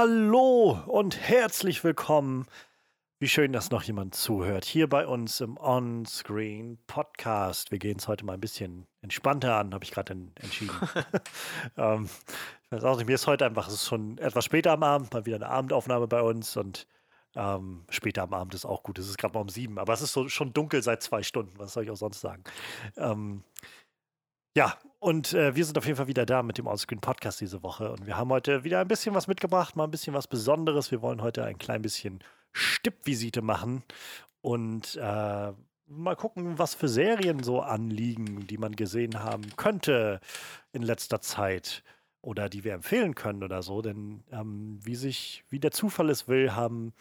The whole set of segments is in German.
Hallo und herzlich willkommen. Wie schön, dass noch jemand zuhört. Hier bei uns im On-Screen Podcast. Wir gehen es heute mal ein bisschen entspannter an, habe ich gerade entschieden. ähm, ich weiß auch nicht, mir ist heute einfach, es ist schon etwas später am Abend, mal wieder eine Abendaufnahme bei uns und ähm, später am Abend ist auch gut. Es ist gerade mal um sieben, aber es ist so, schon dunkel seit zwei Stunden. Was soll ich auch sonst sagen? Ähm, ja, und äh, wir sind auf jeden Fall wieder da mit dem Onscreen Podcast diese Woche. Und wir haben heute wieder ein bisschen was mitgebracht, mal ein bisschen was Besonderes. Wir wollen heute ein klein bisschen Stippvisite machen und äh, mal gucken, was für Serien so anliegen, die man gesehen haben könnte in letzter Zeit oder die wir empfehlen können oder so. Denn ähm, wie sich, wie der Zufall es will, haben,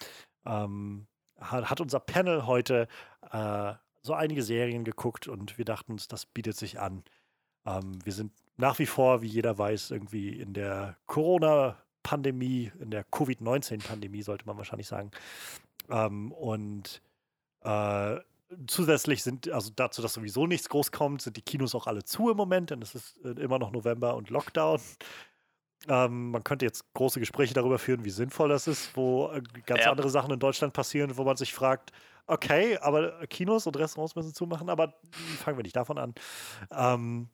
ähm, hat, unser Panel heute äh, so einige Serien geguckt und wir dachten uns, das bietet sich an ähm, wir sind nach wie vor, wie jeder weiß, irgendwie in der Corona-Pandemie, in der Covid-19-Pandemie, sollte man wahrscheinlich sagen. Ähm, und äh, zusätzlich sind, also dazu, dass sowieso nichts groß kommt, sind die Kinos auch alle zu im Moment, denn es ist äh, immer noch November und Lockdown. Ähm, man könnte jetzt große Gespräche darüber führen, wie sinnvoll das ist, wo äh, ganz ja. andere Sachen in Deutschland passieren, wo man sich fragt, okay, aber Kinos und Restaurants müssen zumachen, aber fangen wir nicht davon an. Ähm,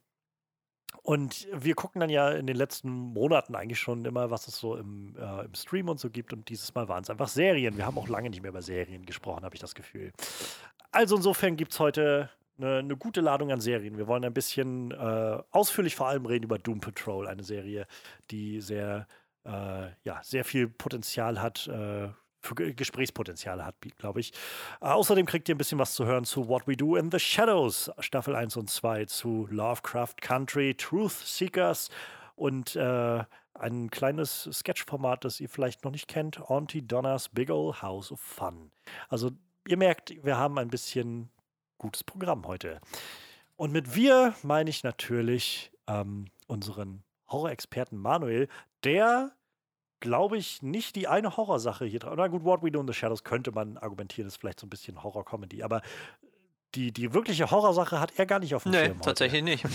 und wir gucken dann ja in den letzten Monaten eigentlich schon immer, was es so im, äh, im Stream und so gibt. Und dieses Mal waren es einfach Serien. Wir haben auch lange nicht mehr über Serien gesprochen, habe ich das Gefühl. Also insofern gibt es heute eine, eine, gute Ladung an Serien. Wir wollen ein bisschen äh, ausführlich vor allem reden über Doom Patrol, eine Serie, die sehr, äh, ja, sehr viel Potenzial hat, äh, für Gesprächspotenzial hat, glaube ich. Äh, außerdem kriegt ihr ein bisschen was zu hören zu What We Do in the Shadows, Staffel 1 und 2, zu Lovecraft Country, Truth Seekers und äh, ein kleines Sketchformat, das ihr vielleicht noch nicht kennt, Auntie Donna's Big Ol' House of Fun. Also ihr merkt, wir haben ein bisschen gutes Programm heute. Und mit wir meine ich natürlich ähm, unseren Horror-Experten Manuel, der glaube ich, nicht die eine Horrorsache hier dran. Na gut, What We Do in the Shadows könnte man argumentieren, ist vielleicht so ein bisschen Horror-Comedy, aber die, die wirkliche Horrorsache hat er gar nicht auf dem nee, Schirm. Nee, tatsächlich nicht.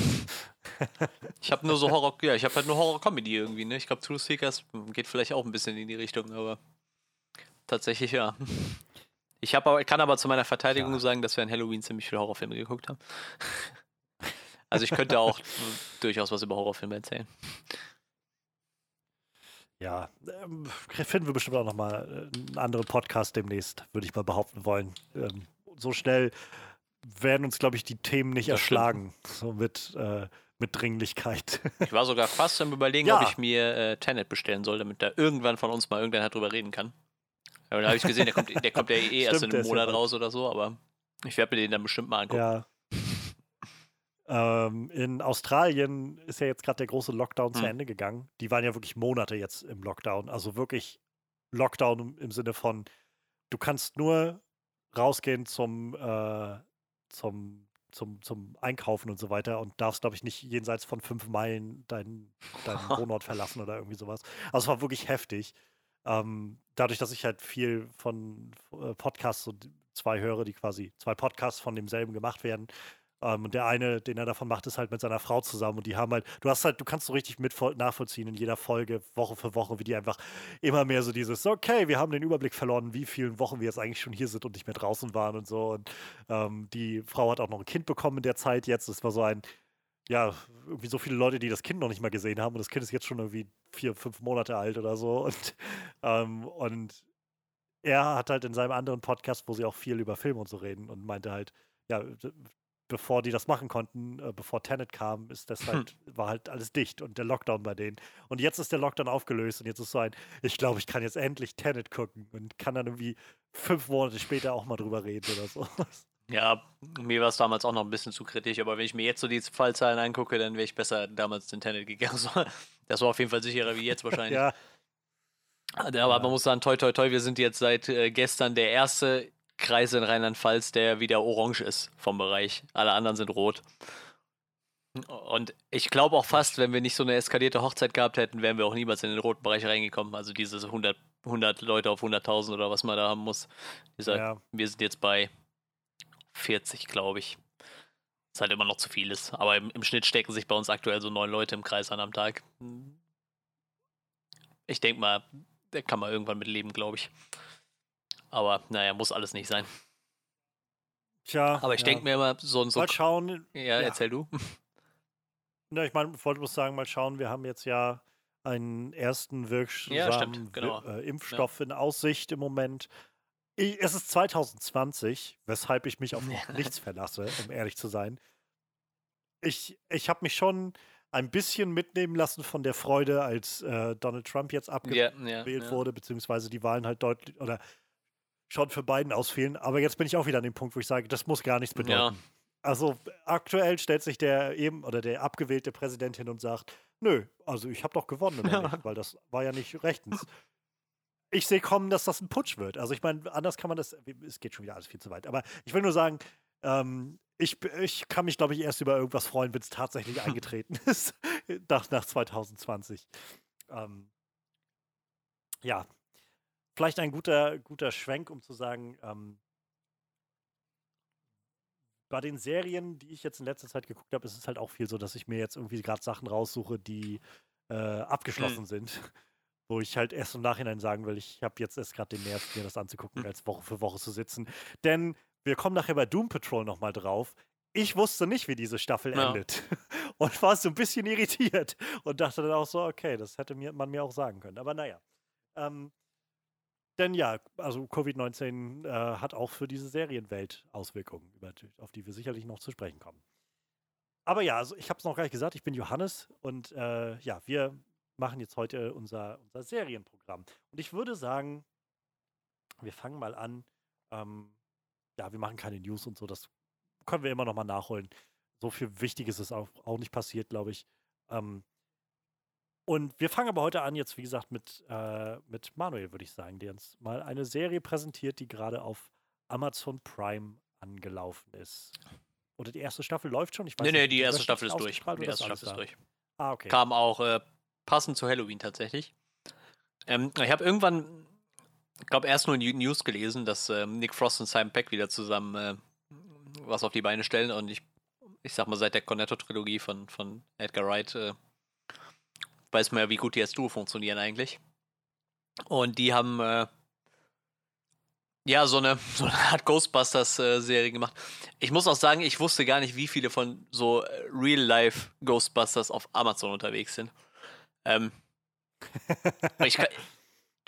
ich habe nur so Horror, ja, ich habe halt nur Horror-Comedy irgendwie, ne? Ich glaube, True Seekers geht vielleicht auch ein bisschen in die Richtung, aber tatsächlich ja. Ich aber, kann aber zu meiner Verteidigung ja. sagen, dass wir an Halloween ziemlich viele Horrorfilme geguckt haben. also ich könnte auch durchaus was über Horrorfilme erzählen. Ja, ähm, finden wir bestimmt auch nochmal äh, einen anderen Podcast demnächst, würde ich mal behaupten wollen. Ähm, so schnell werden uns, glaube ich, die Themen nicht das erschlagen. Stimmt. So mit, äh, mit Dringlichkeit. Ich war sogar fast am Überlegen, ja. ob ich mir äh, Tenet bestellen soll, damit da irgendwann von uns mal irgendeiner drüber reden kann. Ja, da habe ich gesehen, der kommt, der kommt ja eh erst Stimmt, in einem Monat raus oder so, aber ich werde mir den dann bestimmt mal angucken. Ja. Ähm, in Australien ist ja jetzt gerade der große Lockdown hm. zu Ende gegangen. Die waren ja wirklich Monate jetzt im Lockdown. Also wirklich Lockdown im Sinne von, du kannst nur rausgehen zum, äh, zum, zum, zum Einkaufen und so weiter und darfst, glaube ich, nicht jenseits von fünf Meilen deinen dein Wohnort verlassen oder irgendwie sowas. Also es war wirklich heftig. Ähm, dadurch, dass ich halt viel von äh, Podcasts, so zwei höre, die quasi zwei Podcasts von demselben gemacht werden, ähm, und der eine, den er davon macht, ist halt mit seiner Frau zusammen. Und die haben halt, du hast halt, du kannst so richtig mit nachvollziehen in jeder Folge, Woche für Woche, wie die einfach immer mehr so dieses, okay, wir haben den Überblick verloren, wie vielen Wochen wir jetzt eigentlich schon hier sind und nicht mehr draußen waren und so. Und ähm, die Frau hat auch noch ein Kind bekommen in der Zeit jetzt. Das war so ein, ja, irgendwie so viele Leute, die das Kind noch nicht mal gesehen haben. Und das Kind ist jetzt schon irgendwie vier, fünf Monate alt oder so. Und, ähm, und er hat halt in seinem anderen Podcast, wo sie auch viel über Filme und so reden und meinte halt, ja, bevor die das machen konnten, äh, bevor Tenet kam, ist das hm. halt, hm. war halt alles dicht und der Lockdown bei denen. Und jetzt ist der Lockdown aufgelöst und jetzt ist so ein, ich glaube, ich kann jetzt endlich Tenet gucken und kann dann irgendwie fünf Monate später auch mal drüber reden oder so. Ja, mir war es damals auch noch ein bisschen zu kritisch, aber wenn ich mir jetzt so die Fallzahlen angucke, dann wäre ich besser damals in Tenet gegangen. Das war auf jeden Fall sicherer wie jetzt wahrscheinlich. ja. Aber ja. man muss sagen, toi, toi, toi, wir sind jetzt seit äh, gestern der erste Kreis in Rheinland-Pfalz, der wieder orange ist vom Bereich. Alle anderen sind rot. Und ich glaube auch fast, wenn wir nicht so eine eskalierte Hochzeit gehabt hätten, wären wir auch niemals in den roten Bereich reingekommen. Also diese 100, 100 Leute auf 100.000 oder was man da haben muss. Dieser, ja. Wir sind jetzt bei 40, glaube ich. Was halt immer noch zu viel ist. Aber im, im Schnitt stecken sich bei uns aktuell so neun Leute im Kreis an am Tag. Ich denke mal, der kann man irgendwann mit leben, glaube ich. Aber naja, muss alles nicht sein. Tja. Aber ich ja. denke mir immer, so und so. Mal schauen. Ja, ja. erzähl du. Na, ich meine, wollte bloß sagen, mal schauen, wir haben jetzt ja einen ersten wirksamen ja, genau. äh, Impfstoff in Aussicht im Moment. Ich, es ist 2020, weshalb ich mich auf nichts verlasse, um ehrlich zu sein. Ich, ich habe mich schon ein bisschen mitnehmen lassen von der Freude, als äh, Donald Trump jetzt abgewählt yeah, yeah, wurde, beziehungsweise die Wahlen halt deutlich oder schon für Biden ausfielen. Aber jetzt bin ich auch wieder an dem Punkt, wo ich sage, das muss gar nichts bedeuten. Ja. Also aktuell stellt sich der eben oder der abgewählte Präsident hin und sagt, nö, also ich habe doch gewonnen, oder nicht? weil das war ja nicht rechtens. Ich sehe kommen, dass das ein Putsch wird. Also ich meine, anders kann man das, es geht schon wieder alles viel zu weit. Aber ich will nur sagen, ähm, ich, ich kann mich, glaube ich, erst über irgendwas freuen, wenn es tatsächlich eingetreten ist, nach, nach 2020. Ähm, ja, vielleicht ein guter, guter Schwenk, um zu sagen, ähm, bei den Serien, die ich jetzt in letzter Zeit geguckt habe, ist es halt auch viel so, dass ich mir jetzt irgendwie gerade Sachen raussuche, die äh, abgeschlossen mhm. sind. Wo ich halt erst im Nachhinein sagen will, ich habe jetzt erst gerade den Nerv, mir das anzugucken, mhm. als Woche für Woche zu sitzen. Denn wir kommen nachher bei Doom Patrol nochmal drauf. Ich wusste nicht, wie diese Staffel ja. endet. Und war so ein bisschen irritiert und dachte dann auch so, okay, das hätte mir, man mir auch sagen können. Aber naja. Ähm, denn ja, also Covid-19 äh, hat auch für diese Serienwelt Auswirkungen, über, auf die wir sicherlich noch zu sprechen kommen. Aber ja, also ich habe es noch gar nicht gesagt, ich bin Johannes und äh, ja, wir machen jetzt heute unser, unser Serienprogramm. Und ich würde sagen, wir fangen mal an. Ähm, ja, wir machen keine News und so, das können wir immer noch mal nachholen. So viel Wichtiges ist auch, auch nicht passiert, glaube ich. Ähm, und wir fangen aber heute an, jetzt wie gesagt, mit, äh, mit Manuel, würde ich sagen, der uns mal eine Serie präsentiert, die gerade auf Amazon Prime angelaufen ist. Oder die erste Staffel läuft schon? Ich weiß nee, nicht, nee, die erste Staffel ist durch. Die erste Staffel ist durch. Ah, okay. Kam auch äh, passend zu Halloween tatsächlich. Ähm, ich habe irgendwann, ich glaube, erst nur in News gelesen, dass äh, Nick Frost und Simon Peck wieder zusammen äh, was auf die Beine stellen und ich, ich sag mal, seit der Cornetto-Trilogie von, von Edgar Wright äh, weiß man ja, wie gut die als Duo funktionieren eigentlich. Und die haben äh, ja so eine, so eine Art Ghostbusters-Serie äh, gemacht. Ich muss auch sagen, ich wusste gar nicht, wie viele von so äh, Real-Life Ghostbusters auf Amazon unterwegs sind. Ähm, ich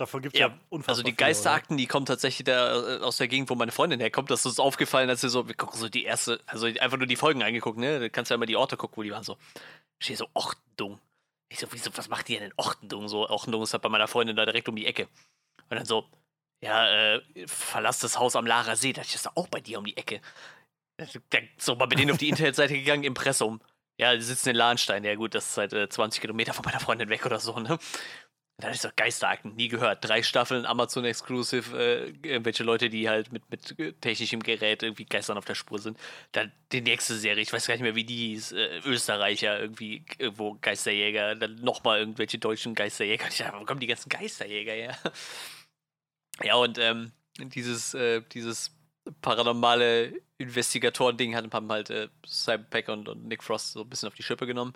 Davon gibt es ja, ja unfassbar Also die Geisterakten, die kommen tatsächlich da äh, aus der Gegend, wo meine Freundin herkommt. Das ist aufgefallen, als wir so, wir gucken so die erste, also einfach nur die Folgen angeguckt, ne? Du kannst ja immer die Orte gucken, wo die waren so. Steht so, Ordnung. Ich so, wieso, was macht ihr denn in Ortendung? So, Ortendung ist halt bei meiner Freundin da direkt um die Ecke. Und dann so, ja, äh, verlass das Haus am Lara See. Da ist das auch bei dir um die Ecke. Dann so mal mit denen auf die Internetseite gegangen, Impressum. Ja, die sitzen in Lahnstein. Ja, gut, das ist halt äh, 20 Kilometer von meiner Freundin weg oder so, ne? Da ist doch Geisterakten, nie gehört. Drei Staffeln Amazon Exclusive, äh, irgendwelche Leute, die halt mit, mit technischem Gerät irgendwie Geistern auf der Spur sind. Dann die nächste Serie, ich weiß gar nicht mehr, wie die hieß, äh, Österreicher, irgendwie irgendwo Geisterjäger, dann nochmal irgendwelche deutschen Geisterjäger. Ich dachte, wo kommen die ganzen Geisterjäger her? Ja, und ähm, dieses, äh, dieses paranormale Investigatoren-Ding haben halt äh, Simon Peck und, und, Nick Frost so ein bisschen auf die Schippe genommen.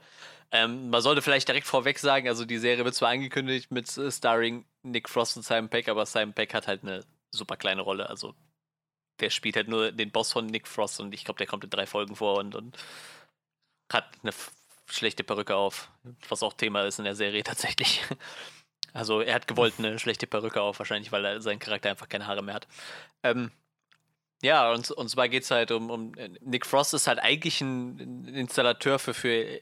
Ähm, man sollte vielleicht direkt vorweg sagen, also die Serie wird zwar angekündigt mit äh, Starring Nick Frost und Simon Peck, aber Simon Peck hat halt eine super kleine Rolle. Also der spielt halt nur den Boss von Nick Frost und ich glaube, der kommt in drei Folgen vor und, und hat eine schlechte Perücke auf, was auch Thema ist in der Serie tatsächlich. Also er hat gewollt eine schlechte Perücke auf, wahrscheinlich, weil er sein Charakter einfach keine Haare mehr hat. Ähm, ja, und, und zwar geht es halt um, um. Nick Frost ist halt eigentlich ein Installateur für, für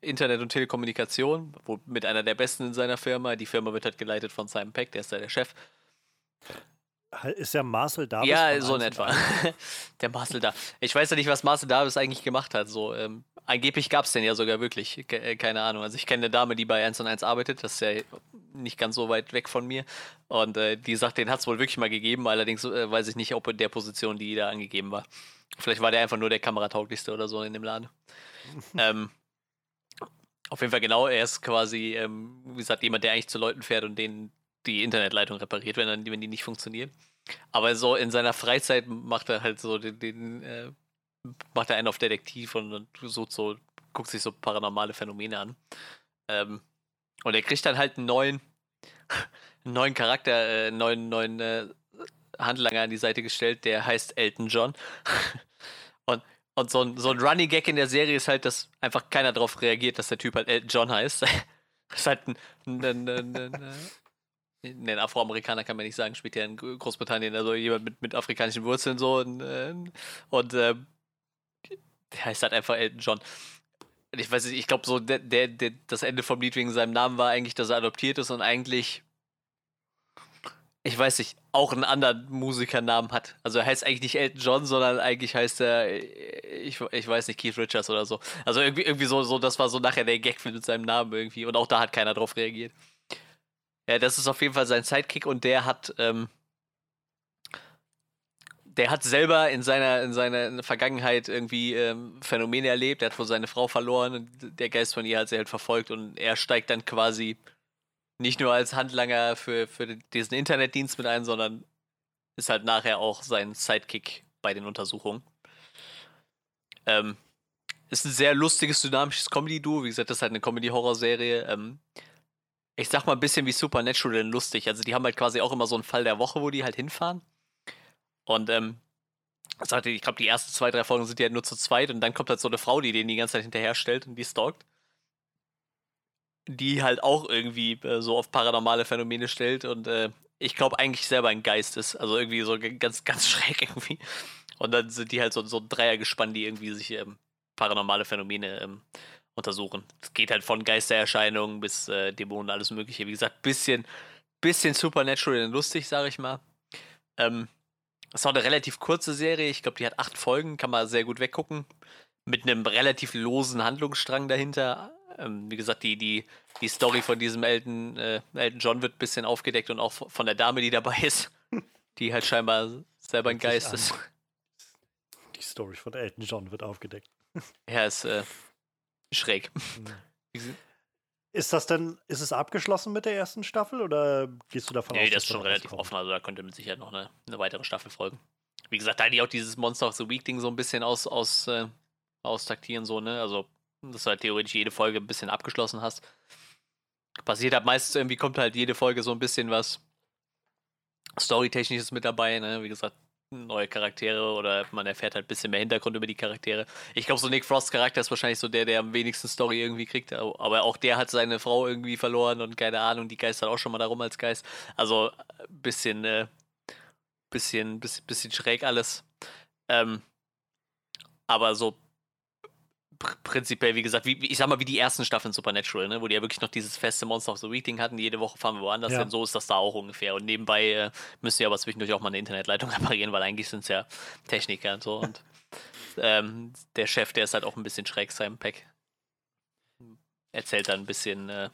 Internet und Telekommunikation, wo, mit einer der besten in seiner Firma. Die Firma wird halt geleitet von Simon Peck, der ist da der Chef. Ist ja Marcel Davis? Ja, so in etwa. der Marcel Davis. Ich weiß ja nicht, was Marcel Davis eigentlich gemacht hat. So, ähm, angeblich gab es den ja sogar wirklich. Ke äh, keine Ahnung. Also ich kenne eine Dame, die bei 1 und 1 arbeitet. Das ist ja nicht ganz so weit weg von mir. Und äh, die sagt, den hat es wohl wirklich mal gegeben. Allerdings äh, weiß ich nicht, ob in der Position, die da angegeben war. Vielleicht war der einfach nur der kameratauglichste oder so in dem Laden. ähm, auf jeden Fall genau. Er ist quasi, ähm, wie gesagt, jemand, der eigentlich zu Leuten fährt und denen die Internetleitung repariert, wenn, dann, wenn die nicht funktioniert. Aber so in seiner Freizeit macht er halt so den, den äh, macht er einen auf Detektiv und, und sucht so, guckt sich so paranormale Phänomene an. Ähm, und er kriegt dann halt einen neuen, einen neuen Charakter, äh, neuen, neuen äh, Handlanger an die Seite gestellt, der heißt Elton John. und und so ein, so ein Running Gag in der Serie ist halt, dass einfach keiner darauf reagiert, dass der Typ halt Elton John heißt. das ist halt ein, ein, ein, ein, ein Afroamerikaner kann man nicht sagen, spielt ja in Großbritannien, also jemand mit, mit afrikanischen Wurzeln so und, und äh, der heißt halt einfach Elton John. Ich weiß nicht, ich glaube so, der, der, der, das Ende vom Lied wegen seinem Namen war eigentlich, dass er adoptiert ist und eigentlich ich weiß nicht, auch einen anderen Musikernamen hat. Also er heißt eigentlich nicht Elton John, sondern eigentlich heißt er, ich, ich weiß nicht, Keith Richards oder so. Also irgendwie, irgendwie so, so, das war so nachher der Gag mit seinem Namen irgendwie. Und auch da hat keiner drauf reagiert. Ja, das ist auf jeden Fall sein Sidekick und der hat, ähm, der hat selber in seiner, in seiner Vergangenheit irgendwie ähm, Phänomene erlebt. Er hat wohl seine Frau verloren und der Geist von ihr hat sie halt verfolgt und er steigt dann quasi nicht nur als Handlanger für, für diesen Internetdienst mit ein, sondern ist halt nachher auch sein Sidekick bei den Untersuchungen. Ähm, ist ein sehr lustiges, dynamisches Comedy-Duo. Wie gesagt, das ist halt eine Comedy-Horror-Serie. Ähm, ich sag mal ein bisschen wie Supernatural lustig. Also die haben halt quasi auch immer so einen Fall der Woche, wo die halt hinfahren. Und ähm, ich glaube, die ersten zwei, drei Folgen sind ja halt nur zu zweit und dann kommt halt so eine Frau, die denen die ganze Zeit hinterher stellt und die stalkt die halt auch irgendwie äh, so auf paranormale Phänomene stellt und äh, ich glaube eigentlich selber ein Geist ist. Also irgendwie so ganz, ganz schräg irgendwie. Und dann sind die halt so, so ein Dreiergespann, die irgendwie sich ähm, paranormale Phänomene ähm, untersuchen. Es geht halt von Geistererscheinungen bis äh, Dämonen, alles Mögliche. Wie gesagt, bisschen, bisschen supernatural und lustig, sage ich mal. Ähm, es war eine relativ kurze Serie. Ich glaube, die hat acht Folgen, kann man sehr gut weggucken. Mit einem relativ losen Handlungsstrang dahinter ähm, wie gesagt, die, die, die Story von diesem Elton, äh, Elton John wird ein bisschen aufgedeckt und auch von der Dame, die dabei ist, die halt scheinbar selber ein Geist ist. Die Story von Elton John wird aufgedeckt. Ja, ist äh, schräg. Mhm. Ist das denn, ist es abgeschlossen mit der ersten Staffel oder gehst du davon nee, aus? Nee, das ist schon relativ offen, also da könnte mit Sicherheit noch eine, eine, weitere Staffel folgen. Wie gesagt, da die auch dieses Monster of the Week Ding so ein bisschen aus, aus, äh, austaktieren, so, ne? Also dass du halt theoretisch jede Folge ein bisschen abgeschlossen hast. Passiert halt meistens irgendwie, kommt halt jede Folge so ein bisschen was Storytechnisches mit dabei, ne? Wie gesagt, neue Charaktere oder man erfährt halt ein bisschen mehr Hintergrund über die Charaktere. Ich glaube, so Nick Frosts Charakter ist wahrscheinlich so der, der am wenigsten Story irgendwie kriegt. Aber auch der hat seine Frau irgendwie verloren und keine Ahnung, die geistert auch schon mal darum als Geist. Also ein bisschen, äh, bisschen, bisschen, bisschen schräg alles. Ähm, aber so prinzipiell, wie gesagt, wie, ich sag mal, wie die ersten Staffeln Supernatural, ne, wo die ja wirklich noch dieses feste Monster of the Week Ding hatten, jede Woche fahren wir woanders ja. hin, so ist das da auch ungefähr. Und nebenbei äh, müssen wir aber zwischendurch auch mal eine Internetleitung reparieren, weil eigentlich sind es ja Techniker und so. Und ähm, der Chef, der ist halt auch ein bisschen schräg, Simon Peck. Erzählt dann ein bisschen, äh,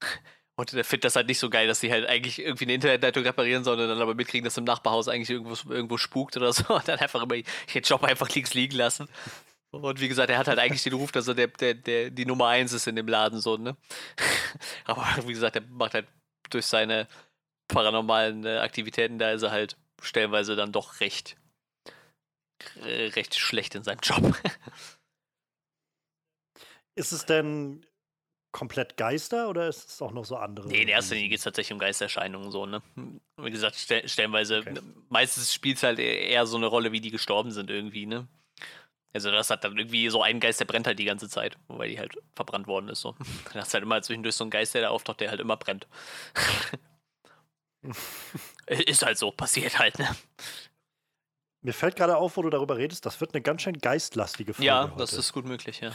und der findet das halt nicht so geil, dass sie halt eigentlich irgendwie eine Internetleitung reparieren, sondern dann aber mitkriegen, dass im Nachbarhaus eigentlich irgendwo, irgendwo spukt oder so und dann einfach immer den Job einfach links liegen lassen. Und wie gesagt, er hat halt eigentlich den Ruf, dass er der, der, der, die Nummer eins ist in dem Laden, so, ne? Aber wie gesagt, er macht halt durch seine paranormalen äh, Aktivitäten, da ist er halt stellenweise dann doch recht, äh, recht schlecht in seinem Job. ist es denn komplett Geister oder ist es auch noch so andere? Nee, in erster Linie geht es tatsächlich um Geistererscheinungen, so, ne? Wie gesagt, stellenweise, okay. meistens spielt es halt eher so eine Rolle, wie die gestorben sind irgendwie, ne? Also das hat dann irgendwie so einen Geist, der brennt halt die ganze Zeit, weil die halt verbrannt worden ist. So. Dann hast halt immer zwischendurch so einen Geist, der da auftaucht, der halt immer brennt. ist halt so, passiert halt, ne? Mir fällt gerade auf, wo du darüber redest, das wird eine ganz schön geistlastige Folge. Ja, heute. das ist gut möglich, ja.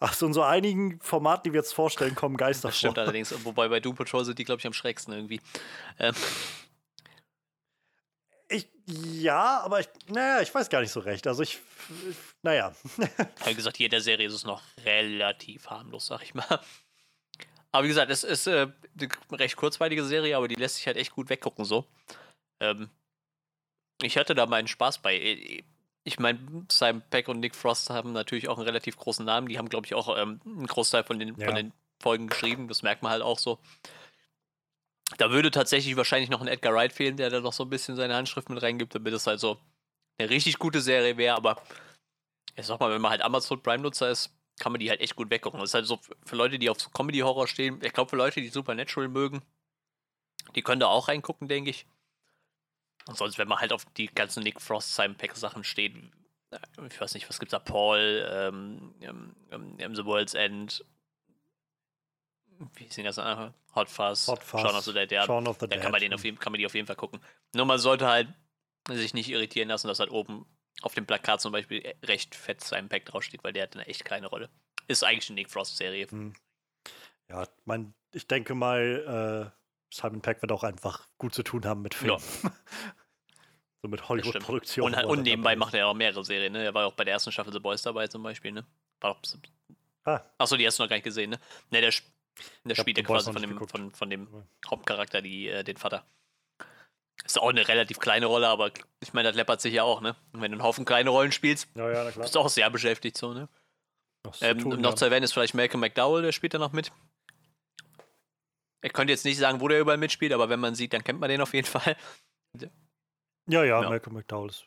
Ach so, in so einigen Formaten, die wir jetzt vorstellen, kommen Geister das Stimmt allerdings, wobei bei Doom Patrol sind die, glaube ich, am schrägsten irgendwie. Ähm. Ja, aber ich, naja, ich weiß gar nicht so recht. Also ich, ich naja. Wie gesagt, hier in der Serie ist es noch relativ harmlos, sag ich mal. Aber wie gesagt, es ist äh, eine recht kurzweilige Serie, aber die lässt sich halt echt gut weggucken so. Ähm, ich hatte da meinen Spaß bei. Ich meine, Simon Peck und Nick Frost haben natürlich auch einen relativ großen Namen. Die haben, glaube ich, auch ähm, einen Großteil von den, ja. von den Folgen geschrieben. Das merkt man halt auch so. Da würde tatsächlich wahrscheinlich noch ein Edgar Wright fehlen, der da noch so ein bisschen seine Handschrift mit reingibt, damit es halt so eine richtig gute Serie wäre. Aber ich sag mal, wenn man halt Amazon Prime-Nutzer ist, kann man die halt echt gut weggucken. Das ist halt so für Leute, die auf Comedy-Horror stehen. Ich glaube, für Leute, die Supernatural mögen, Die können da auch reingucken, denke ich. Und sonst, wenn man halt auf die ganzen Nick Frost Simon Pack Sachen steht, äh, ich weiß nicht, was gibt's da? Paul, ähm, ähm, ähm, The World's End, wie ist denn das andere? Hot Fuzz, Hot Fuzz, Shaun of the Dead, ja, Shaun of the da Dead. kann man, den auf jeden, kann man die auf jeden Fall gucken. Nur man sollte halt sich nicht irritieren lassen, dass halt oben auf dem Plakat zum Beispiel recht fett Simon Pack draufsteht, weil der hat eine echt kleine Rolle. Ist eigentlich eine Nick Frost-Serie. Hm. Ja, mein, ich denke mal, äh, Simon Peck wird auch einfach gut zu tun haben mit Film. Ja. so mit. Hollywood-Produktionen. Und, und dann nebenbei macht er auch mehrere Serien, ne? Er war auch bei der ersten Staffel The Boys dabei zum Beispiel, ne? War doch. Ah, achso, die hast du noch gar nicht gesehen, ne? Ne, der, der spielt ja quasi von dem, von, von dem Hauptcharakter, die, äh, den Vater. Ist auch eine relativ kleine Rolle, aber ich meine, das läppert sich ja auch, ne? Und wenn du einen Haufen kleine Rollen spielst, ja, ja, bist du auch sehr beschäftigt, so, ne? Zu Ähm, tun, noch ja. zu erwähnen ist vielleicht Malcolm McDowell, der spielt da noch mit. Ich könnte jetzt nicht sagen, wo der überall mitspielt, aber wenn man sieht, dann kennt man den auf jeden Fall. ja, ja. Malcolm McDowell ist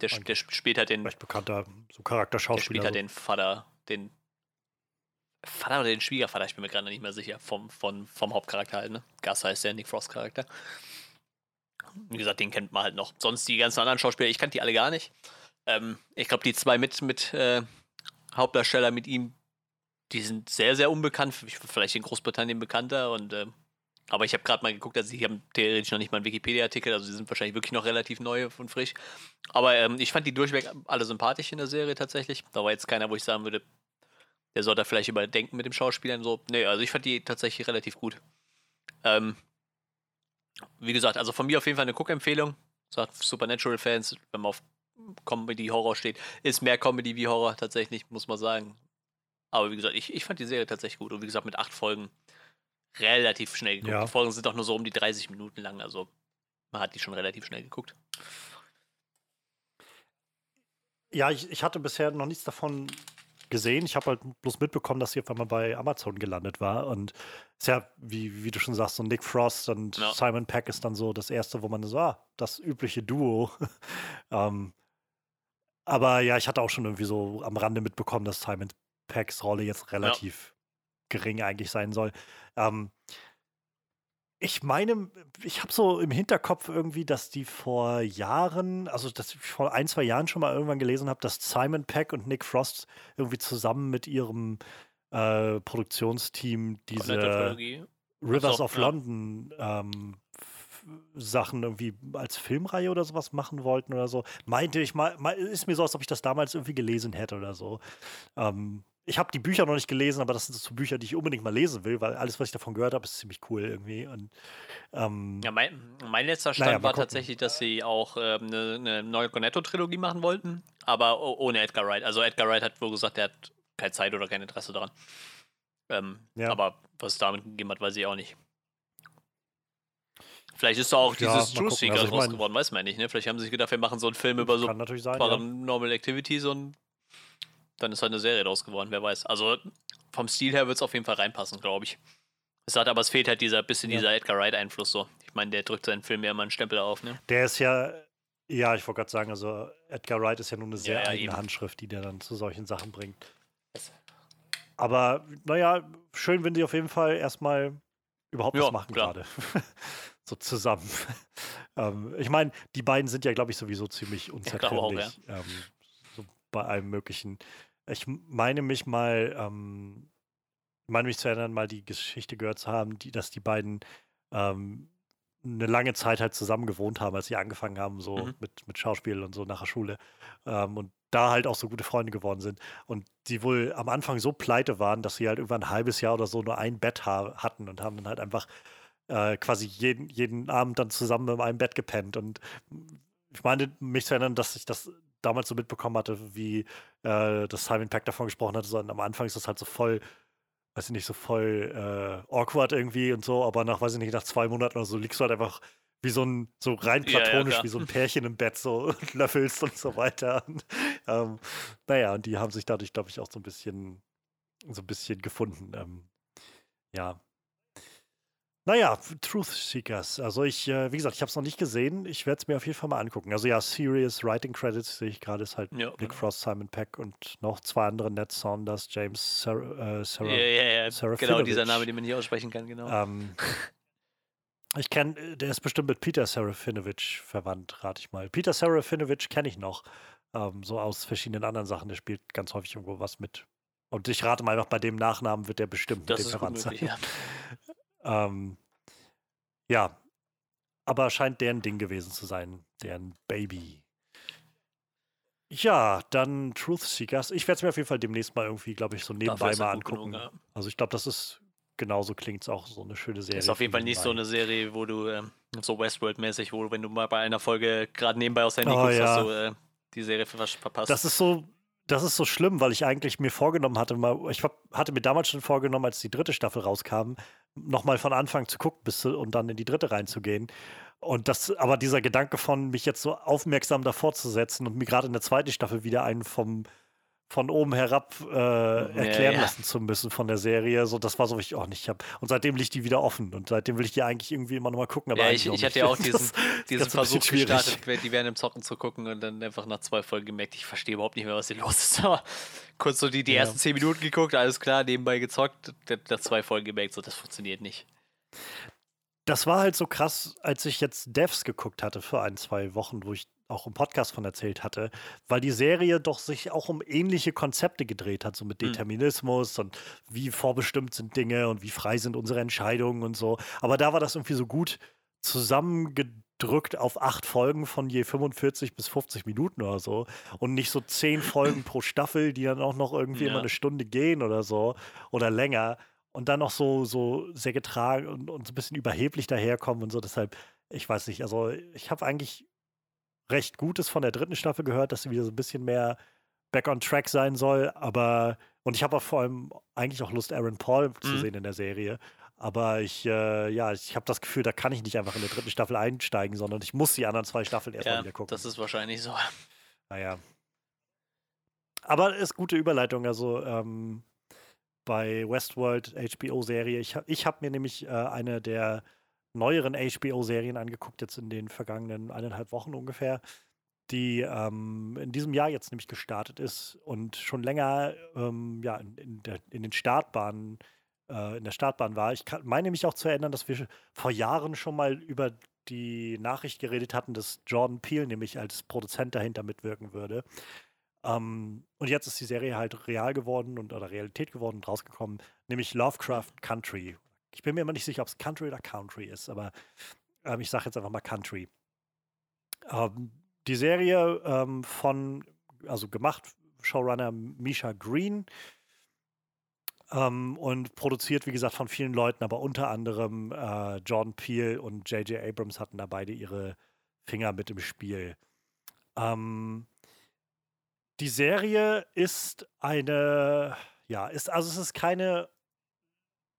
Der, der spielt halt den, recht bekannter so der spielt Charakterschauspieler. halt den Vater, den Vater oder den Schwiegervater, ich bin mir gerade nicht mehr sicher, vom, vom, vom Hauptcharakter halt, ne? Gus heißt der Nick Frost-Charakter. Wie gesagt, den kennt man halt noch. Sonst die ganzen anderen Schauspieler, ich kannte die alle gar nicht. Ähm, ich glaube, die zwei mit, mit äh, Hauptdarsteller mit ihm, die sind sehr, sehr unbekannt. Ich- Vielleicht in Großbritannien bekannter und ähm, aber ich habe gerade mal geguckt, also sie haben theoretisch noch nicht mal einen Wikipedia-Artikel, also sie sind wahrscheinlich wirklich noch relativ neu und frisch. Aber ähm, ich fand die durchweg alle sympathisch in der Serie tatsächlich. Da war jetzt keiner, wo ich sagen würde, der sollte vielleicht überdenken mit dem Schauspielern so. Nee, also ich fand die tatsächlich relativ gut. Ähm, wie gesagt, also von mir auf jeden Fall eine Guckempfehlung. Sagt Supernatural-Fans, wenn man auf Comedy-Horror steht, ist mehr Comedy wie Horror tatsächlich, muss man sagen. Aber wie gesagt, ich, ich fand die Serie tatsächlich gut. Und wie gesagt, mit acht Folgen relativ schnell geguckt. Ja. Die Folgen sind auch nur so um die 30 Minuten lang, also man hat die schon relativ schnell geguckt. Ja, ich, ich hatte bisher noch nichts davon gesehen. Ich habe halt bloß mitbekommen, dass sie auf einmal bei Amazon gelandet war. Und ist ja, wie, wie du schon sagst, so Nick Frost und Ja. Simon Peck ist dann so das erste, wo man so, ah, das übliche Duo. ähm, aber ja, ich hatte auch schon irgendwie so am Rande mitbekommen, dass Simon Pecks Rolle jetzt relativ gering eigentlich sein soll. Ähm, ich meine, ich habe so im Hinterkopf irgendwie, dass die vor Jahren, also dass ich vor ein, zwei Jahren schon mal irgendwann gelesen habe, dass Simon Peck und Nick Frost irgendwie zusammen mit ihrem äh, Produktionsteam diese. Rivers of ja. London ähm, Sachen irgendwie als Filmreihe oder sowas machen wollten oder so. Meinte ich mal, mal ist mir so, als ob ich das damals irgendwie gelesen hätte oder so. Ähm, ich habe die Bücher noch nicht gelesen, aber das sind so Bücher, die ich unbedingt mal lesen will, weil alles, was ich davon gehört habe, ist ziemlich cool irgendwie. Und, ähm, Ja, mein, mein letzter Stand Naja, war gucken. tatsächlich, dass sie auch ähm, eine, eine neue Cornetto-Trilogie machen wollten, aber ohne Edgar Wright. Also Edgar Wright hat wohl gesagt, er hat keine Zeit oder kein Interesse daran. Ähm, Ja. Aber was es damit gegeben hat, weiß ich auch nicht. Vielleicht ist da auch Ja, dieses gucken. Seeker Also mein- geworden, weiß man nicht. Ne? Vielleicht haben sie sich gedacht, wir machen so einen Film über so sein. Ja. Paranormal Activities und dann ist halt eine Serie draus geworden, wer weiß. Also vom Stil her wird es auf jeden Fall reinpassen, glaube ich. Es hat aber es fehlt halt dieser bisschen Ja. dieser Edgar Wright-Einfluss so. Ich meine, der drückt seinen Film ja immer einen Stempel auf, ne? Der ist ja, ja, ich wollte gerade sagen, also Edgar Wright ist ja nun eine sehr Ja, ja, eigene eben. Handschrift, die der dann zu solchen Sachen bringt. Aber naja, schön, wenn die auf jeden Fall erstmal überhaupt Ja, was machen gerade. so zusammen. ähm, ich meine, die beiden sind ja, glaube ich, sowieso ziemlich glaube auch, unzertrennlich. ähm, so bei allem Möglichen. Ich meine mich mal, ähm, meine mich zu erinnern, mal die Geschichte gehört zu haben, die, dass die beiden ähm, eine lange Zeit halt zusammen gewohnt haben, als sie angefangen haben, so Mhm. mit, mit Schauspiel und so nach der Schule. Ähm, und da halt auch so gute Freunde geworden sind. Und die wohl am Anfang so pleite waren, dass sie halt irgendwann ein halbes Jahr oder so nur ein Bett ha hatten und haben dann halt einfach äh, quasi jeden, jeden Abend dann zusammen in einem Bett gepennt. Und ich meine, mich zu erinnern, dass ich das damals so mitbekommen hatte, wie äh, das Simon Peck davon gesprochen hatte. So, und am Anfang ist das halt so voll, weiß ich nicht, so voll äh, awkward irgendwie und so, aber nach, weiß ich nicht, nach zwei Monaten oder so liegst du halt einfach wie so ein, so rein Ja, ja, platonisch, klar. wie so ein Pärchen im Bett so und löffelst und so weiter. Und, ähm, naja, und die haben sich dadurch, glaube ich, auch so ein bisschen, so ein bisschen gefunden. Ähm, ja. Naja, Truth Seekers. Also ich, äh, wie gesagt, ich habe es noch nicht gesehen. Ich werde es mir auf jeden Fall mal angucken. Also ja, Serious Writing Credits sehe ich gerade, ist halt Ja, Nick genau. Frost, Simon Peck und noch zwei andere, Ned Saunders, James Sarah, äh, Sarah Ja, ja, ja. Sarah Genau, dieser. Name, den man nicht aussprechen kann, genau. ähm, Ich kenne, der ist bestimmt mit Peter Serafinovich verwandt, rate ich mal. Peter Serafinovich kenne ich noch, ähm, so aus verschiedenen anderen Sachen. Der spielt ganz häufig irgendwo was mit. Und ich rate mal noch, bei dem Nachnamen wird der bestimmt das mit dem verwandt sein. Ja. ähm, ja, aber scheint deren Ding gewesen zu sein, deren Baby. Ja, dann Truth Seekers. Ich werde es mir auf jeden Fall demnächst mal irgendwie, glaube ich, so nebenbei mal angucken. Genug, ja. Also ich glaube, das ist genauso klingt es auch so eine schöne Serie. Ist auf jeden Fall nicht so eine Serie, wo du ähm, so Westworld-mäßig, wo du, wenn du mal bei einer Folge gerade nebenbei aufs Handy oh, guckst, ja. hast du äh, die Serie verpasst. Das ist so, das ist so schlimm, weil ich eigentlich mir vorgenommen hatte, mal, ich hatte mir damals schon vorgenommen, als die dritte Staffel rauskam, nochmal von Anfang zu gucken bis, und dann in die dritte reinzugehen. Und das, aber dieser Gedanke von, mich jetzt so aufmerksam davor zu setzen und mir gerade in der zweiten Staffel wieder einen vom, von oben herab äh, erklären ja, ja. lassen zu müssen von der Serie. So, das war so, ich auch nicht habe. Und seitdem liegt die wieder offen und seitdem will ich die eigentlich irgendwie immer noch mal gucken. Aber ja, ich, ich hatte ja auch diesen, diesen Versuch gestartet, die während im Zocken zu gucken und dann einfach nach zwei Folgen gemerkt, ich verstehe überhaupt nicht mehr, was hier los ist. Aber kurz so die, die ersten zehn Minuten geguckt, alles klar, nebenbei gezockt, nach zwei Folgen gemerkt, so das funktioniert nicht. Das war halt so krass, als ich jetzt Devs geguckt hatte für ein, zwei Wochen, wo ich auch im Podcast von erzählt hatte, weil die Serie doch sich auch um ähnliche Konzepte gedreht hat, so mit hm. Determinismus mhm. und wie vorbestimmt sind Dinge und wie frei sind unsere Entscheidungen und so. Aber da war das irgendwie so gut zusammengedrückt auf acht Folgen von je 45 bis 50 Minuten oder so und nicht so zehn Folgen pro Staffel, die dann auch noch irgendwie ja. immer eine Stunde gehen oder so oder länger und dann noch so, so sehr getragen und, und so ein bisschen überheblich daherkommen und so. Deshalb, ich weiß nicht, also ich habe eigentlich recht Gutes von der dritten Staffel gehört, dass sie wieder so ein bisschen mehr back on track sein soll. Aber, und ich habe auch vor allem eigentlich auch Lust, Aaron Paul zu mhm. sehen in der Serie. Aber ich, äh, ja, ich habe das Gefühl, da kann ich nicht einfach in der dritten Staffel einsteigen, sondern ich muss die anderen zwei Staffeln erstmal ja, wieder gucken. Das ist wahrscheinlich so. Naja. Aber ist gute Überleitung. Also ähm, bei Westworld HBO-Serie, ich, ich habe mir nämlich äh, eine der neueren HBO-Serien angeguckt, jetzt in den vergangenen eineinhalb Wochen ungefähr, die ähm, in diesem Jahr jetzt nämlich gestartet ist und schon länger ähm, ja, in, in, der, in, den Startbahnen, äh, in der Startbahn war. Ich meine mich auch zu erinnern, dass wir vor Jahren schon mal über die Nachricht geredet hatten, dass Jordan Peele nämlich als Produzent dahinter mitwirken würde. Ähm, und jetzt ist die Serie halt real geworden und oder Realität geworden und rausgekommen, nämlich Lovecraft Country ich bin mir immer nicht sicher, ob es Country oder Country ist, aber ähm, ich sage jetzt einfach mal Country. Ähm, die Serie ähm, von, also gemacht, Showrunner Misha Green ähm, und produziert, wie gesagt, von vielen Leuten, aber unter anderem äh, Jordan Peele und J.J. Abrams hatten da beide ihre Finger mit im Spiel. Ähm, die Serie ist eine, ja, ist, also es ist keine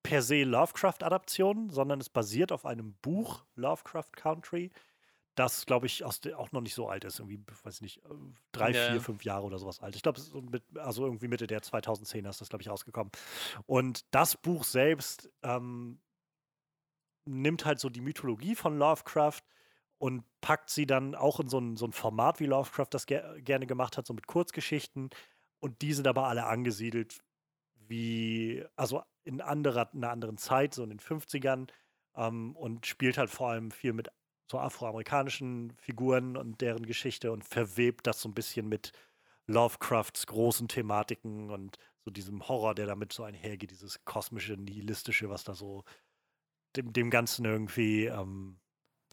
per se Lovecraft-Adaption, sondern es basiert auf einem Buch Lovecraft Country, das, glaube ich, aus auch noch nicht so alt ist. Irgendwie, weiß ich nicht, äh, drei, ja. vier, fünf Jahre oder sowas alt. Ich glaube, also irgendwie Mitte der 2010er ist das, glaube ich, rausgekommen. Und das Buch selbst ähm, nimmt halt so die Mythologie von Lovecraft und packt sie dann auch in so ein, so ein Format, wie Lovecraft das ger gerne gemacht hat, so mit Kurzgeschichten. Und die sind aber alle angesiedelt wie, also in, anderer, in einer anderen Zeit, so in den 50ern, ähm, und spielt halt vor allem viel mit so afroamerikanischen Figuren und deren Geschichte und verwebt das so ein bisschen mit Lovecrafts großen Thematiken und so diesem Horror, der damit so einhergeht, dieses kosmische, nihilistische, was da so dem, dem Ganzen irgendwie ähm,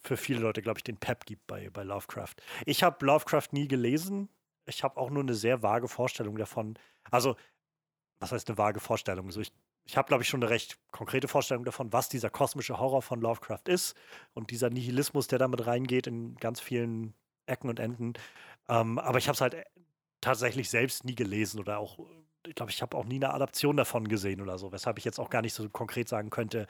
für viele Leute, glaube ich, den Pep gibt bei, bei Lovecraft. Ich habe Lovecraft nie gelesen. Ich habe auch nur eine sehr vage Vorstellung davon. Also was heißt eine vage Vorstellung? So ich ich habe, glaube ich, schon eine recht konkrete Vorstellung davon, was dieser kosmische Horror von Lovecraft ist und dieser Nihilismus, der damit reingeht in ganz vielen Ecken und Enden. Ähm, aber ich habe es halt tatsächlich selbst nie gelesen oder auch, ich glaube, ich habe auch nie eine Adaption davon gesehen oder so, weshalb ich jetzt auch gar nicht so konkret sagen könnte,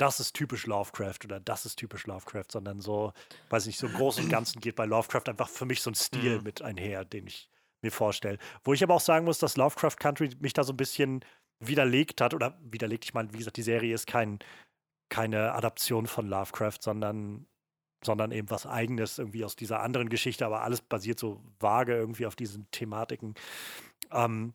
das ist typisch Lovecraft oder das ist typisch Lovecraft, sondern so, weiß nicht, so im Großen und Ganzen geht bei Lovecraft einfach für mich so ein Stil mhm. mit einher, den ich mir vorstelle. Wo ich aber auch sagen muss, dass Lovecraft Country mich da so ein bisschen widerlegt hat, oder widerlegt, ich meine, wie gesagt, die Serie ist kein, keine Adaption von Lovecraft, sondern, sondern eben was Eigenes irgendwie aus dieser anderen Geschichte, aber alles basiert so vage irgendwie auf diesen Thematiken. Ähm,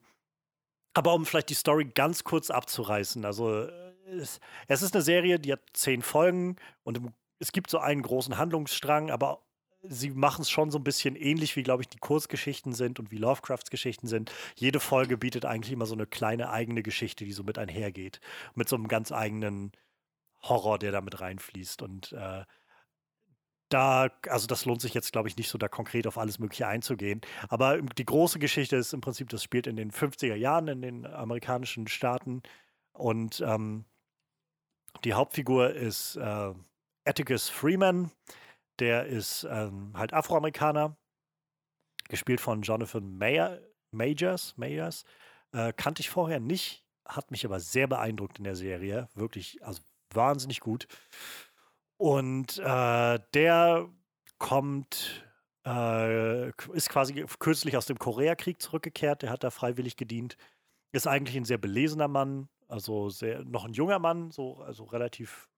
aber um vielleicht die Story ganz kurz abzureißen, also es, ist eine Serie, die hat zehn Folgen und es gibt so einen großen Handlungsstrang, aber sie machen es schon so ein bisschen ähnlich, wie, glaube ich, die Kurzgeschichten sind und wie Lovecrafts Geschichten sind. Jede Folge bietet eigentlich immer so eine kleine eigene Geschichte, die so mit einhergeht. Mit so einem ganz eigenen Horror, der da mit reinfließt. Und äh, da, also das lohnt sich jetzt, glaube ich, nicht so da konkret auf alles Mögliche einzugehen. Aber die große Geschichte ist im Prinzip, das spielt in den 50er Jahren in den amerikanischen Staaten. Und ähm, die Hauptfigur ist äh, Atticus Freeman. Der ist ähm, halt Afroamerikaner, gespielt von Jonathan Mayer, Majors. Majors. Äh, kannte ich vorher nicht, hat mich aber sehr beeindruckt in der Serie. Wirklich, also wahnsinnig gut. Und äh, der kommt, äh, ist quasi kürzlich aus dem Koreakrieg zurückgekehrt. Der hat da freiwillig gedient. Ist eigentlich ein sehr belesener Mann, also sehr, noch ein junger Mann, so, also relativ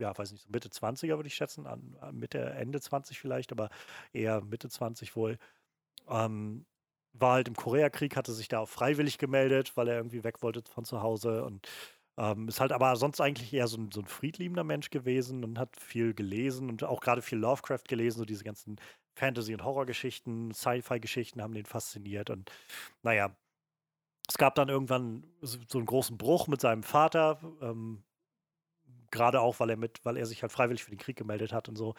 ja, weiß nicht, so Mitte 20er würde ich schätzen, an, Mitte, Ende 20 vielleicht, aber eher Mitte 20 wohl. Ähm, war halt im Koreakrieg, hatte sich da auch freiwillig gemeldet, weil er irgendwie weg wollte von zu Hause und ähm, ist halt aber sonst eigentlich eher so ein, so ein friedliebender Mensch gewesen und hat viel gelesen und auch gerade viel Lovecraft gelesen, so diese ganzen Fantasy- und Horrorgeschichten, Sci-Fi-Geschichten haben den fasziniert und naja, es gab dann irgendwann so, so einen großen Bruch mit seinem Vater, ähm, gerade auch, weil er mit, weil er sich halt freiwillig für den Krieg gemeldet hat und so.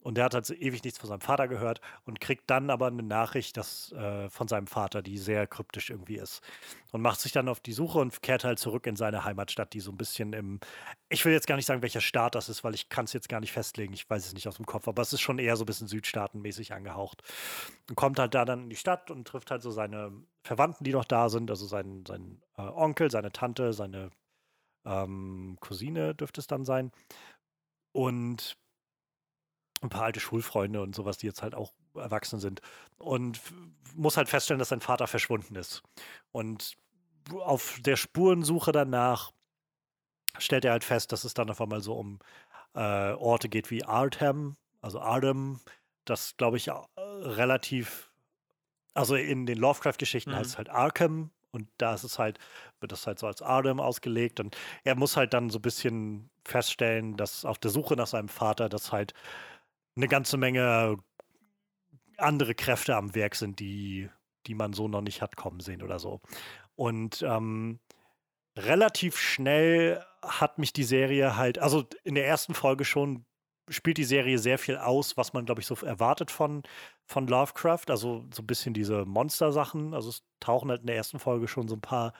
Und der hat halt ewig nichts von seinem Vater gehört und kriegt dann aber eine Nachricht dass, äh, von seinem Vater, die sehr kryptisch irgendwie ist. Und macht sich dann auf die Suche und kehrt halt zurück in seine Heimatstadt, die so ein bisschen im, ich will jetzt gar nicht sagen, welcher Staat das ist, weil ich kann es jetzt gar nicht festlegen, ich weiß es nicht aus dem Kopf, aber es ist schon eher so ein bisschen südstaatenmäßig angehaucht. Und kommt halt da dann in die Stadt und trifft halt so seine Verwandten, die noch da sind, also seinen, seinen äh, Onkel, seine Tante, seine ähm, Cousine dürfte es dann sein. Und ein paar alte Schulfreunde und sowas, die jetzt halt auch erwachsen sind. Und muss halt feststellen, dass sein Vater verschwunden ist. Und auf der Spurensuche danach stellt er halt fest, dass es dann auf einmal so um äh, Orte geht wie Artham, also Ardham, das glaube ich relativ, also in den Lovecraft-Geschichten mhm. heißt es halt Arkham und da ist es halt, wird das halt so als Adam ausgelegt. Und er muss halt dann so ein bisschen feststellen, dass auf der Suche nach seinem Vater, dass halt eine ganze Menge andere Kräfte am Werk sind, die, die man so noch nicht hat kommen sehen oder so. Und ähm, relativ schnell hat mich die Serie halt, also in der ersten Folge schon spielt die Serie sehr viel aus, was man, glaube ich, so erwartet von, von Lovecraft. Also so ein bisschen diese Monster-Sachen. Also es tauchen halt in der ersten Folge schon so ein paar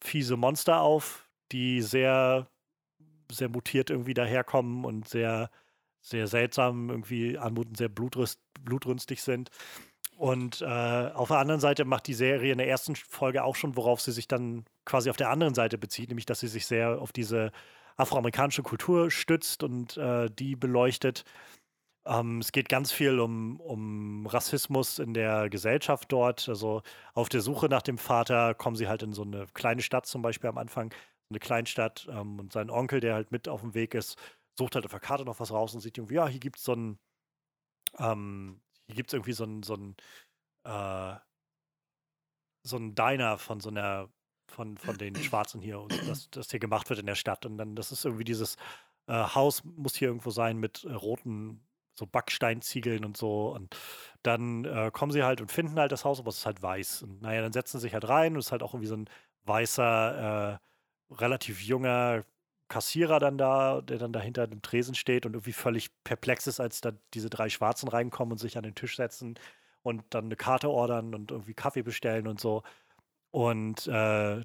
fiese Monster auf, die sehr, sehr mutiert irgendwie daherkommen und sehr, sehr seltsam irgendwie anmutend, sehr blutrünstig sind. Und äh, auf der anderen Seite macht die Serie in der ersten Folge auch schon, worauf sie sich dann quasi auf der anderen Seite bezieht, nämlich dass sie sich sehr auf diese afroamerikanische Kultur stützt und äh, die beleuchtet. Ähm, es geht ganz viel um, um Rassismus in der Gesellschaft dort. Also auf der Suche nach dem Vater kommen sie halt in so eine kleine Stadt zum Beispiel am Anfang, eine Kleinstadt. Ähm, und sein Onkel, der halt mit auf dem Weg ist, sucht halt auf der Karte noch was raus und sieht irgendwie, ja, hier gibt es so ein, ähm, hier gibt es irgendwie so ein, so ein, äh, so ein Diner von so einer von, von den Schwarzen hier und das, das hier gemacht wird in der Stadt. Und dann, das ist irgendwie dieses äh, Haus muss hier irgendwo sein mit äh, roten so Backsteinziegeln und so. Und dann äh, kommen sie halt und finden halt das Haus, aber es ist halt weiß. Und naja, dann setzen sie sich halt rein und es ist halt auch irgendwie so ein weißer, äh, relativ junger Kassierer dann da, der dann dahinter dem Tresen steht und irgendwie völlig perplex ist, als da diese drei Schwarzen reinkommen und sich an den Tisch setzen und dann eine Karte ordern und irgendwie Kaffee bestellen und so. Und äh,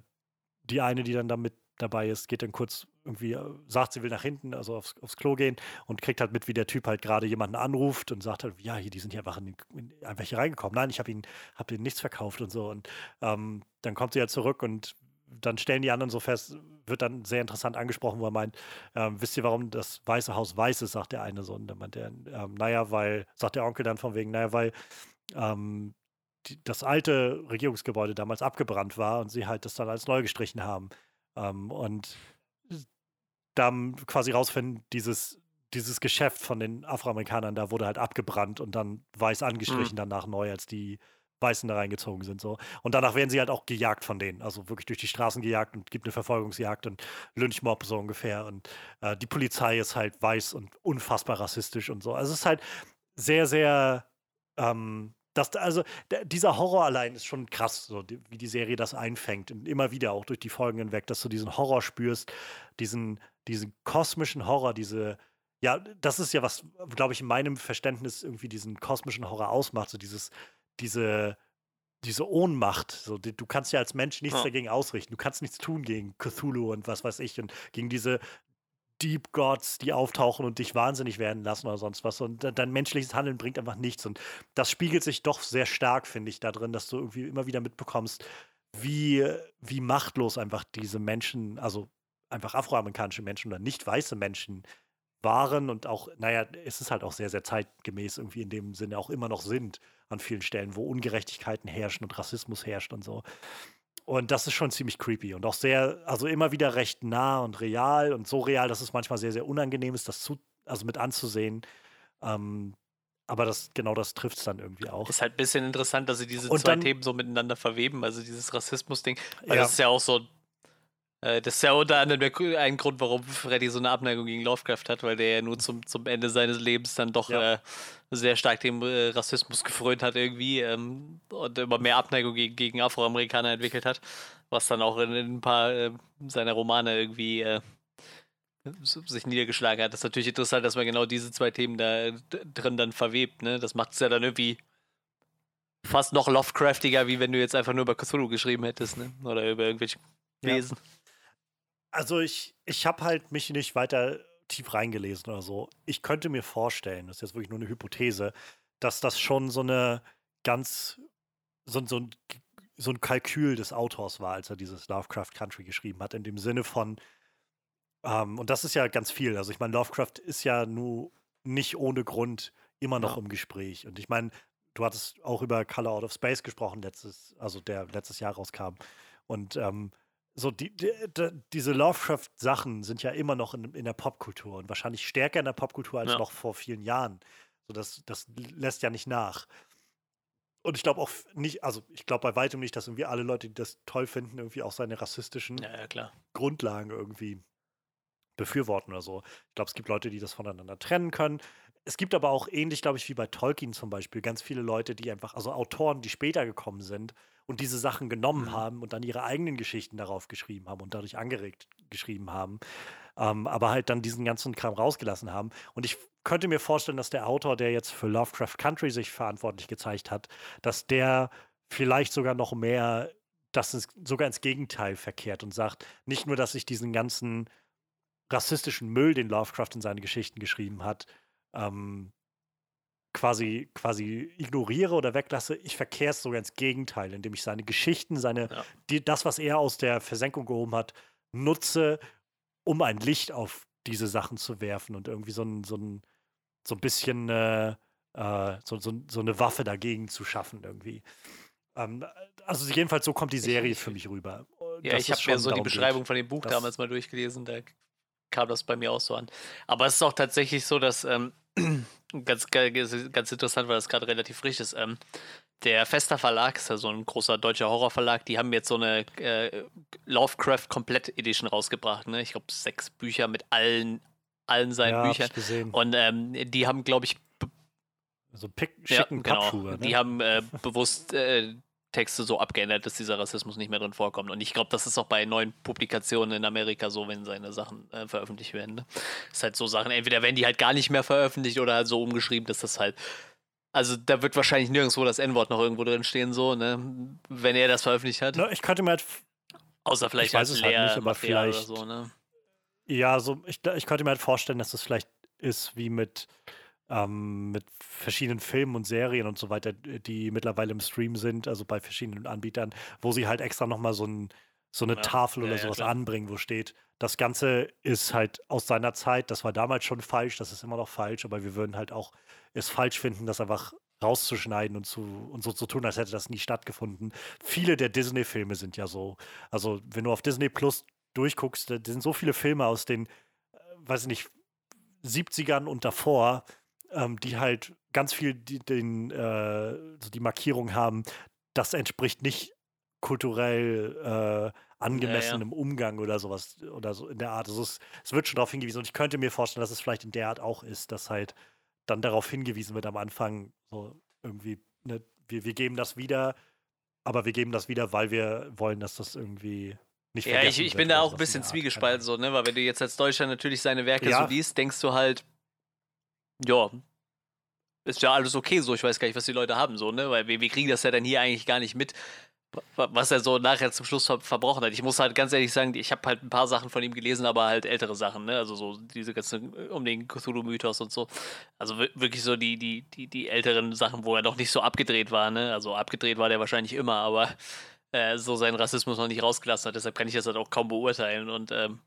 die eine, die dann damit dabei ist, geht dann kurz irgendwie, äh, sagt, sie will nach hinten, also aufs, aufs Klo gehen und kriegt halt mit, wie der Typ halt gerade jemanden anruft und sagt halt, ja, hier, die sind hier einfach, in, in, einfach hier reingekommen. Nein, ich habe ihnen, hab ihnen nichts verkauft und so. Und ähm, dann kommt sie ja halt zurück und dann stellen die anderen so fest, wird dann sehr interessant angesprochen, wo er meint, ähm, wisst ihr, warum das Weiße Haus weiß ist, sagt der eine so. Und dann meint er, ähm, naja, weil, sagt der Onkel dann von wegen, naja, weil ähm, die, das alte Regierungsgebäude damals abgebrannt war und sie halt das dann als neu gestrichen haben. Ähm, und dann quasi rausfinden, dieses, dieses Geschäft von den Afroamerikanern, da wurde halt abgebrannt und dann weiß angestrichen, mhm. danach neu als die Weißen da reingezogen sind. So. Und danach werden sie halt auch gejagt von denen. Also wirklich durch die Straßen gejagt und gibt eine Verfolgungsjagd und Lynchmob so ungefähr. Und äh, die Polizei ist halt weiß und unfassbar rassistisch und so. Also es ist halt sehr, sehr ähm, das, also dieser Horror allein ist schon krass, so die, wie die Serie das einfängt. Und immer wieder auch durch die Folgen hinweg, dass du diesen Horror spürst, diesen, diesen kosmischen Horror, diese, ja, das ist ja was, glaube ich, in meinem Verständnis irgendwie diesen kosmischen Horror ausmacht, so dieses, diese, diese Ohnmacht. So, du kannst ja als Mensch nichts ja. dagegen ausrichten. Du kannst nichts tun gegen Cthulhu und was weiß ich und gegen diese Deep Gods, die auftauchen und dich wahnsinnig werden lassen oder sonst was. Und dein menschliches Handeln bringt einfach nichts. Und das spiegelt sich doch sehr stark, finde ich, da drin, dass du irgendwie immer wieder mitbekommst, wie, wie machtlos einfach diese Menschen, also einfach afroamerikanische Menschen oder nicht weiße Menschen waren und auch, naja, es ist halt auch sehr, sehr zeitgemäß irgendwie in dem Sinne auch immer noch sind an vielen Stellen, wo Ungerechtigkeiten herrschen und Rassismus herrscht und so. Und das ist schon ziemlich creepy und auch sehr, also immer wieder recht nah und real und so real, dass es manchmal sehr, sehr unangenehm ist, das zu, also mit anzusehen. Ähm, aber das, genau das trifft es dann irgendwie auch. Ist halt ein bisschen interessant, dass sie diese und zwei dann, Themen so miteinander verweben, also dieses Rassismus-Ding. Weil ja. das ist ja auch so äh, das ist ja unter anderem ein Grund, warum Freddy so eine Abneigung gegen Lovecraft hat, weil der ja nur zum, zum Ende seines Lebens dann doch ja. äh, sehr stark dem äh, Rassismus gefrönt hat irgendwie ähm, und immer mehr Abneigung gegen, gegen Afroamerikaner entwickelt hat, was dann auch in, in ein paar äh, seiner Romane irgendwie äh, sich niedergeschlagen hat. Das ist natürlich interessant, dass man genau diese zwei Themen da drin dann verwebt. Ne? Das macht es ja dann irgendwie fast noch Lovecraftiger, wie wenn du jetzt einfach nur über Cthulhu geschrieben hättest, ne? Oder über irgendwelche Wesen. Ja. Also ich, ich habe halt mich nicht weiter tief reingelesen oder so. Ich könnte mir vorstellen, das ist jetzt wirklich nur eine Hypothese, dass das schon so eine ganz, so, so, ein, so ein Kalkül des Autors war, als er dieses Lovecraft Country geschrieben hat, in dem Sinne von, ähm, und das ist ja ganz viel. Also ich meine, Lovecraft ist ja nur nicht ohne Grund immer noch ja. im Gespräch. Und ich meine, du hattest auch über Color Out of Space gesprochen, letztes, also der letztes Jahr rauskam. Und ähm, so die, die, die, diese Lovecraft-Sachen sind ja immer noch in, in der Popkultur und wahrscheinlich stärker in der Popkultur als ja. noch vor vielen Jahren. So das, das lässt ja nicht nach. Und ich glaube auch nicht, also ich glaube bei weitem nicht, dass irgendwie alle Leute, die das toll finden, irgendwie auch seine rassistischen ja, ja, Grundlagen irgendwie befürworten oder so. Ich glaube, es gibt Leute, die das voneinander trennen können. Es gibt aber auch ähnlich, glaube ich, wie bei Tolkien zum Beispiel, ganz viele Leute, die einfach, also Autoren, die später gekommen sind und diese Sachen genommen mhm. haben und dann ihre eigenen Geschichten darauf geschrieben haben und dadurch angeregt geschrieben haben, ähm, aber halt dann diesen ganzen Kram rausgelassen haben. Und ich könnte mir vorstellen, dass der Autor, der jetzt für Lovecraft Country sich verantwortlich gezeigt hat, dass der vielleicht sogar noch mehr das ins, sogar ins Gegenteil verkehrt und sagt, nicht nur, dass ich diesen ganzen rassistischen Müll, den Lovecraft in seine Geschichten geschrieben hat, ähm, quasi, quasi ignoriere oder weglasse, ich verkehre es sogar ins Gegenteil, indem ich seine Geschichten, seine, ja. die, das, was er aus der Versenkung gehoben hat, nutze, um ein Licht auf diese Sachen zu werfen und irgendwie so ein, so ein, so ein bisschen äh, äh, so, so, so eine Waffe dagegen zu schaffen irgendwie. Ähm, also jedenfalls so kommt die Serie ich, für mich rüber. Ja, ich habe mir so die Beschreibung geht. von dem Buch damals mal durchgelesen, da kam das bei mir auch so an. Aber es ist auch tatsächlich so, dass ähm, ganz, ganz interessant, weil das gerade relativ frisch ist. Ähm, der Fester Verlag ist ja so ein großer deutscher Horrorverlag, die haben jetzt so eine äh, Lovecraft Komplett Edition rausgebracht. Ne? Ich glaube, sechs Bücher mit allen, allen seinen ja, Büchern. Und ähm, die haben, glaube ich, so pick, schicken ja, genau. Ne? Die haben äh, bewusst äh, Texte so abgeändert, dass dieser Rassismus nicht mehr drin vorkommt. Und ich glaube, das ist auch bei neuen Publikationen in Amerika so, wenn seine Sachen äh, veröffentlicht werden. Ne? ist halt so Sachen, entweder werden die halt gar nicht mehr veröffentlicht oder halt so umgeschrieben, dass das halt. Also da wird wahrscheinlich nirgendwo das N-Wort noch irgendwo drin stehen, so, ne? Wenn er das veröffentlicht hat. Na, ich könnte mir halt. Außer vielleicht ich weiß als es halt nicht, aber vielleicht. So, ne? Ja, so, ich, ich könnte mir halt vorstellen, dass das vielleicht ist wie mit ähm, mit verschiedenen Filmen und Serien und so weiter, die mittlerweile im Stream sind, also bei verschiedenen Anbietern, wo sie halt extra nochmal so, ein, so eine ja, Tafel oder ja, sowas ja, anbringen, wo steht, das Ganze ist halt aus seiner Zeit, das war damals schon falsch, das ist immer noch falsch, aber wir würden halt auch es falsch finden, das einfach rauszuschneiden und, zu, und so zu tun, als hätte das nie stattgefunden. Viele der Disney-Filme sind ja so. Also, wenn du auf Disney Plus durchguckst, da sind so viele Filme aus den, äh, weiß ich nicht, 70ern und davor, ähm, die halt ganz viel die, den, äh, so die Markierung haben, das entspricht nicht kulturell äh, angemessenem ja, ja. Umgang oder sowas oder so in der Art. Also es, es wird schon darauf hingewiesen und ich könnte mir vorstellen, dass es vielleicht in der Art auch ist, dass halt dann darauf hingewiesen wird am Anfang, so irgendwie, ne, wir, wir geben das wieder, aber wir geben das wieder, weil wir wollen, dass das irgendwie nicht Ja, ich, ich bin da auch ein bisschen zwiegespalten, so, ne? Weil wenn du jetzt als Deutscher natürlich seine Werke ja. so liest, denkst du halt, ja, ist ja alles okay so, ich weiß gar nicht, was die Leute haben, so, ne? Weil wir, wir kriegen das ja dann hier eigentlich gar nicht mit was er so nachher zum Schluss ver verbrochen hat. Ich muss halt ganz ehrlich sagen, ich habe halt ein paar Sachen von ihm gelesen, aber halt ältere Sachen, ne? Also so diese ganzen um den Cthulhu-Mythos und so. Also wirklich so die, die, die, die älteren Sachen, wo er noch nicht so abgedreht war, ne? Also abgedreht war der wahrscheinlich immer, aber äh, so seinen Rassismus noch nicht rausgelassen hat. Deshalb kann ich das halt auch kaum beurteilen. Und ähm,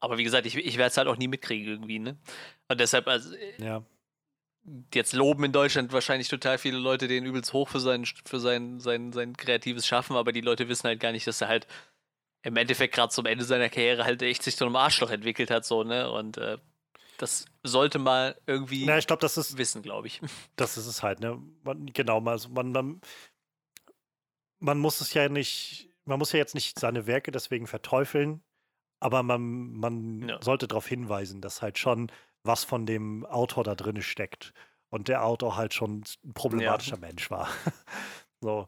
aber wie gesagt, ich, ich werde es halt auch nie mitkriegen irgendwie, ne? Und deshalb, also, äh, ja jetzt loben in Deutschland wahrscheinlich total viele Leute den übelst hoch für sein, für sein, sein, sein kreatives Schaffen, aber die Leute wissen halt gar nicht, dass er halt im Endeffekt gerade zum Ende seiner Karriere halt echt sich zu einem Arschloch entwickelt hat, so, ne? Und äh, das sollte mal irgendwie Na, ich glaub, das ist, wissen, glaube ich. Das ist es halt, ne? Man, genau, also man, man, man muss es ja nicht, man muss ja jetzt nicht seine Werke deswegen verteufeln, aber man, man ja. sollte darauf hinweisen, dass halt schon was von dem Autor da drin steckt. Und der Autor halt schon ein problematischer ja. Mensch war. so.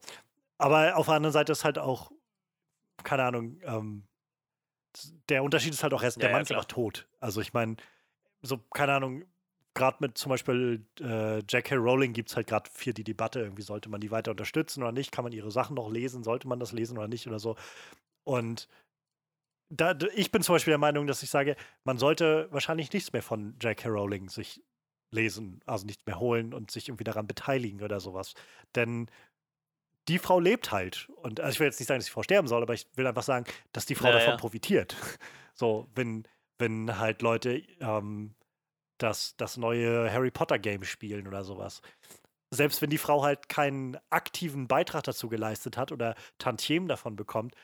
Aber auf der anderen Seite ist halt auch, keine Ahnung, ähm, der Unterschied ist halt auch erst, der Mann ist einfach tot. Also ich meine, so, keine Ahnung, gerade mit zum Beispiel äh, J.K. Rowling gibt es halt gerade viel die Debatte, irgendwie sollte man die weiter unterstützen oder nicht, kann man ihre Sachen noch lesen, sollte man das lesen oder nicht oder so. Und da, ich bin zum Beispiel der Meinung, dass ich sage, man sollte wahrscheinlich nichts mehr von J.K. Rowling sich lesen, also nichts mehr holen und sich irgendwie daran beteiligen oder sowas. Denn die Frau lebt halt. Und also ich will jetzt nicht sagen, dass die Frau sterben soll, aber ich will einfach sagen, dass die Frau ja, davon ja. profitiert. So, wenn, wenn halt Leute ähm, das, das neue Harry Potter Game spielen oder sowas. Selbst wenn die Frau halt keinen aktiven Beitrag dazu geleistet hat oder Tantiemen davon bekommt,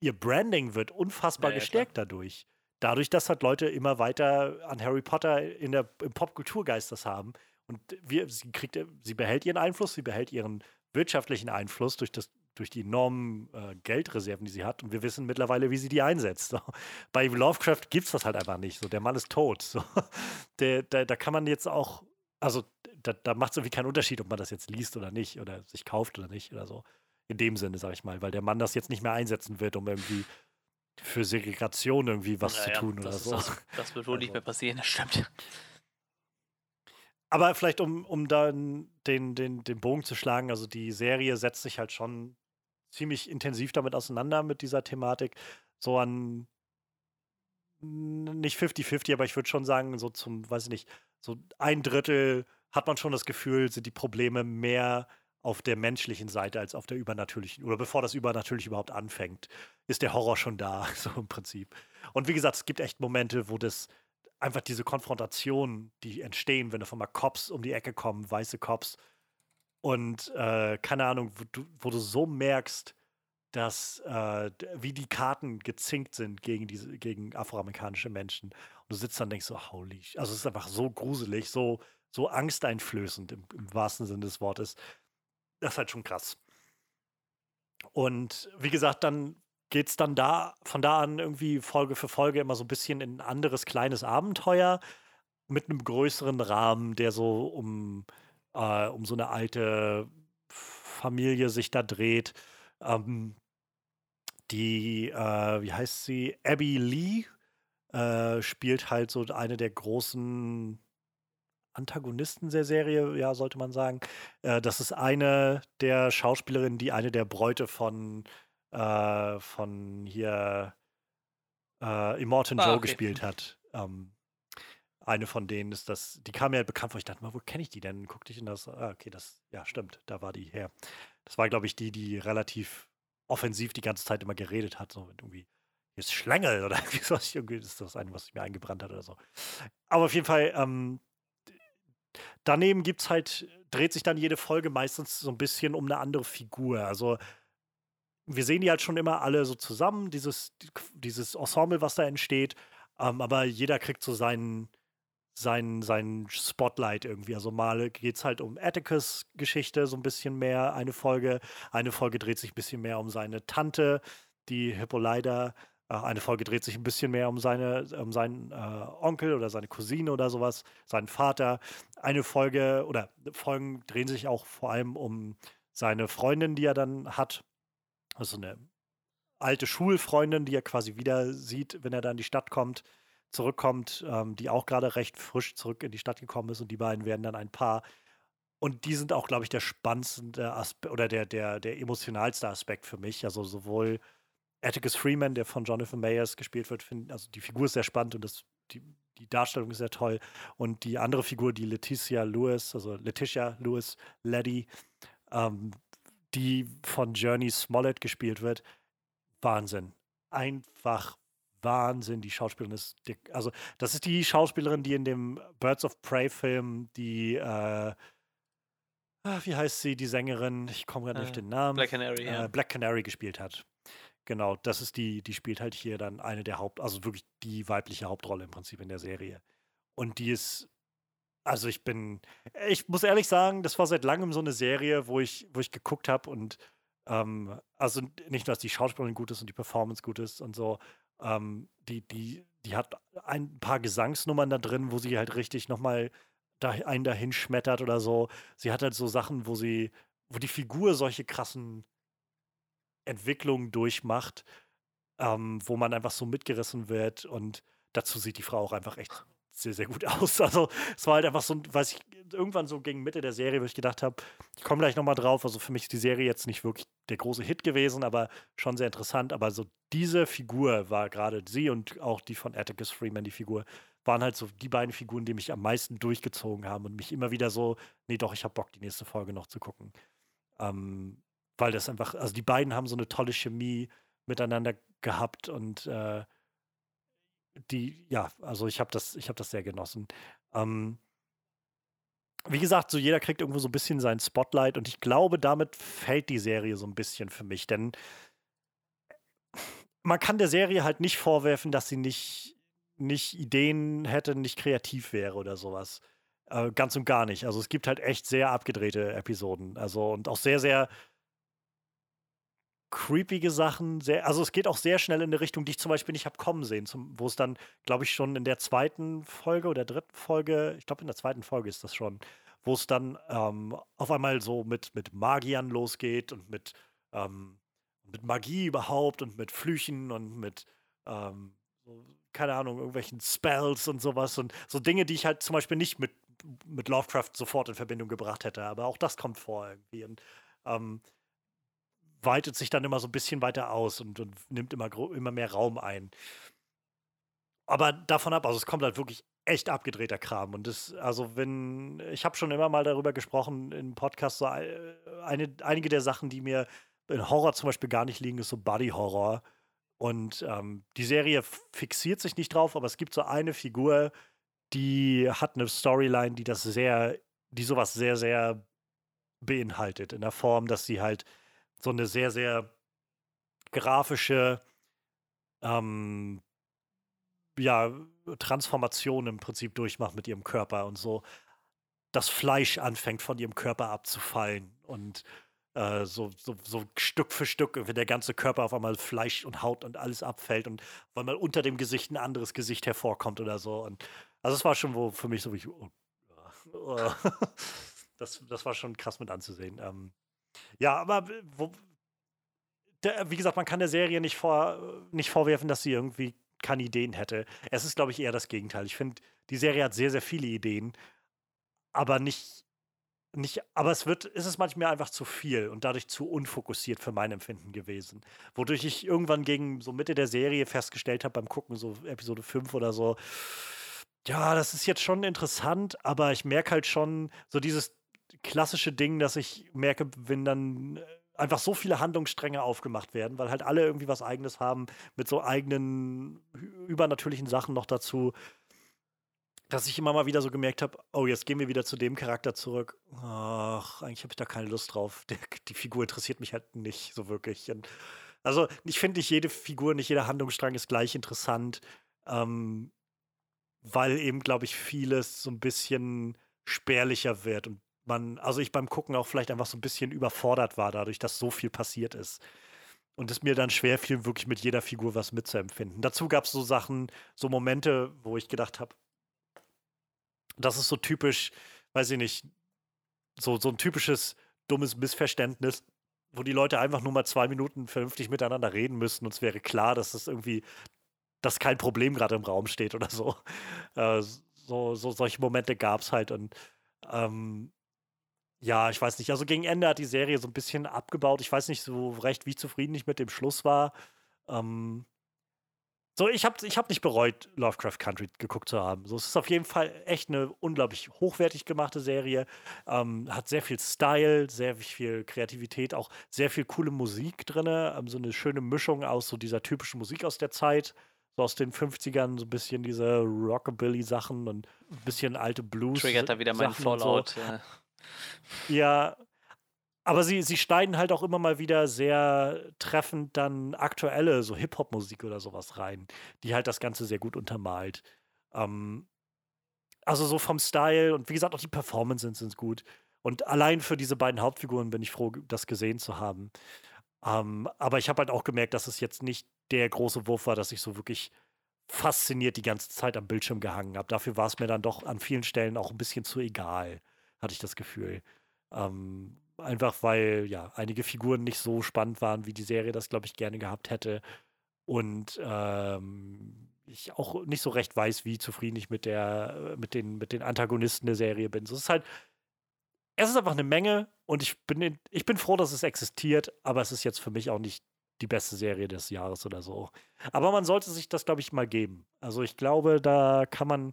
ihr Branding wird unfassbar ja, ja, gestärkt klar. dadurch. Dadurch, dass halt Leute immer weiter an Harry Potter in der, im Popkulturgeist das haben. Und wir, sie, kriegt, sie behält ihren Einfluss, sie behält ihren wirtschaftlichen Einfluss durch, das, durch die enormen äh, Geldreserven, die sie hat. Und wir wissen mittlerweile, wie sie die einsetzt. So. Bei Lovecraft gibt es das halt einfach nicht. So, der Mann ist tot. So. Der, der, da kann man jetzt auch, also da, da macht es irgendwie keinen Unterschied, ob man das jetzt liest oder nicht oder sich kauft oder nicht oder so. In dem Sinne, sag ich mal, weil der Mann das jetzt nicht mehr einsetzen wird, um irgendwie für Segregation irgendwie was naja, zu tun oder so. Das, das, wird wohl also. nicht mehr passieren, das stimmt. Aber vielleicht, um, um dann den, den, den Bogen zu schlagen, also die Serie setzt sich halt schon ziemlich intensiv damit auseinander, mit dieser Thematik. So an nicht 50-50, aber ich würde schon sagen, so zum, weiß ich nicht, so ein Drittel hat man schon das Gefühl, sind die Probleme mehr auf der menschlichen Seite als auf der übernatürlichen. Oder bevor das übernatürlich überhaupt anfängt, ist der Horror schon da, so im Prinzip. Und wie gesagt, es gibt echt Momente, wo das einfach diese Konfrontationen, die entstehen, wenn auf einmal Cops um die Ecke kommen, weiße Cops, und äh, keine Ahnung, wo du, wo du so merkst, dass äh, wie die Karten gezinkt sind gegen diese gegen afroamerikanische Menschen. Und du sitzt dann und denkst so, holy, also es ist einfach so gruselig, so so angsteinflößend im, im wahrsten Sinne des Wortes, das ist halt schon krass. Und wie gesagt, dann geht es dann da von da an irgendwie Folge für Folge immer so ein bisschen in ein anderes kleines Abenteuer mit einem größeren Rahmen, der so um, äh, um so eine alte Familie sich da dreht. Ähm, die, äh, wie heißt sie? Abby Lee äh, spielt halt so eine der großen Antagonisten der Serie, ja, sollte man sagen. Äh, das ist eine der Schauspielerinnen, die eine der Bräute von, äh, von hier äh, Immortan ah, Joe okay. gespielt hat. Ähm, eine von denen ist das, die kam mir halt bekannt vor. Ich dachte mal, wo kenne ich die denn? Guckte ich in das, ah, okay, das, ja, stimmt, da war die her. Das war, glaube ich, die, die relativ offensiv die ganze Zeit immer geredet hat, so irgendwie ist Schlängel oder irgendwie so. Irgendwie ist das eine, was sich mir eingebrannt hat oder so. Aber auf jeden Fall, ähm, daneben gibt's halt, dreht sich dann jede Folge meistens so ein bisschen um eine andere Figur. Also wir sehen die halt schon immer alle so zusammen, dieses, dieses Ensemble, was da entsteht. Ähm, aber jeder kriegt so seinen, sein, sein Spotlight irgendwie. Also mal geht es halt um Atticus Geschichte so ein bisschen mehr, eine Folge. Eine Folge dreht sich ein bisschen mehr um seine Tante, die Hippolyta. Äh, eine Folge dreht sich ein bisschen mehr um, seine, um seinen äh, Onkel oder seine Cousine oder sowas, seinen Vater. Eine Folge oder Folgen drehen sich auch vor allem um seine Freundin, die er dann hat. Also eine alte Schulfreundin, die er quasi wieder sieht, wenn er dann in die Stadt kommt zurückkommt, ähm, die auch gerade recht frisch zurück in die Stadt gekommen ist und die beiden werden dann ein Paar. Und die sind auch, glaube ich, der spannendste Aspekt oder der, der, der emotionalste Aspekt für mich. Also sowohl Atticus Freeman, der von Jonathan Mayers gespielt wird, find, also die Figur ist sehr spannend und das, die, die Darstellung ist sehr toll. Und die andere Figur, die Leticia Lewis, also Letitia Lewis Leddy, ähm, die von Journey Smollett gespielt wird, Wahnsinn. Einfach Wahnsinn, die Schauspielerin ist. Also, das ist die Schauspielerin, die in dem Birds of Prey-Film die, äh, ah, wie heißt sie, die Sängerin, ich komme gerade äh, nicht auf den Namen. Black Canary, äh, ja. Black Canary gespielt hat. Genau, das ist die, die spielt halt hier dann eine der Haupt, also wirklich die weibliche Hauptrolle im Prinzip in der Serie. Und die ist, also ich bin, ich muss ehrlich sagen, das war seit langem so eine Serie, wo ich, wo ich geguckt habe und ähm, also nicht nur, dass die Schauspielerin gut ist und die Performance gut ist und so, ähm, die, die, die hat ein paar Gesangsnummern da drin, wo sie halt richtig nochmal da, einen dahin schmettert oder so. Sie hat halt so Sachen, wo sie, wo die Figur solche krassen Entwicklungen durchmacht, ähm, wo man einfach so mitgerissen wird und dazu sieht die Frau auch einfach echt sehr, sehr gut aus. Also es war halt einfach so, weiß ich, irgendwann so gegen Mitte der Serie, wo ich gedacht habe, ich komme gleich nochmal drauf. Also für mich ist die Serie jetzt nicht wirklich der große Hit gewesen, aber schon sehr interessant. Aber so diese Figur war gerade sie und auch die von Atticus Freeman, die Figur, waren halt so die beiden Figuren, die mich am meisten durchgezogen haben und mich immer wieder so, nee, doch, ich habe Bock, die nächste Folge noch zu gucken. Ähm, weil das einfach, also die beiden haben so eine tolle Chemie miteinander gehabt und äh, die, ja, also ich habe das, ich habe das sehr genossen. Ähm, wie gesagt, so jeder kriegt irgendwo so ein bisschen sein Spotlight und ich glaube, damit fällt die Serie so ein bisschen für mich, denn man kann der Serie halt nicht vorwerfen, dass sie nicht, nicht Ideen hätte, nicht kreativ wäre oder sowas. Äh, ganz und gar nicht. Also es gibt halt echt sehr abgedrehte Episoden. Also und auch sehr, sehr creepige Sachen. Sehr, also es geht auch sehr schnell in eine Richtung, die ich zum Beispiel nicht habe kommen sehen, wo es dann, glaube ich, schon in der zweiten Folge oder dritten Folge, ich glaube in der zweiten Folge ist das schon, wo es dann ähm, auf einmal so mit, mit Magiern losgeht und mit, ähm, mit Magie überhaupt und mit Flüchen und mit, ähm, so, keine Ahnung, irgendwelchen Spells und sowas und so Dinge, die ich halt zum Beispiel nicht mit, mit Lovecraft sofort in Verbindung gebracht hätte. Aber auch das kommt vor irgendwie. Und ähm, weitet sich dann immer so ein bisschen weiter aus und, und nimmt immer, immer mehr Raum ein. Aber davon ab, also es kommt halt wirklich echt abgedrehter Kram. Und das, also wenn, ich habe schon immer mal darüber gesprochen im Podcast, so eine, einige der Sachen, die mir in Horror zum Beispiel gar nicht liegen, ist so Body Horror. Und ähm, die Serie fixiert sich nicht drauf, aber es gibt so eine Figur, die hat eine Storyline, die das sehr, die sowas sehr, sehr beinhaltet. In der Form, dass sie halt so eine sehr, sehr grafische ähm, ja, Transformation im Prinzip durchmacht mit ihrem Körper und so das Fleisch anfängt von ihrem Körper abzufallen und äh, so, so, so Stück für Stück, wenn der ganze Körper auf einmal Fleisch und Haut und alles abfällt und auf einmal unter dem Gesicht ein anderes Gesicht hervorkommt oder so. Und also es war schon wo für mich so wie, oh, oh, das, das war schon krass mit anzusehen. Ähm, ja, aber wo, der, wie gesagt, man kann der Serie nicht, vor, nicht vorwerfen, dass sie irgendwie keine Ideen hätte. Es ist, glaube ich, eher das Gegenteil. Ich finde, die Serie hat sehr, sehr viele Ideen, aber nicht, nicht, aber es wird, ist es manchmal einfach zu viel und dadurch zu unfokussiert für mein Empfinden gewesen. Wodurch ich irgendwann gegen so Mitte der Serie festgestellt habe beim Gucken, so Episode 5 oder so, ja, das ist jetzt schon interessant, aber ich merke halt schon so dieses klassische Ding, dass ich merke, wenn dann äh, einfach so viele Handlungsstränge aufgemacht werden, weil halt alle irgendwie was Eigenes haben, mit so eigenen übernatürlichen Sachen noch dazu, dass ich immer mal wieder so gemerkt habe, oh, jetzt gehen wir wieder zu dem Charakter zurück. Ach, eigentlich habe ich da keine Lust drauf. Der, die Figur interessiert mich halt nicht so wirklich. Und also ich finde nicht jede Figur, nicht jeder Handlungsstrang ist gleich interessant. Ähm, weil eben, glaube ich, vieles so ein bisschen spärlicher wird und man, also ich beim Gucken auch vielleicht einfach so ein bisschen überfordert war, dadurch, dass so viel passiert ist. Und es mir dann schwer fiel, wirklich mit jeder Figur was mitzuempfinden. Dazu gab es so Sachen, so Momente, wo ich gedacht habe, das ist so typisch, weiß ich nicht, so, so ein typisches dummes Missverständnis, wo die Leute einfach nur mal zwei Minuten vernünftig miteinander reden müssten und es wäre klar, dass das irgendwie, dass kein Problem gerade im Raum steht oder so. Äh, so, so solche Momente gab es halt und ähm, ja, ich weiß nicht. Also gegen Ende hat die Serie so ein bisschen abgebaut. Ich weiß nicht so recht, wie zufrieden ich mit dem Schluss war. Ähm, so, ich habe ich hab nicht bereut, Lovecraft Country geguckt zu haben. So, es ist auf jeden Fall echt eine unglaublich hochwertig gemachte Serie. Ähm, hat sehr viel Style, sehr viel Kreativität, auch sehr viel coole Musik drin. Ähm, so eine schöne Mischung aus so dieser typischen Musik aus der Zeit. So aus den 50ern, so ein bisschen diese Rockabilly-Sachen und ein bisschen alte Blues. Triggert da wieder mein Fallout. So. Ja. Ja, aber sie, sie schneiden halt auch immer mal wieder sehr treffend dann aktuelle, so Hip-Hop-Musik oder sowas rein, die halt das Ganze sehr gut untermalt. Ähm, also so vom Style und wie gesagt, auch die Performances sind gut. Und allein für diese beiden Hauptfiguren bin ich froh, das gesehen zu haben. Ähm, aber ich habe halt auch gemerkt, dass es jetzt nicht der große Wurf war, dass ich so wirklich fasziniert die ganze Zeit am Bildschirm gehangen habe. Dafür war es mir dann doch an vielen Stellen auch ein bisschen zu egal hatte ich das Gefühl. Ähm, einfach weil ja einige Figuren nicht so spannend waren, wie die Serie das, glaube ich, gerne gehabt hätte. Und ähm, ich auch nicht so recht weiß, wie zufrieden ich mit der, mit den, mit den Antagonisten der Serie bin. So, es ist halt, es ist einfach eine Menge und ich bin, ich bin froh, dass es existiert, aber es ist jetzt für mich auch nicht die beste Serie des Jahres oder so. Aber man sollte sich das, glaube ich, mal geben. Also ich glaube, da kann man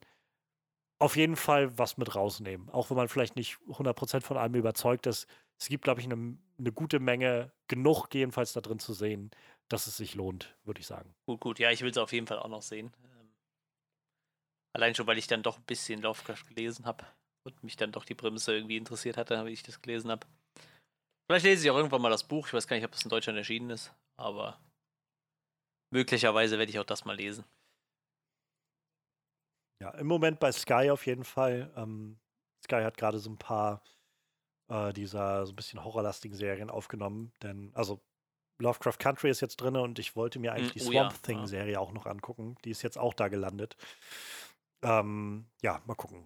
auf jeden Fall was mit rausnehmen. Auch wenn man vielleicht nicht 100% von allem überzeugt ist. Es gibt, glaube ich, eine ne gute Menge, genug jedenfalls da drin zu sehen, dass es sich lohnt, würde ich sagen. Gut, gut. Ja, ich will es auf jeden Fall auch noch sehen. Ähm, allein schon, weil ich dann doch ein bisschen Lovecraft gelesen habe und mich dann doch die Prämisse irgendwie interessiert hatte, wie ich das gelesen habe. Vielleicht lese ich auch irgendwann mal das Buch. Ich weiß gar nicht, ob es in Deutschland erschienen ist, aber möglicherweise werde ich auch das mal lesen. Ja, im Moment bei Sky auf jeden Fall. Ähm, Sky hat gerade so ein paar äh, dieser so ein bisschen horrorlastigen Serien aufgenommen, denn also Lovecraft Country ist jetzt drin und ich wollte mir eigentlich hm, die oh, Swamp ja. Thing-Serie ja. auch noch angucken. Die ist jetzt auch da gelandet. Ähm, ja, mal gucken.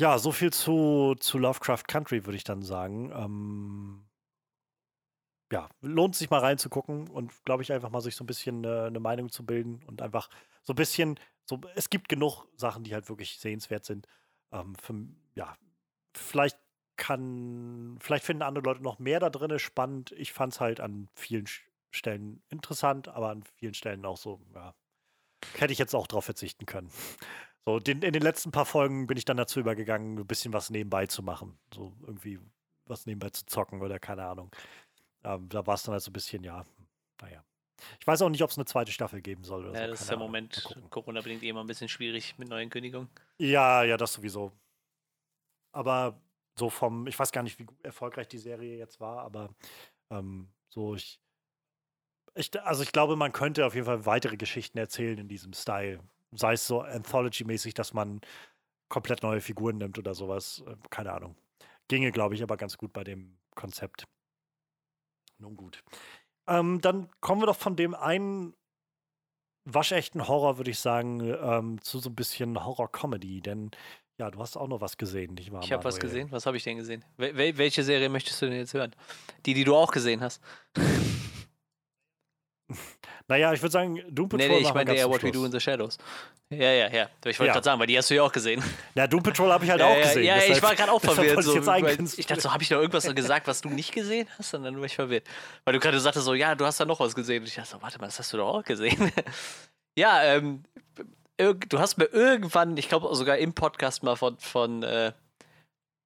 Ja, so viel zu, zu Lovecraft Country, würde ich dann sagen. Ähm, ja, lohnt sich mal reinzugucken und glaube ich einfach mal sich so ein bisschen eine, eine Meinung zu bilden und einfach so ein bisschen, so, es gibt genug Sachen, die halt wirklich sehenswert sind. Ähm, für, ja, vielleicht kann, vielleicht finden andere Leute noch mehr da drin spannend. Ich fand es halt an vielen Stellen interessant, aber an vielen Stellen auch so, ja, hätte ich jetzt auch drauf verzichten können. So, den, in den letzten paar Folgen bin ich dann dazu übergegangen, ein bisschen was nebenbei zu machen. So irgendwie was nebenbei zu zocken oder keine Ahnung. Ähm, da war es dann halt so ein bisschen, ja, naja. Ich weiß auch nicht, ob es eine zweite Staffel geben soll. Ja, so. das ist im Moment Corona-bedingt eh immer ein bisschen schwierig mit neuen Kündigungen. Ja, ja, das sowieso. Aber so vom, ich weiß gar nicht, wie erfolgreich die Serie jetzt war, aber ähm, so, ich, ich, also ich glaube, man könnte auf jeden Fall weitere Geschichten erzählen in diesem Style. Sei es so Anthology-mäßig, dass man komplett neue Figuren nimmt oder sowas. Äh, keine Ahnung. Ginge, glaube ich, aber ganz gut bei dem Konzept. Nun gut. Ähm, dann kommen wir doch von dem einen waschechten Horror, würde ich sagen, ähm, zu so ein bisschen Horror-Comedy. Denn ja, du hast auch noch was gesehen, nicht wahr? Ich habe was gesehen. Was habe ich denn gesehen? Wel welche Serie möchtest du denn jetzt hören? Die, die du auch gesehen hast. Naja, ich würde sagen, Doom Patrol. Nee, nee, ich meine eher What We Do in the Shadows. Ja, ja, ja. Ich wollte ja. gerade sagen, weil die hast du ja auch gesehen. Ja, Doom Patrol habe ich halt ja, auch ja, gesehen. Ja, deshalb, ich war gerade auch verwirrt. So, ich, ich dachte so, habe ich da irgendwas gesagt, was du nicht gesehen hast? Und dann war ich verwirrt. Weil du gerade sagtest so, ja, du hast da noch was gesehen. Und ich dachte so, warte mal, das hast du doch auch gesehen. ja, ähm, du hast mir irgendwann, ich glaube sogar im Podcast mal von, von, äh,